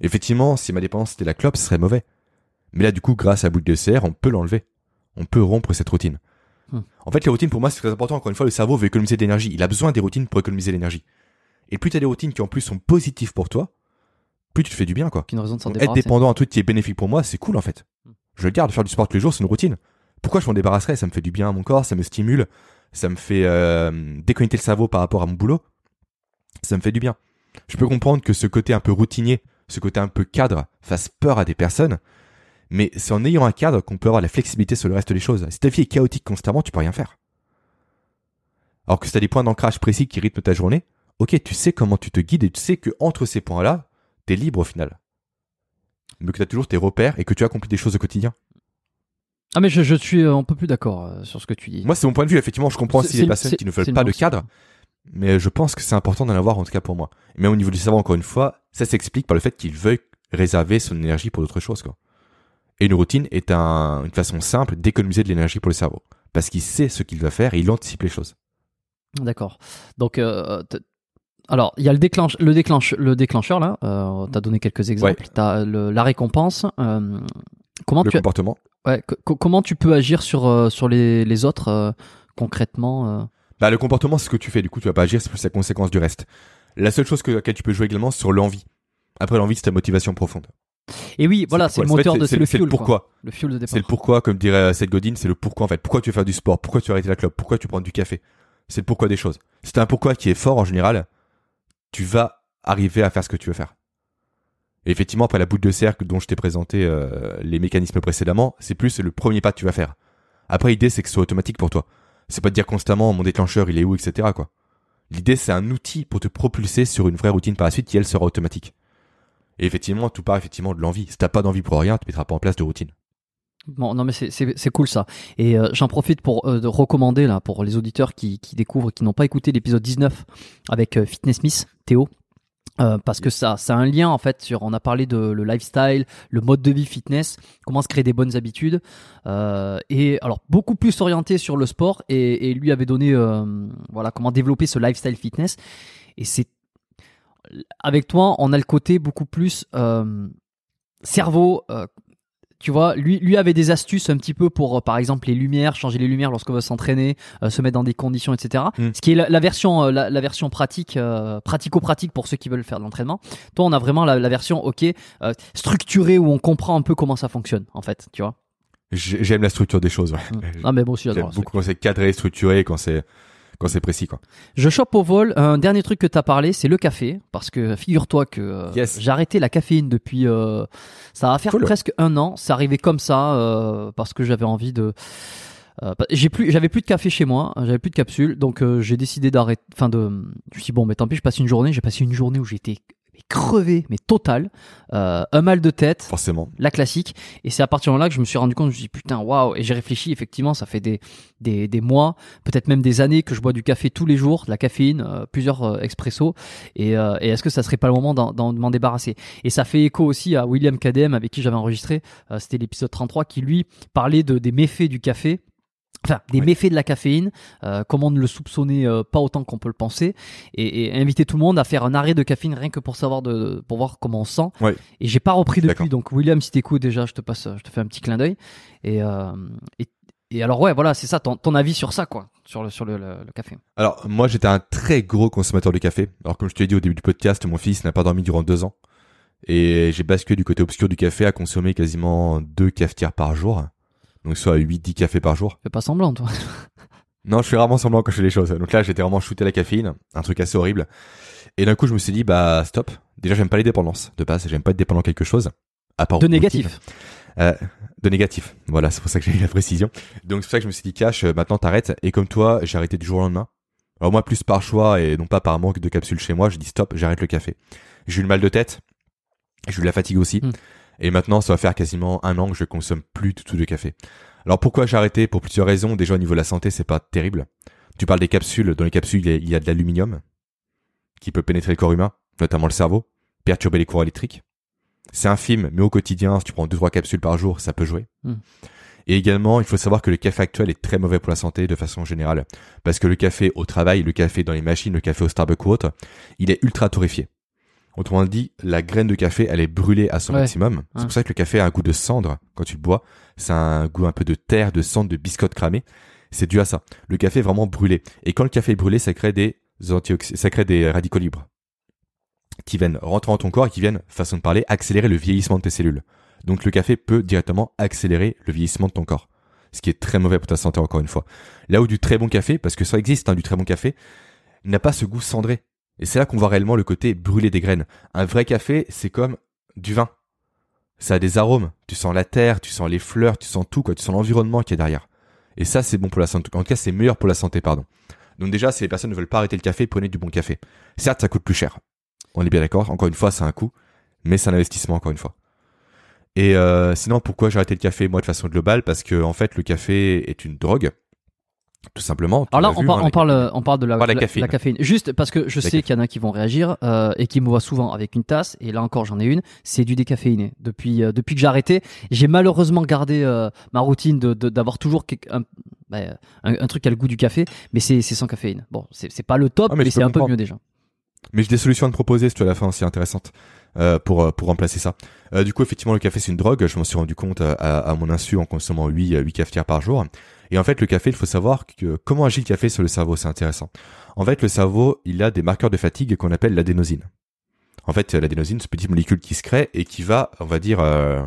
Effectivement, si ma dépendance c'était la clope, ce serait mauvais. Mais là, du coup, grâce à la boucle de CR, on peut l'enlever. On peut rompre cette routine. Hmm. En fait, les routines, pour moi, c'est très important. Encore une fois, le cerveau veut économiser de l'énergie. Il a besoin des routines pour économiser l'énergie. Et plus tu as des routines qui en plus sont positives pour toi, plus tu te fais du bien, quoi. Qu'une raison de Donc, être dépendant d'un truc qui est bénéfique pour moi, c'est cool en fait. Hmm. Je le garde, faire du sport tous les jours, c'est une routine. Pourquoi je m'en débarrasserais? Ça me fait du bien à mon corps, ça me stimule, ça me fait euh, déconnecter le cerveau par rapport à mon boulot. Ça me fait du bien. Je peux comprendre que ce côté un peu routinier, ce côté un peu cadre, fasse peur à des personnes, mais c'est en ayant un cadre qu'on peut avoir la flexibilité sur le reste des choses. Si ta vie est chaotique constamment, tu peux rien faire. Alors que si tu as des points d'ancrage précis qui rythment ta journée, ok, tu sais comment tu te guides et tu sais que entre ces points-là, t'es libre au final. Mais que tu as toujours tes repères et que tu accomplis des choses au quotidien. Ah mais je, je suis euh, un peu plus d'accord euh, sur ce que tu dis. Moi, c'est mon point de vue. Effectivement, je comprends c'est- les personnes qui ne veulent pas de cadre, mais je pense que c'est important d'en avoir en tout cas pour moi. Et même au niveau du cerveau, encore une fois, ça s'explique par le fait qu'il veuille réserver son énergie pour d'autres choses. Quoi. Et une routine est un- une façon simple d'économiser de l'énergie pour le cerveau. Parce qu'il sait ce qu'il va faire et il anticipe les choses. D'accord. Donc, euh, alors, il y a le, déclenche, le, déclenche, le déclencheur, là. Euh, tu as donné quelques exemples. Ouais. Tu as la récompense. euh, comment, Le tu, comportement. ouais, co- co- comment tu peux agir sur, euh, sur les, les autres concrètement Bah, le comportement, c'est ce que tu fais. Du coup, tu vas pas agir, c'est plus la conséquence du reste. La seule chose que, laquelle tu peux jouer également, c'est sur l'envie. Après, l'envie, c'est ta motivation profonde. Et oui, voilà, c'est le moteur de c'est le c'est fuel. quoi. pourquoi. Le fuel de départ. C'est le pourquoi, comme dirait Seth Godin, c'est le pourquoi en fait. Pourquoi tu veux faire du sport? Pourquoi tu veux arrêter la clope? Pourquoi tu prends du café? C'est le pourquoi des choses. Si t'as un pourquoi qui est fort en général, tu vas arriver à faire ce que tu veux faire. Et effectivement, après la boucle de cercle dont je t'ai présenté euh, les mécanismes précédemment, c'est plus le premier pas que tu vas faire. Après, l'idée c'est que ce soit automatique pour toi. C'est pas de dire constamment mon déclencheur il est où, etc. quoi. L'idée c'est un outil pour te propulser sur une vraie routine par la suite qui elle sera automatique. Et effectivement, tout part effectivement de l'envie. Si t'as pas d'envie pour rien, tu mettras pas en place de routine. Bon, non mais c'est- cool ça. Et euh, j'en profite pour euh, de recommander là pour les auditeurs qui, qui découvrent, qui n'ont pas écouté l'épisode 19 avec euh, Fitness Miss Théo. Euh, parce que ça, ça a un lien en fait sur. On a parlé de le lifestyle, le mode de vie fitness, comment se créer des bonnes habitudes, euh, et alors beaucoup plus orienté sur le sport. Et, et lui avait donné, euh, voilà, comment développer ce lifestyle fitness. Et c'est avec toi, on a le côté beaucoup plus euh, cerveau. Tu vois, lui, lui avait des astuces un petit peu pour, euh, par exemple, les lumières, changer les lumières lorsqu'on veut s'entraîner, euh, se mettre dans des conditions, etc. Mm. Ce qui est la, la version, euh, la, la version pratique, euh, pratico-pratique pour ceux qui veulent faire de l'entraînement. Toi, on a vraiment la, la version, ok, euh, structurée où on comprend un peu comment ça fonctionne, en fait, tu vois. J'ai- J'aime la structure des choses. ouais. Ah, mais bon, J'aime j'adore. beaucoup quand c'est cadré, structuré, quand c'est quand c'est précis quoi. Je chope au vol. Un dernier truc que tu as parlé, c'est le café. Parce que figure-toi que euh, Yes. j'ai arrêté la caféine depuis. euh, ça va faire Cool. presque un an. C'est arrivé comme ça euh, parce que j'avais envie de. euh, bah, j'ai plus, j'avais plus de café chez moi, j'avais plus de capsules, donc euh, j'ai décidé d'arrêter. Enfin de, je me suis dit, bon, mais tant pis, je passe une journée. J'ai passé une journée où j'étais mais crevé, mais total, Euh, un mal de tête, Forcément. la classique. Et c'est à partir de là que je me suis rendu compte, je me suis dit putain, waouh. Et j'ai réfléchi, effectivement, ça fait des, des, des mois, peut-être même des années que je bois du café tous les jours, de la caféine, euh, plusieurs euh, expressos. Et, euh, et est-ce que ça serait pas le moment d'en, d'en- de m'en débarrasser? Et ça fait écho aussi à William KDM avec qui j'avais enregistré, euh, c'était l'épisode 33, qui lui parlait de, des méfaits du café. Enfin, des méfaits de la caféine, euh, comment ne le soupçonner euh, pas autant qu'on peut le penser, et, et inviter tout le monde à faire un arrêt de caféine rien que pour savoir de, pour voir comment on se sent. Ouais. Et j'ai pas repris depuis. Donc William, si t'écoutes déjà, je te passe, je te fais un petit clin d'œil. Et, euh, et et alors ouais, voilà, c'est ça, ton, ton avis sur ça, quoi, sur le sur le, le- le café. Alors moi j'étais un très gros consommateur de café. Alors comme je te l'ai dit au début du podcast, mon fils n'a pas dormi durant deux ans. Et j'ai basculé du côté obscur du café à consommer quasiment deux cafetières par jour. Donc soit 8-10 cafés par jour. Fais pas semblant, toi. (laughs) Non, je fais rarement semblant quand je fais les choses. Donc là, j'étais vraiment shooté à la caféine, un truc assez horrible. Et d'un coup, je me suis dit, bah stop. Déjà, j'aime pas les dépendances. De base, j'aime pas être dépendant de quelque chose. À part De négatif. Euh, de négatif. Voilà, c'est pour ça que j'ai eu la précision. Donc c'est pour ça que je me suis dit, Cash, euh, maintenant t'arrêtes. Et comme toi, j'ai arrêté du jour au lendemain. Alors moi, plus par choix et non pas par manque de capsules chez moi, j'ai dit stop, j'arrête le café. J'ai eu le mal de tête. J'ai eu de la fatigue aussi. Hmm. Et maintenant, ça va faire quasiment un an que je consomme plus du tout de café. Alors pourquoi j'ai arrêté? Pour plusieurs raisons. Déjà au niveau de la santé, c'est pas terrible. Tu parles des capsules. Dans les capsules, il y a- de l'aluminium qui peut pénétrer le corps humain, notamment le cerveau, perturber les courants électriques. C'est infime, mais au quotidien, si tu prends deux trois capsules par jour, ça peut jouer. Hmm. Et également, il faut savoir que le café actuel est très mauvais pour la santé de façon générale. Parce que le café au travail, le café dans les machines, le café au Starbucks ou autre, il est ultra torréfié. Autrement dit, la graine de café, elle est brûlée à son Ouais. maximum. C'est Ouais. pour ça que le café a un goût de cendre quand tu le bois. C'est un goût un peu de terre, de cendre, de biscotte cramée. C'est dû à ça. Le café est vraiment brûlé. Et quand le café est brûlé, ça crée des antioxy- ça crée des radicaux libres qui viennent rentrer dans ton corps et qui viennent, façon de parler, accélérer le vieillissement de tes cellules. Donc le café peut directement accélérer le vieillissement de ton corps. Ce qui est très mauvais pour ta santé encore une fois. Là où du très bon café, parce que ça existe, hein, du très bon café, n'a pas ce goût cendré. Et c'est là qu'on voit réellement le côté brûlé des graines. Un vrai café, c'est comme du vin. Ça a des arômes. Tu sens la terre, tu sens les fleurs, tu sens tout, quoi. Tu sens l'environnement qui est derrière. Et ça, c'est bon pour la santé. En tout cas, c'est meilleur pour la santé, pardon. Donc déjà, si les personnes ne veulent pas arrêter le café, prenez du bon café. Certes, ça coûte plus cher. On est bien d'accord. Encore une fois, c'est un coût, mais c'est un investissement encore une fois. Et euh, sinon, pourquoi j'ai arrêté le café moi de façon globale? Parce que en fait, le café est une drogue, tout simplement. Alors là, on, vu, par- hein, on parle, on parle de la, caféine. la caféine. Juste parce que je La sais qu'il y en a qui vont réagir euh, et qui me voient souvent avec une tasse. Et là encore, j'en ai une. C'est du décaféiné. Depuis, euh, depuis que j'ai arrêté, j'ai malheureusement gardé euh, ma routine de d'avoir toujours un, bah, un, un truc qui a le goût du café, mais c'est sans caféine. Bon, c'est pas le top, Ah, mais mais, c'est un peu mieux déjà. Mais j'ai des solutions à te proposer, si tu à la fin aussi intéressantes euh, pour euh, pour remplacer ça. Euh, du coup, effectivement, le café c'est une drogue. Je m'en suis rendu compte euh, à, à mon insu en consommant 8 8 cafetières par jour. Et en fait, le café, il faut savoir que comment agit le café sur le cerveau, c'est intéressant. En fait, le cerveau, il a des marqueurs de fatigue qu'on appelle l'adénosine. En fait, l'adénosine, c'est une petite molécule qui se crée et qui va, on va dire, euh,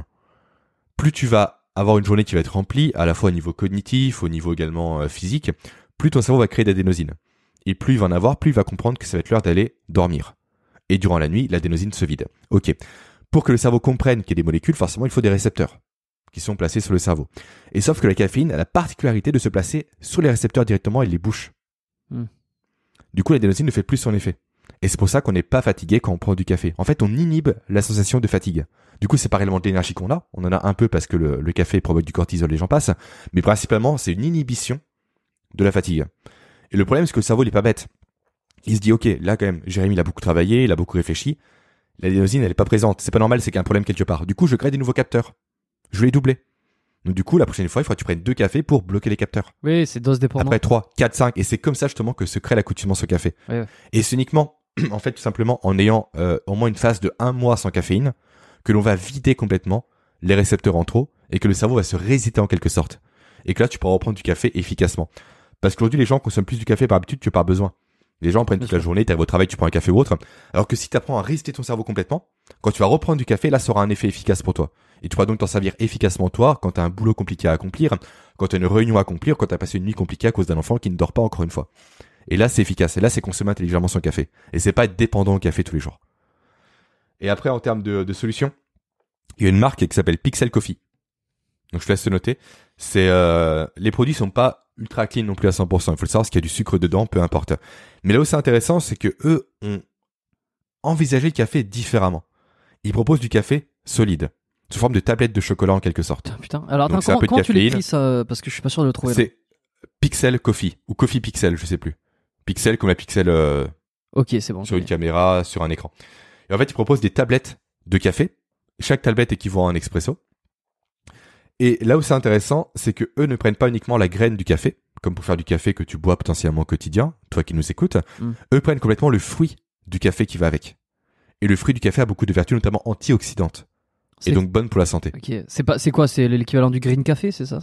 plus tu vas avoir une journée qui va être remplie, à la fois au niveau cognitif, au niveau également physique, plus ton cerveau va créer d'adénosine. Et plus il va en avoir, plus il va comprendre que ça va être l'heure d'aller dormir. Et durant la nuit, l'adénosine se vide. Ok. Pour que le cerveau comprenne qu'il y a des molécules, forcément, il faut des récepteurs qui sont placés sur le cerveau. Et sauf que la caféine a la particularité de se placer sur les récepteurs directement et les bouche. Hmm. Du coup, l'adénosine ne fait plus son effet. Et c'est pour ça qu'on n'est pas fatigué quand on prend du café. En fait, on inhibe la sensation de fatigue. Du coup, c'est pas réellement de l'énergie qu'on a. On en a un peu parce que le, le café provoque du cortisol, les gens passent. Mais principalement, c'est une inhibition de la fatigue. Et le problème, c'est que le cerveau, il est pas bête. Il se dit, ok, là, quand même, Jérémy, il a beaucoup travaillé, il a beaucoup réfléchi. L'adénosine, elle est pas présente. C'est pas normal, c'est qu'il y a un problème quelque part. Du coup, je crée des nouveaux capteurs. Je vais les doubler. Donc, du coup, la prochaine fois, il faudra que tu prennes deux cafés pour bloquer les capteurs. Oui, c'est dose dépendante. Après 3, 4, 5. Et c'est comme ça, justement, que se crée l'accoutumance au café. Ouais, ouais. Et c'est uniquement, (clears throat) en fait, tout simplement, en ayant euh, au moins une phase de un mois sans caféine, que l'on va vider complètement les récepteurs en trop et que le cerveau va se résister en quelque sorte. Et que là, tu pourras reprendre du café efficacement. Parce qu'aujourd'hui, les gens consomment plus du café par habitude que par besoin. Les gens prennent toute la journée, tu arrives au travail, tu prends un café ou autre. Alors que si tu apprends à résister ton cerveau complètement, quand tu vas reprendre du café, là, ça aura un effet efficace pour toi. Et tu pourras donc t'en servir efficacement toi quand tu as un boulot compliqué à accomplir, quand tu as une réunion à accomplir, quand tu as passé une nuit compliquée à cause d'un enfant qui ne dort pas encore une fois. Et là, c'est efficace. Et là, c'est consommer intelligemment son café. Et c'est pas être dépendant au café tous les jours. Et après, en termes de, de solutions, il y a une marque qui s'appelle Pixel Coffee. Donc, je te laisse te noter. C'est euh, les produits sont pas ultra clean non plus à 100%. Il faut le savoir, parce qu'il y a du sucre dedans, peu importe. Mais là où c'est intéressant, c'est que eux ont envisagé le café différemment. Ils proposent du café solide, sous forme de tablette de chocolat en quelque sorte. Ah, putain. Alors, attends, c'est un comment, peu de comment tu l'écris ça Parce que je suis pas sûr de le trouver. C'est Pixel Coffee ou Coffee Pixel, je sais plus. Pixel comme la pixel euh, Ok, c'est bon. sur une caméra, sur un écran. Et en fait, ils proposent des tablettes de café. Chaque tablette équivaut à un expresso. Et là où c'est intéressant, c'est que eux ne prennent pas uniquement la graine du café, comme pour faire du café que tu bois potentiellement au quotidien, toi qui nous écoutes. Mm. Eux prennent complètement le fruit du café qui va avec. Et le fruit du café a beaucoup de vertus, notamment antioxydantes. Et donc bonnes pour la santé. Ok. C'est pas, c'est quoi C'est l'équivalent du green café, c'est ça?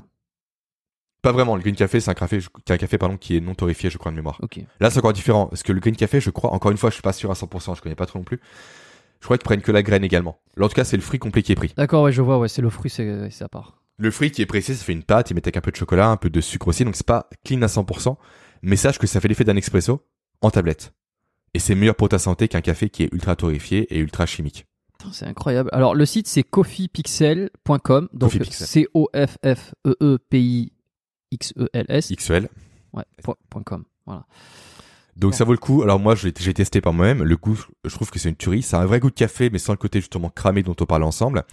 Pas vraiment. Le green café, c'est un café, un café pardon, qui est non torréfié, je crois, de mémoire. Ok. Là, c'est encore différent. Parce que le green café, je crois, encore une fois, je suis pas sûr à 100%, je connais pas trop non plus. Je crois qu'ils prennent que la graine également. Là, en tout cas, c'est le fruit complet qui est pris. D'accord, ouais, je vois. Ouais, c'est le fruit, c'est à part. Le fruit qui est pressé, ça fait une pâte, ils mettent avec un peu de chocolat, un peu de sucre aussi, donc c'est pas clean à 100%, mais sache que ça fait l'effet d'un expresso en tablette. Et c'est meilleur pour ta santé qu'un café qui est ultra torréfié et ultra chimique. C'est incroyable. Alors, le site, c'est coffeepixel.com. Donc, Coffeepixel. C-O-F-F-E-E-P-I-X-E-L-S. XL. Ouais, point- point .com. Voilà. Donc ça vaut le coup. Alors moi, j'ai testé par moi-même. Le goût, je trouve que c'est une tuerie. A un vrai goût de café, mais sans le côté justement cramé dont on parlait ensemble.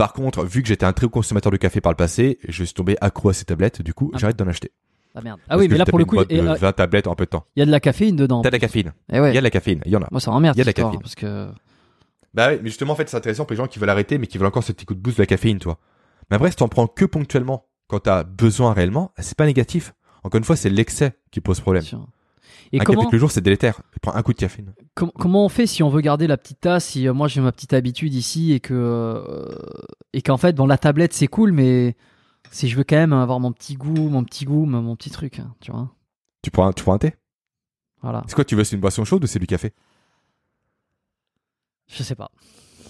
Par contre, vu que j'étais un très gros consommateur de café par le passé, je suis tombé accro à ces tablettes. Du coup, Ah. j'arrête d'en acheter. Ah merde. Ah Parce oui, mais là, pour le coup, il y a 20 tablettes en peu de temps. il y a de la caféine dedans. T'as de la caféine. Eh ouais. Il y a de la caféine. Il y en a. Moi, ça m'emmerde. il y a de la caféine. Parce que. Bah oui, mais justement, en fait, c'est intéressant pour les gens qui veulent arrêter, mais qui veulent encore ce petit coup de boost de la caféine, toi. Mais après, si t'en prends que ponctuellement, quand t'as besoin réellement, c'est pas négatif. Encore une fois, c'est l'excès qui pose problème. Et un comment, café tous les jours, c'est délétère. Prends un coup de caféine. com- comment on fait si on veut garder la petite tasse Si euh, moi j'ai ma petite habitude ici et que euh, et qu'en fait bon la tablette c'est cool mais si je veux quand même avoir mon petit goût, mon petit goût, mon petit truc, hein, tu vois. Tu prends un, tu prends un thé? Voilà. C'est quoi, tu veux, c'est une boisson chaude ou c'est du café? Je sais pas.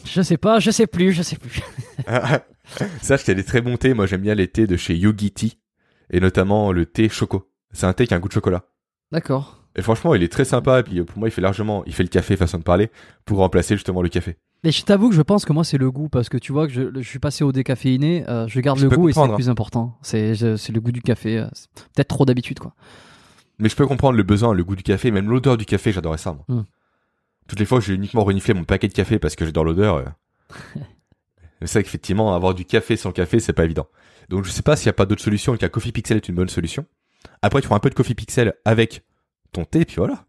Je sais pas, je sais plus, je sais plus. (laughs) Sache qu'il y a des très bons thés. Moi, j'aime bien les thés de chez Yogi Tea. Et notamment le thé choco. C'est un thé qui a un goût de chocolat. D'accord. Et franchement, il est très sympa. Et puis, pour moi, il fait largement, il fait le café, façon de parler, pour remplacer justement le café. Mais je t'avoue que je pense que moi c'est le goût parce que tu vois que je, je suis passé au décaféiné, euh, je garde Je le goût et c'est le plus important. C'est c'est le goût du café. euh, c'est Peut-être trop d'habitude quoi. Mais je peux comprendre le besoin, le goût du café, même l'odeur du café, j'adorais ça, moi. Mm. Toutes les fois j'ai uniquement reniflé mon paquet de café parce que j'adore l'odeur. euh, (laughs) c'est vrai qu'effectivement, avoir du café sans café, c'est pas évident. Donc je sais pas s'il y a pas d'autres solutions et qu'un Coffee Pixel est une bonne solution. Après, tu prends un peu de Coffee Pixel avec ton thé, puis voilà.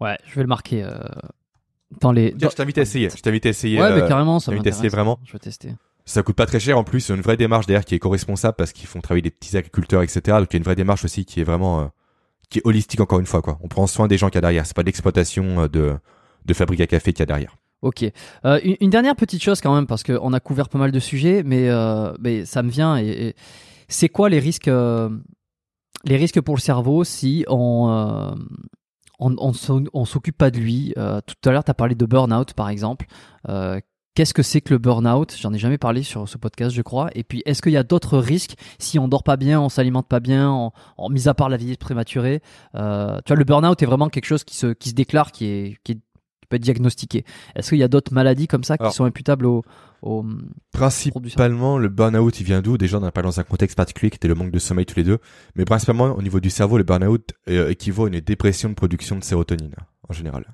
Ouais, je vais le marquer euh, dans les. Tiens, je t'invite à essayer. Je t'invite à essayer. Ouais, mais euh, carrément, ça m'intéresse. d'essayer vraiment Je vais tester. Ça coûte pas très cher en plus, a une vraie démarche derrière qui est co-responsable parce qu'ils font travailler des petits agriculteurs, etc. Donc il y a une vraie démarche aussi qui est vraiment euh, qui est holistique encore une fois quoi. On prend soin des gens qu'il y a derrière, c'est pas de l'exploitation euh, de de fabrique à café qu'il y a derrière. Ok. Euh, une, une dernière petite chose quand même, parce qu'on a couvert pas mal de sujets, mais, euh, mais ça me vient. Et, et c'est quoi les risques, les risques pour le cerveau si on euh, on, on, s'o- on s'occupe pas de lui Euh, Tout à l'heure, tu as parlé de burn-out, par exemple. Euh, Qu'est-ce que c'est que le burn-out? J'en ai jamais parlé sur ce podcast, je crois. Et puis, est-ce qu'il y a d'autres risques? Si on dort pas bien, on s'alimente pas bien, en, en mis à part la vie prématurée euh, Tu vois, le burn-out est vraiment quelque chose qui se, qui se déclare, qui est, qui est peut être diagnostiqué. Est-ce qu'il y a d'autres maladies comme ça qui Alors- sont imputables au, au... Principalement le burn-out il vient d'où? Déjà on n'a pas dans un contexte particulier qui était le manque de sommeil tous les deux, mais principalement au niveau du cerveau le burn-out euh, équivaut à une dépression de production de sérotonine en général.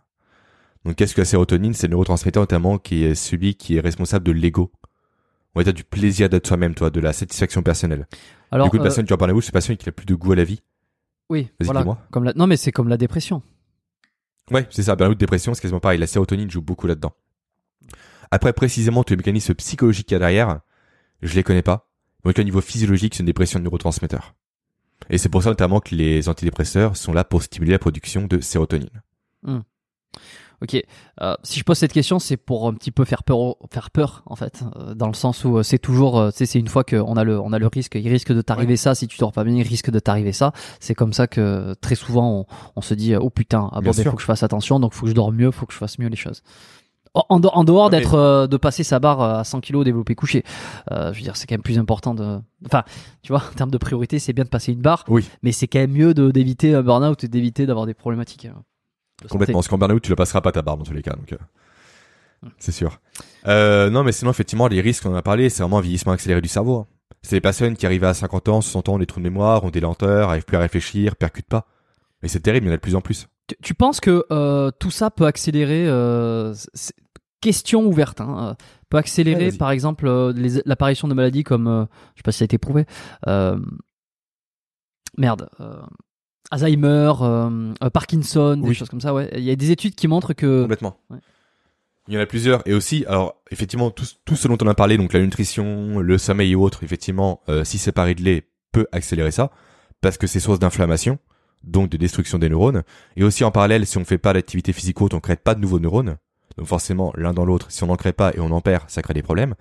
Donc qu'est-ce que la sérotonine? C'est le neurotransmetteur notamment qui est celui qui est responsable de l'ego. On va dire du plaisir d'être soi-même, toi, de la satisfaction personnelle. Alors, du coup, une euh, personne qui a un burn-out, c'est une personne qui n'a plus de goût à la vie. oui, Vas-y, voilà. dis-moi. Comme la... Non, mais c'est comme la dépression. Ouais, c'est ça, burn-out, dépression, c'est quasiment pareil. La sérotonine joue beaucoup là-dedans. Après, précisément, tous les mécanismes psychologiques qu'il y a derrière, je les connais pas. Donc, au niveau physiologique, c'est une dépression de neurotransmetteurs. Et c'est pour ça notamment que les antidépresseurs sont là pour stimuler la production de sérotonine. Ok. Euh, si je pose cette question, c'est pour un petit peu faire peur, faire peur en fait, euh, dans le sens où euh, c'est toujours, euh, c'est une fois qu'on a le, on a le risque, il risque de t'arriver ça. Si tu dors pas bien, il risque de t'arriver ça. C'est comme ça que très souvent on, on se dit, euh, oh putain, ah bon, il sûr. faut que je fasse attention, donc faut que je dors mieux, faut que je fasse mieux les choses. En, en de- en dehors d'être, euh, de passer sa barre à 100 kg développé couché, euh, je veux dire, c'est quand même plus important de, enfin, tu vois, en termes de priorité, c'est bien de passer une barre, Oui. mais c'est quand même mieux d'éviter un burn-out et d'éviter d'avoir des problématiques. santé. Complètement. Parce qu'en burn-out, tu la passeras pas ta barre dans tous les cas. Donc, euh, c'est sûr. Euh, non, mais sinon, effectivement, les risques, on en a parlé, c'est vraiment un vieillissement accéléré du cerveau. hein. C'est des personnes qui arrivent à 50 ans, 60 ans, ont des trous de mémoire, ont des lenteurs, arrivent plus à réfléchir, percutent pas. Et c'est terrible, il y en a de plus en plus. Tu, tu penses que euh, tout ça peut accélérer question ouverte hein, peut accélérer Ouais, par exemple euh, l'apparition de maladies comme euh, je sais pas si ça a été prouvé euh, merde Alzheimer euh, euh, Parkinson des Oui. choses comme ça ouais il y a des études qui montrent que Complètement. ouais. Il y en a plusieurs. Et aussi, alors, effectivement, tout, tout ce dont on a parlé, donc la nutrition, le sommeil et autres, effectivement, euh, si c'est pas réglé, peut accélérer ça. Parce que c'est source d'inflammation, donc de destruction des neurones. Et aussi, en parallèle, si on fait pas d'activité physique ou autre, on crée pas de nouveaux neurones. Donc forcément, l'un dans l'autre, si on n'en crée pas et on en perd, ça crée des problèmes.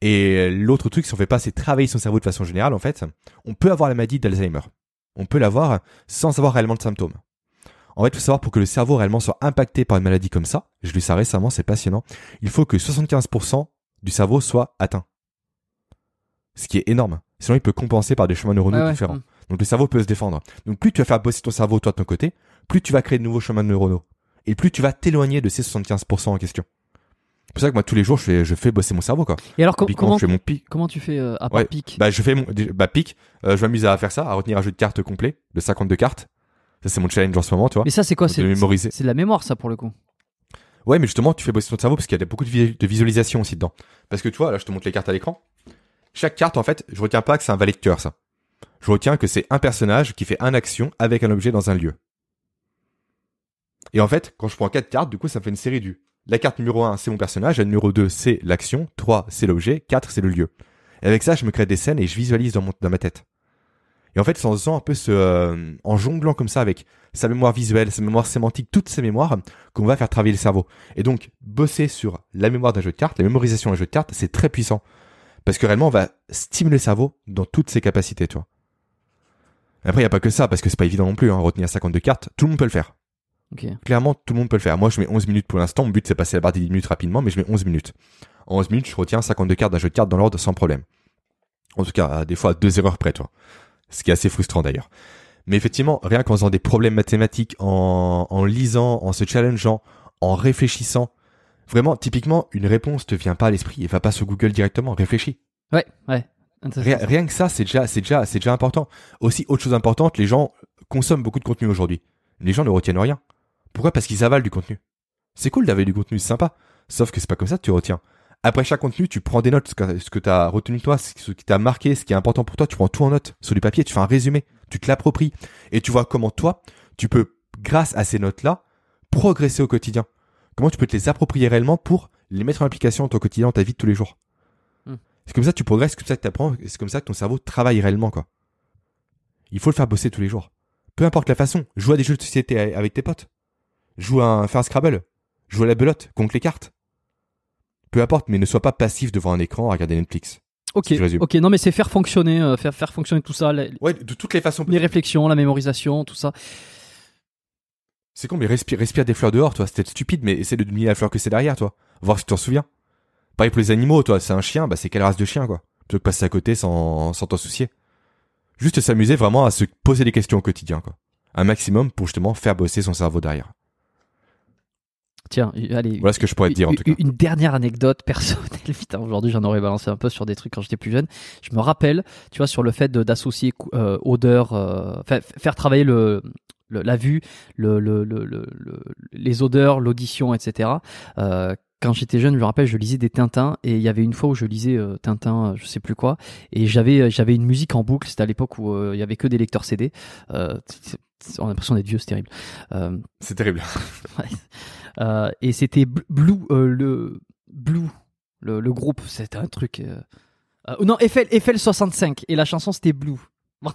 Et l'autre truc, si on fait pas, c'est travailler son cerveau de façon générale, en fait, on peut avoir la maladie d'Alzheimer. On peut l'avoir sans avoir réellement de symptômes. En fait, il faut savoir pour que le cerveau réellement soit impacté par une maladie comme ça, j'ai lu ça récemment, c'est passionnant, il faut que 75% du cerveau soit atteint. Ce qui est énorme. Sinon, il peut compenser par des chemins neuronaux ouais, différents. Donc le cerveau peut se défendre. Donc plus tu vas faire bosser ton cerveau toi de ton côté, plus tu vas créer de nouveaux chemins neuronaux. Et plus tu vas t'éloigner de ces 75% en question. C'est pour ça que moi tous les jours je fais, je fais bosser mon cerveau quoi. et alors com- comment je fais mon pic. comment tu fais euh, à part Ouais, pic? Bah je fais mon bah pic, euh, je m'amuse à faire ça, à retenir un jeu de cartes complet de 52 cartes. Ça c'est mon challenge en ce moment, tu vois. mais ça c'est quoi? C'est mémoriser. c'est de la mémoire ça pour le coup Ouais, mais justement, tu fais bosser ton cerveau parce qu'il y a beaucoup de, vi- de visualisation aussi dedans. Parce que tu vois, là, je te montre les cartes à l'écran. Chaque carte, en fait, je retiens pas que c'est un valet de cœur, ça. Je retiens que c'est un personnage qui fait une action avec un objet dans un lieu. Et en fait, quand je prends quatre cartes, du coup, ça me fait une série du. La carte numéro 1, c'est mon personnage. La numéro 2, c'est l'action. 3, c'est l'objet. 4, c'est le lieu. Et avec ça, je me crée des scènes et je visualise dans, mon, ma tête. Et en fait, en faisant un peu ce, euh, en jonglant comme ça avec sa mémoire visuelle, sa mémoire sémantique, toutes ces mémoires, qu'on va faire travailler le cerveau. Et donc, bosser sur la mémoire d'un jeu de cartes, la mémorisation d'un jeu de cartes, c'est très puissant. Parce que réellement, on va stimuler le cerveau dans toutes ses capacités, tu vois. Après, il n'y a pas que ça, parce que c'est pas évident non plus, hein, retenir 52 cartes. Tout le monde peut le faire. Clairement, tout le monde peut le faire. Moi, je mets 11 minutes pour l'instant. Mon but, c'est de passer la barre des 10 minutes rapidement, mais je mets 11 minutes. En 11 minutes, je retiens 52 cartes d'un jeu de cartes dans l'ordre sans problème. En tout cas, des fois, à deux erreurs près, toi. Ce qui est assez frustrant d'ailleurs. Mais effectivement, rien qu'en faisant des problèmes mathématiques, en, en lisant, en se challengeant, en réfléchissant, vraiment, typiquement, une réponse te vient pas à l'esprit et va pas sur Google directement. Réfléchis. ouais ouais Rien, rien que ça, c'est déjà, c'est déjà, c'est déjà important. Aussi, autre chose importante, les gens consomment beaucoup de contenu aujourd'hui. Les gens ne retiennent rien. Pourquoi? Parce qu'ils avalent du contenu. C'est cool d'avaler du contenu, c'est sympa. Sauf que c'est pas comme ça que tu retiens. Après chaque contenu, tu prends des notes, ce que, tu as retenu de toi, ce qui t'a marqué, ce qui est important pour toi, tu prends tout en note sur du papier, tu fais un résumé, tu te l'appropries et tu vois comment toi, tu peux, grâce à ces notes-là, progresser au quotidien. Comment tu peux te les approprier réellement pour les mettre en application dans ton quotidien, dans ta vie de tous les jours. Hmm. C'est comme ça que tu progresses, c'est comme ça que tu apprends, c'est comme ça que ton cerveau travaille réellement, quoi. Il faut le faire bosser tous les jours. Peu importe la façon. Joue à des jeux de société avec tes potes. Joue un, fais un Scrabble. Joue à la belote, compte les cartes. Peu importe, mais ne sois pas passif devant un écran à regarder Netflix. ok si ok non mais c'est faire fonctionner euh, faire faire fonctionner tout ça les, Ouais, de toutes les façons. les réflexions la mémorisation tout ça C'est con, mais respire, respire des fleurs dehors, toi. C'était stupide, mais essaie de deviner la fleur que c'est derrière, toi. Voir si tu t'en souviens. Pareil pour les animaux, toi. C'est un chien, bah c'est quelle race de chien, quoi. Plutôt que passer à côté sans, sans t'en soucier. Juste s'amuser vraiment à se poser des questions au quotidien, quoi. Un maximum pour justement faire bosser son cerveau derrière. Tiens allez Voilà ce que je pourrais te dire, en tout cas. Une dernière anecdote personnelle. (laughs) Putain, aujourd'hui, j'en aurais balancé un peu sur des trucs quand j'étais plus jeune. Je me rappelle, tu vois, sur le fait d'associer euh, odeur, euh, fa- faire travailler le, le- la vue, le, le- le- le- le- les odeurs, l'audition, etc. Euh, quand j'étais jeune, je me rappelle, je lisais des Tintins et il y avait une fois où je lisais euh, Tintin, euh, je sais plus quoi, et j'avais j'avais une musique en boucle. C'était à l'époque où euh, il y avait que des lecteurs CD. Euh, on a l'impression d'être vieux, c'est terrible. Euh, C'est terrible. (laughs) Euh, et c'était Bl- Blue, euh, le Blue, le, groupe, c'était un truc. euh, non, Eiffel, Eiffel 65 et la chanson c'était Blue. (laughs)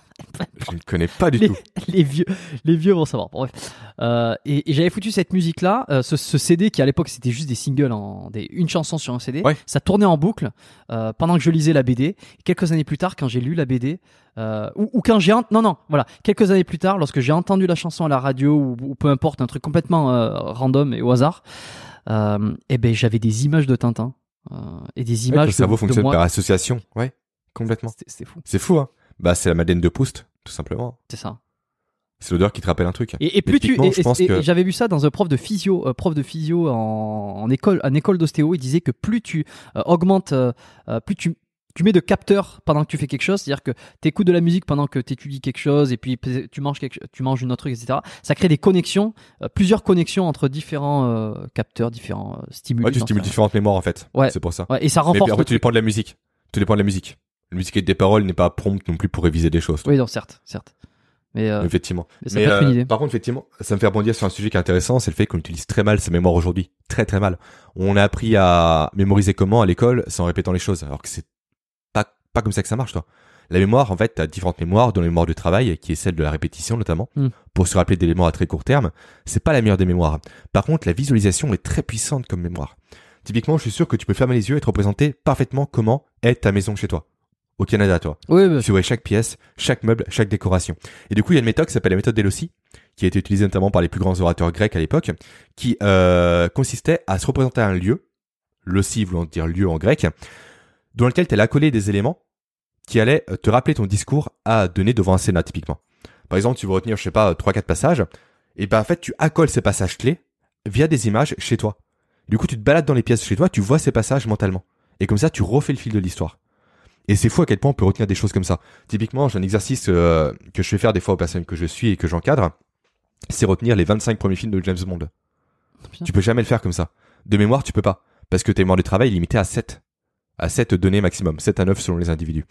Je ne connais pas du les, tout. (laughs) les vieux, les vieux vont savoir. Bon, bref. Euh, et, et j'avais foutu cette musique-là, euh, ce, ce CD qui à l'époque c'était juste des singles, en, des, une chanson sur un CD. Ouais. Ça tournait en boucle euh, pendant que je lisais la BD. Quelques années plus tard, quand j'ai lu la BD, ou, ou quand j'ai non non voilà, quelques années plus tard, lorsque j'ai entendu la chanson à la radio ou, ou peu importe, un truc complètement random et au hasard, et ben j'avais des images de Tintin et des Ouais, images ton cerveau de, de fonctionne moi. par association. Ouais, complètement. C'était fou, C'est fou, hein. Bah, c'est la Madeleine de Proust, tout simplement. c'est ça. C'est l'odeur qui te rappelle un truc. Et, et plus tu, typiquement, et, je pense et- que- et j'avais vu ça dans un prof de physio, euh, prof de physio en, en école, en école d'ostéo. Il disait que plus tu euh, augmentes, euh, plus tu tu mets de capteurs pendant que tu fais quelque chose, c'est-à-dire que tu écoutes de la musique pendant que tu étudies quelque chose et puis tu manges quelque, tu manges une autre truc, etc. Ça crée des connexions, euh, plusieurs connexions entre différents euh, capteurs, différents euh, stimuli. Ouais, tu stimules différentes mémoires, en fait. Ouais. C'est pour ça. Ouais, et ça Mais renforce. puis, après, tu dépends de la musique. Tout dépend de la musique. La musique des paroles n'est pas prompte non plus pour réviser des choses. Oui, non, certes, certes. Mais euh, Effectivement. mais ça Mais, peut être une euh, idée. par contre, effectivement, ça me fait rebondir sur un sujet qui est intéressant, c'est le fait qu'on utilise très mal sa mémoire aujourd'hui. Très très mal. On a appris à mémoriser comment à l'école sans répétant les choses, alors que c'est pas, pas comme ça que ça marche, toi. La mémoire, en fait, t'as différentes mémoires, dont la mémoire de travail, qui est celle de la répétition notamment, Mm. pour se rappeler d'éléments à très court terme. C'est pas la meilleure des mémoires. Par contre, la visualisation est très puissante comme mémoire. Typiquement, je suis sûr que tu peux fermer les yeux et te représenter parfaitement comment est ta maison chez toi. Au Canada, toi. Oui, bah, Tu vois chaque pièce, chaque meuble, chaque décoration. Et du coup, il y a une méthode qui s'appelle la méthode d'Elossi, qui a été utilisée notamment par les plus grands orateurs grecs à l'époque, qui euh, consistait à se représenter un lieu, l'ossi voulant dire lieu en grec, dans lequel tu allais accoler des éléments qui allaient te rappeler ton discours à donner devant un Sénat, typiquement. Par exemple, tu veux retenir, je sais pas, trois, quatre passages, et ben en fait, tu accoles ces passages clés via des images chez toi. Du coup, tu te balades dans les pièces chez toi, tu vois ces passages mentalement. Et comme ça, tu refais le fil de l'histoire. Et c'est fou à quel point on peut retenir des choses comme ça. Typiquement, j'ai un exercice euh, que je fais faire des fois aux personnes que je suis et que j'encadre, c'est retenir les 25 premiers films de James Bond. Tu peux jamais le faire comme ça. De mémoire, tu peux pas. Parce que tes mémoires de travail est limitée à 7. À 7 données maximum. 7 à 9 selon les individus.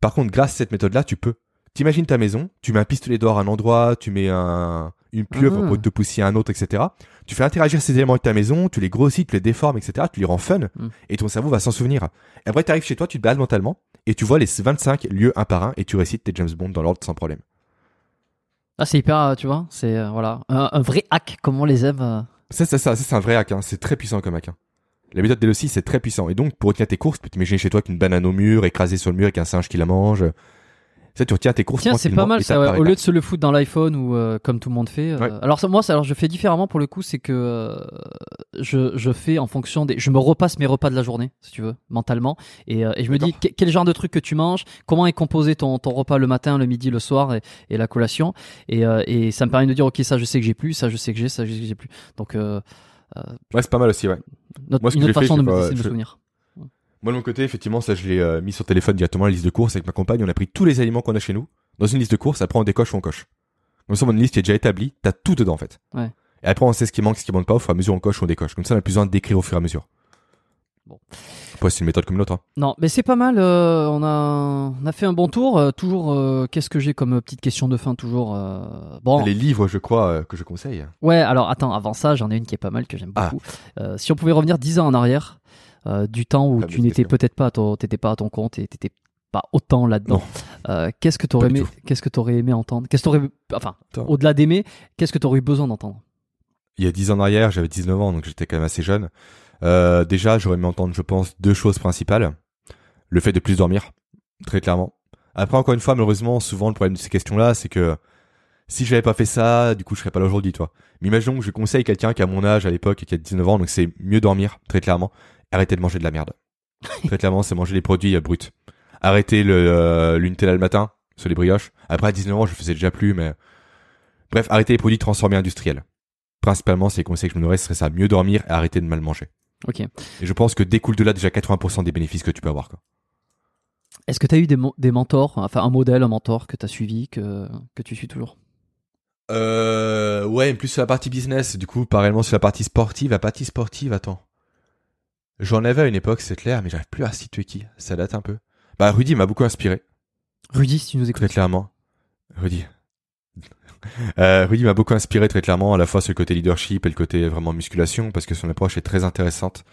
Par contre, grâce à cette méthode-là, tu peux. T'imagines ta maison, tu mets un pistolet d'or à un endroit, tu mets un, une pieuvre Ah. pour te pousser à un autre, etc. Tu fais interagir ces éléments de ta maison, tu les grossis, tu les déformes, etc. Tu les rends fun, Mm. et ton cerveau va s'en souvenir. Et après, tu arrives chez toi, tu te balades mentalement, et tu vois les 25 lieux un par un, et tu récites tes James Bond dans l'ordre sans problème. ah, c'est hyper, euh, tu vois, c'est euh, voilà, un, un vrai hack comme on les aime. euh. Ça, ça, ça, c'est un vrai hack, hein. c'est très puissant comme hack. hein. La méthode d'Elossi, c'est très puissant. Et donc, pour retenir tes courses, tu peux t'imaginer chez toi qu'une banane au mur, écrasée sur le mur, et qu'un singe qui la mange. Ça, tu retiens tes courses Tiens, c'est pas mal ça. ouais. Au lieu de se le foutre dans l'iPhone ou euh, comme tout le monde fait. euh, Ouais. Alors ça, moi, ça, alors je fais différemment pour le coup, c'est que euh, je, je fais en fonction des, je me repasse mes repas de la journée, si tu veux, mentalement, et, et je me dis quel genre de truc que tu manges, comment est composé ton, ton repas le matin, le midi, le soir et, et la collation, et, et ça me permet de dire ok ça je sais que j'ai plus, ça je sais que j'ai, ça je sais que j'ai plus. Donc Ouais, c'est pas mal aussi, ouais. notre, Moi, ce une autre fait, façon de me, pas, me souvenir. Moi, de mon côté, effectivement, ça, je l'ai euh, mis sur téléphone directement, la liste de courses avec ma compagne. On a pris tous les aliments qu'on a chez nous dans une liste de courses. Après, on décoche ou on coche. Comme ça, on a une liste qui est déjà établie. T'as tout dedans, en fait. Ouais. Et après, on sait ce qui manque, ce qui manque pas. Au fur et à mesure, on coche ou on décoche. Comme ça, on a plus besoin d'écrire au fur et à mesure. Bon. Après, c'est une méthode comme l'autre. hein. Non, mais c'est pas mal. euh, on a on a fait un bon tour. euh, toujours, euh, qu'est-ce que j'ai comme petite question de fin Toujours. euh, bon. Les livres, je crois, euh, que je conseille. Ouais. Alors attends. Avant ça, j'en ai une qui est pas mal que j'aime Ah. beaucoup. Euh, si on pouvait revenir 10 ans en arrière, euh, du temps où tu n'étais peut-être pas à ton, t'étais pas à ton compte et t'étais pas autant là-dedans. Euh, qu'est-ce que t'aurais aimé, qu'est-ce que t'aurais aimé entendre? Qu'est-ce que t'aurais, enfin, au-delà d'aimer, qu'est-ce que t'aurais eu besoin d'entendre? Il y a 10 ans en arrière, j'avais 19 ans, donc j'étais quand même assez jeune. Euh, déjà, j'aurais aimé entendre, je pense, deux choses principales. Le fait de plus dormir, très clairement. Après, encore une fois, malheureusement, souvent, le problème de ces questions-là, c'est que si j'avais pas fait ça, du coup, je serais pas là aujourd'hui, toi. Mais imaginons que je conseille quelqu'un qui a mon âge à l'époque et qui a 19 ans, donc c'est mieux dormir, très clairement. Arrêtez de manger de la merde. (laughs) très clairement, c'est manger des produits euh, bruts. Arrêtez le, euh, le matin, sur les brioches. Après, à 19 ans, je faisais déjà plus, mais... Bref, arrêtez les produits transformés industriels. Principalement, c'est les conseils que je me donnerais, ce serait ça. Mieux dormir et arrêter de mal manger. Ok. Et je pense que découle de là déjà 80% des bénéfices que tu peux avoir, quoi. Est-ce que t'as eu des, mo- des mentors, enfin un modèle, un mentor que t'as suivi, que que tu suis toujours? Euh, ouais, plus sur la partie business, du coup, parallèlement sur la partie sportive. La partie sportive, attends. J'en avais à une époque, c'est clair, mais j'arrive plus à situer qui. Ça date un peu. Bah, Rudy m'a beaucoup inspiré, Rudy, si tu nous très écoutes. clairement. Rudy. (laughs) Euh, Rudy m'a beaucoup inspiré très clairement, à la fois sur le côté leadership et le côté vraiment musculation, parce que son approche est très intéressante.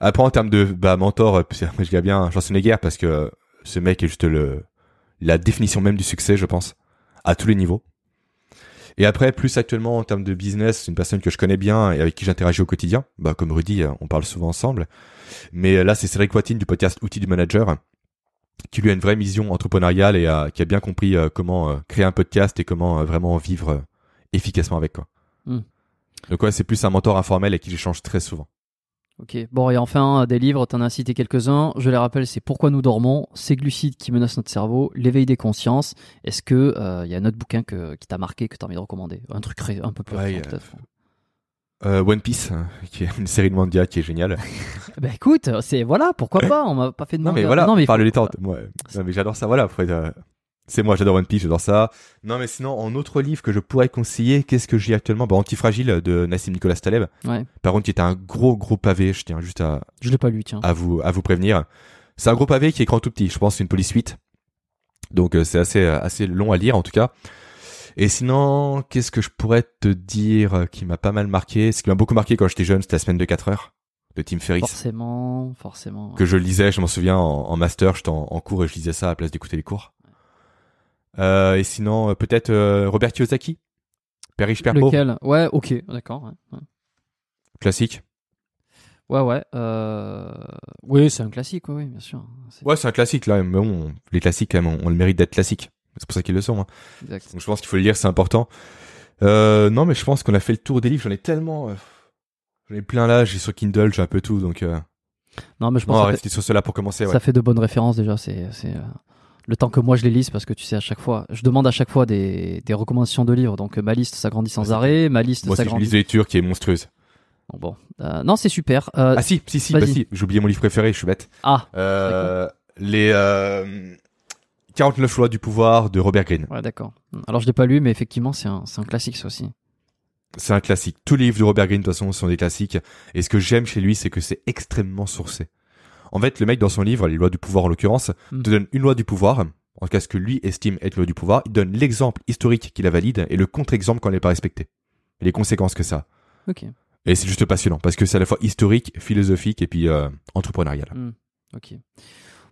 Après, en termes de bah, mentor, euh, je dirais bien Schwarzenegger, parce que ce mec est juste le la définition même du succès, je pense. à tous les niveaux. Et après, plus actuellement en termes de business, une personne que je connais bien et avec qui j'interagis au quotidien. Bah, comme Rudy, euh, on parle souvent ensemble. Mais euh, là, c'est Cédric Watine du podcast Outils du Manager, qui lui a une vraie vision entrepreneuriale et qui a bien compris euh, comment créer un podcast et comment vraiment vivre efficacement avec quoi. Hmm. Donc ouais, c'est plus un mentor informel et qui j'échange très souvent. Ok. Bon, et enfin, des livres, tu en as cité quelques-uns. Je les rappelle, c'est Pourquoi nous dormons, Ces glucides qui menacent notre cerveau, L'éveil des consciences. Est-ce que il euh, y a un autre bouquin que, qui t'a marqué, que tu as envie de recommander? Un truc un peu plus ouais, peut-être? euh, One Piece, hein, (laughs) qui est une série de manga qui est géniale. (laughs) bah écoute, c'est voilà, pourquoi (coughs) pas? On m'a pas fait de manga. Non mais voilà, non, mais parle faut... détente. Moi, non, mais j'adore ça. Voilà, faut être, c'est moi, j'adore One Piece, j'adore ça. Non, mais sinon, en autre livre que je pourrais conseiller, qu'est-ce que j'ai actuellement? Bah, Antifragile de Nassim Nicolas Taleb. Ouais. Par contre, qui est un gros, gros pavé. Je tiens juste à. Je l'ai pas lu, tiens. À vous, à vous prévenir. C'est un gros pavé qui est grand tout petit. Je pense une police suite. Donc, euh, c'est assez, euh, assez long à lire, en tout cas. Et sinon, qu'est-ce que je pourrais te dire euh, qui m'a pas mal marqué? Ce qui m'a beaucoup marqué quand j'étais jeune, c'était la semaine de 4 heures de Tim Ferriss. Forcément, forcément. Que je lisais, je m'en souviens, en, master, j'étais en, en cours et je lisais ça à la place d'écouter les cours. Euh, et sinon, euh, peut-être euh, Robert Kiyosaki Père riche, Père pauvre. Lequel? Ouais, ok, d'accord. Ouais, Classique. Ouais, ouais. Euh... Oui, c'est un classique, oui, bien sûr. Ouais, c'est un classique, là. Mais bon, les classiques, quand même, on, le mérite d'être classiques. C'est pour ça qu'ils le sont. Hein. Exact. Donc je pense qu'il faut le lire, c'est important. Euh, non, mais je pense qu'on a fait le tour des livres. J'en ai tellement... J'en ai plein là, j'ai sur Kindle, j'ai un peu tout, donc... Non, mais je pense on va rester sur cela pour commencer. Ça fait de bonnes références déjà. C'est, c'est, le temps que moi je les lise parce que tu sais à chaque fois je demande à chaque fois des, des recommandations de livres. Donc ma liste s'agrandit sans arrêt. ma liste moi s'agrandit. moi c'est une lecture qui est monstrueuse. Bon, bon. Euh, non c'est super. Euh, ah si si si bah si. J'ai oublié mon livre préféré je suis bête. Ah euh, les 49 lois du pouvoir de Robert Greene. Ouais d'accord. Alors je l'ai pas lu mais effectivement c'est un c'est un classique ça aussi. C'est un classique. Tous les livres de Robert Greene de toute façon sont des classiques. Et ce que j'aime chez lui c'est que c'est extrêmement sourcé en fait, le mec, dans son livre, les lois du pouvoir en l'occurrence, hmm. te donne une loi du pouvoir, en tout cas ce que lui estime être loi du pouvoir, il donne l'exemple historique qui la valide et le contre-exemple quand elle n'est pas respectée. Et les conséquences que ça. Ok. Et c'est juste passionnant, parce que c'est à la fois historique, philosophique et puis euh, entrepreneurial. Hmm. Ok.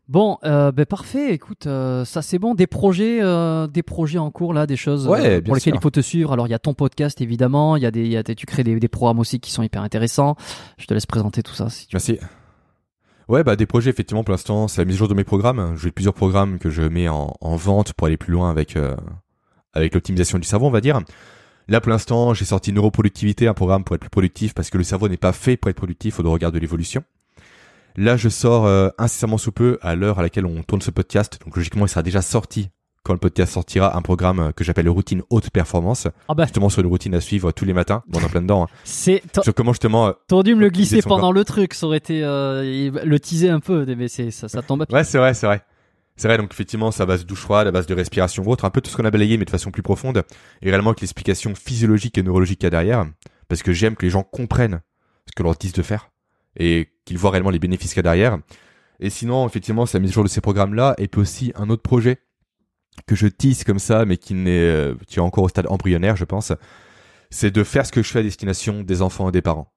Bon, euh, ben parfait. Écoute, euh, ça c'est bon. Des projets, euh, des projets en cours là, des choses ouais, pour lesquelles il faut te suivre. Alors il y a ton podcast évidemment. Il y a des, y a tu crées des, des, programmes aussi qui sont hyper intéressants. Je te laisse présenter tout ça. Si tu Merci. Ouais, bah des projets effectivement pour l'instant, c'est la mise à jour de mes programmes. J'ai plusieurs programmes que je mets en, en vente pour aller plus loin avec euh, avec l'optimisation du cerveau, on va dire. Là pour l'instant, j'ai sorti neuroproductivité, un programme pour être plus productif parce que le cerveau n'est pas fait pour être productif au regard de l'évolution. Là, je sors euh, incessamment sous peu à l'heure à laquelle on tourne ce podcast, donc logiquement il sera déjà sorti quand le podcast sortira, un programme que j'appelle routine haute performance. Ah bah. Justement sur une routine à suivre tous les matins. Bon, on est en plein dedans. Hein. C'est. Sur comment justement. Euh, T'aurais dû me le glisser pendant le truc. Ça aurait été euh, le teaser un peu, mais c'est ça, ça tombe. Ouais, c'est vrai, c'est vrai. C'est vrai, donc effectivement, c'est à base de douche froide, à base de respiration ou autre, un peu tout ce qu'on a balayé, mais de façon plus profonde, et réellement avec l'explication physiologique et neurologique qu'il y a derrière, parce que j'aime que les gens comprennent ce que leur disent de faire, et qu'ils voient réellement les bénéfices qu'il y a derrière. Et sinon, effectivement, c'est la mise à jour de ces programmes-là, et puis aussi un autre projet que je tisse comme ça, mais qui n'est, euh, qui est encore au stade embryonnaire, je pense, c'est de faire ce que je fais à destination des enfants et des parents.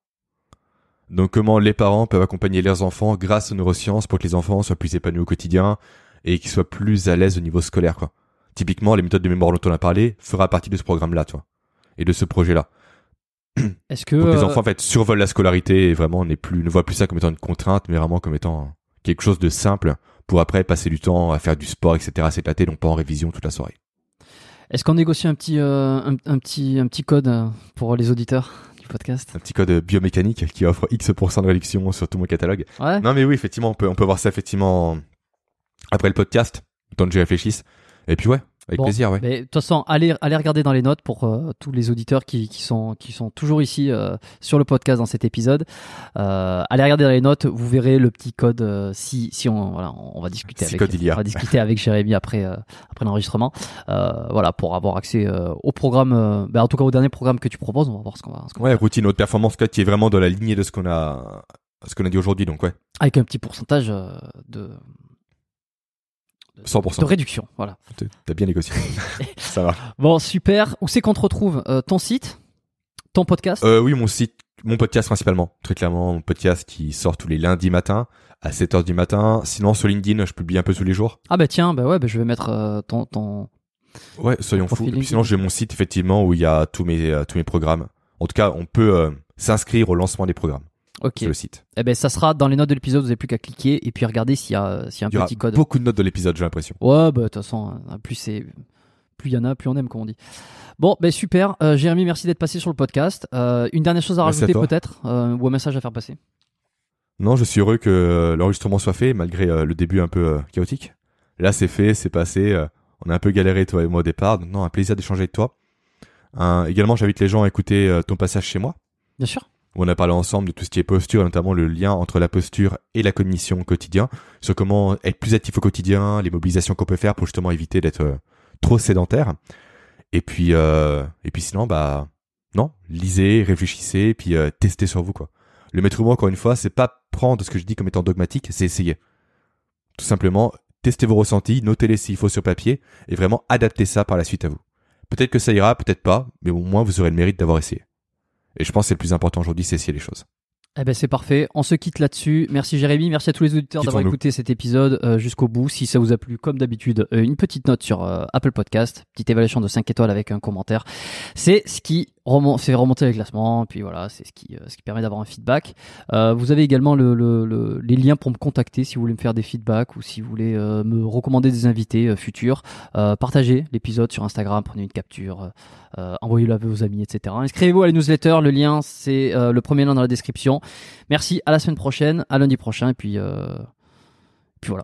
Donc comment les parents peuvent accompagner leurs enfants grâce aux neurosciences pour que les enfants soient plus épanouis au quotidien et qu'ils soient plus à l'aise au niveau scolaire, quoi. Typiquement, les méthodes de mémoire dont on a parlé fera partie de ce programme-là, toi, et de ce projet-là. (clears throat) Est-ce que les euh, enfants en fait survolent la scolarité et vraiment n'est plus ne voient plus ça comme étant une contrainte, mais vraiment comme étant quelque chose de simple pour après passer du temps à faire du sport, etc., s'éclater, donc pas en révision toute la soirée. Est-ce qu'on négocie un petit, euh, un, petit, un petit code euh, pour les auditeurs du podcast? Un petit code biomécanique qui offre X% de réduction sur tout mon catalogue. Ouais. Non mais oui, effectivement, on peut, on peut voir ça effectivement après le podcast, tant que j'y réfléchisse. Et puis ouais, avec plaisir, ouais. Mais de toute façon, allez, allez regarder dans les notes pour euh, tous les auditeurs qui, qui, sont, qui sont toujours ici euh, sur le podcast dans cet épisode. Euh, allez regarder dans les notes, vous verrez le petit code euh, si, si on, voilà, on va discuter si avec, on va discuter avec Jérémy après, après l'enregistrement. voilà, pour avoir accès au programme, ben, en tout cas au dernier programme que tu proposes, on va voir ce qu'on va. ouais, routine haute performance, qui est vraiment dans la lignée de ce qu'on a, ce qu'on a dit aujourd'hui, donc ouais. Avec un petit pourcentage de 100%. De réduction, voilà. T'as bien négocié. (laughs) Ça va. Bon, super. Où c'est qu'on te retrouve euh, Ton site? Ton podcast? Euh, Oui, mon site, mon podcast principalement. Très clairement, mon podcast qui sort tous les lundis matins à 7h du matin. Sinon, sur LinkedIn, je publie un peu tous les jours. Ah bah tiens, bah ouais, bah je vais mettre euh, ton, ton, Ouais, soyons fous. Sinon, j'ai mon site effectivement où il y a tous mes tous mes programmes. En tout cas, on peut s'inscrire au lancement des programmes Ok. sur le site. Eh ben, ça sera dans les notes de l'épisode. Vous n'avez plus qu'à cliquer et puis regarder s'il y a, s'il y a un Il y aura petit code. beaucoup de notes de l'épisode, j'ai l'impression. Ouais, bah de toute façon, hein, plus c'est, plus il y en a, plus on aime, comme on dit. Bon, ben super. Euh, Jérémy, merci d'être passé sur le podcast. Euh, une dernière chose à Merci à rajouter toi. peut-être, euh, ou un message à faire passer? Non, je suis heureux que euh, l'enregistrement soit fait malgré euh, le début un peu euh, chaotique. Là, c'est fait, c'est passé. euh, on a un peu galéré toi et moi au départ. Donc, non, un plaisir d'échanger avec toi. Un- également, j'invite les gens à écouter euh, ton passage chez moi. Bien sûr. On a parlé ensemble de tout ce qui est posture, notamment le lien entre la posture et la cognition au quotidien, sur comment être plus actif au quotidien, les mobilisations qu'on peut faire pour justement éviter d'être euh, trop sédentaire. Et puis, euh, et puis sinon, bah non, lisez, réfléchissez, puis euh, testez sur vous quoi. Le maître mot, encore une fois, c'est pas prendre ce que je dis comme étant dogmatique, c'est essayer. Tout simplement, testez vos ressentis, notez-les s'il faut sur papier, et vraiment adaptez ça par la suite à vous. Peut-être que ça ira, peut-être pas, mais au moins vous aurez le mérite d'avoir essayé. Et je pense que c'est le plus important aujourd'hui, c'est essayer les choses. Eh ben c'est parfait. On se quitte là-dessus. Merci Jérémy, merci à tous les auditeurs d'avoir écouté cet épisode euh, jusqu'au bout. Si ça vous a plu, comme d'habitude, euh, une petite note sur euh, Apple Podcast, petite évaluation de 5 étoiles avec un commentaire. C'est ce qui fait remonter les classements. Puis voilà, c'est ce qui, euh, permet d'avoir un feedback. Euh, vous avez également le, le- le- les liens pour me contacter si vous voulez me faire des feedbacks ou si vous voulez euh, me recommander des invités futurs. Partagez l'épisode sur Instagram, prenez une capture. envoyez-le à vos amis, etc. Inscrivez-vous à la newsletter, le lien c'est le premier lien dans la description. Merci, à la semaine prochaine, à lundi prochain, et puis, puis voilà.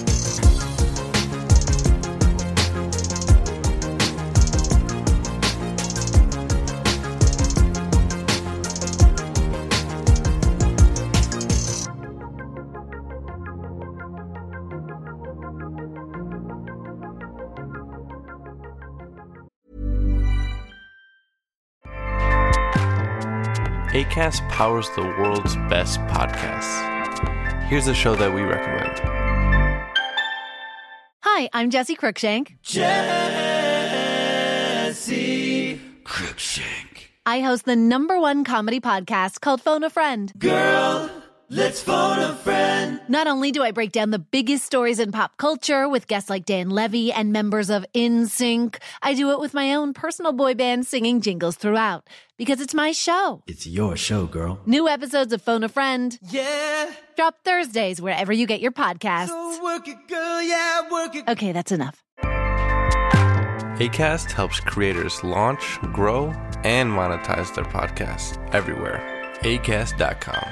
ACAST powers the world's best podcasts. Here's a show that we recommend. Hi, I'm Jesse Cruikshank. Jesse Cruikshank. I host the number one comedy podcast called Phone a Friend. Girl, let's phone a friend. Not only do I break down the biggest stories in pop culture with guests like Dan Levy and members of InSync, I do it with my own personal boy band singing jingles throughout because it's my show. It's your show, girl. New episodes of Phone a Friend Yeah. drop Thursdays wherever you get your podcasts. So work it, girl. Yeah, work it. Okay, that's enough. ACAST helps creators launch, grow, and monetize their podcasts everywhere. ACAST.com.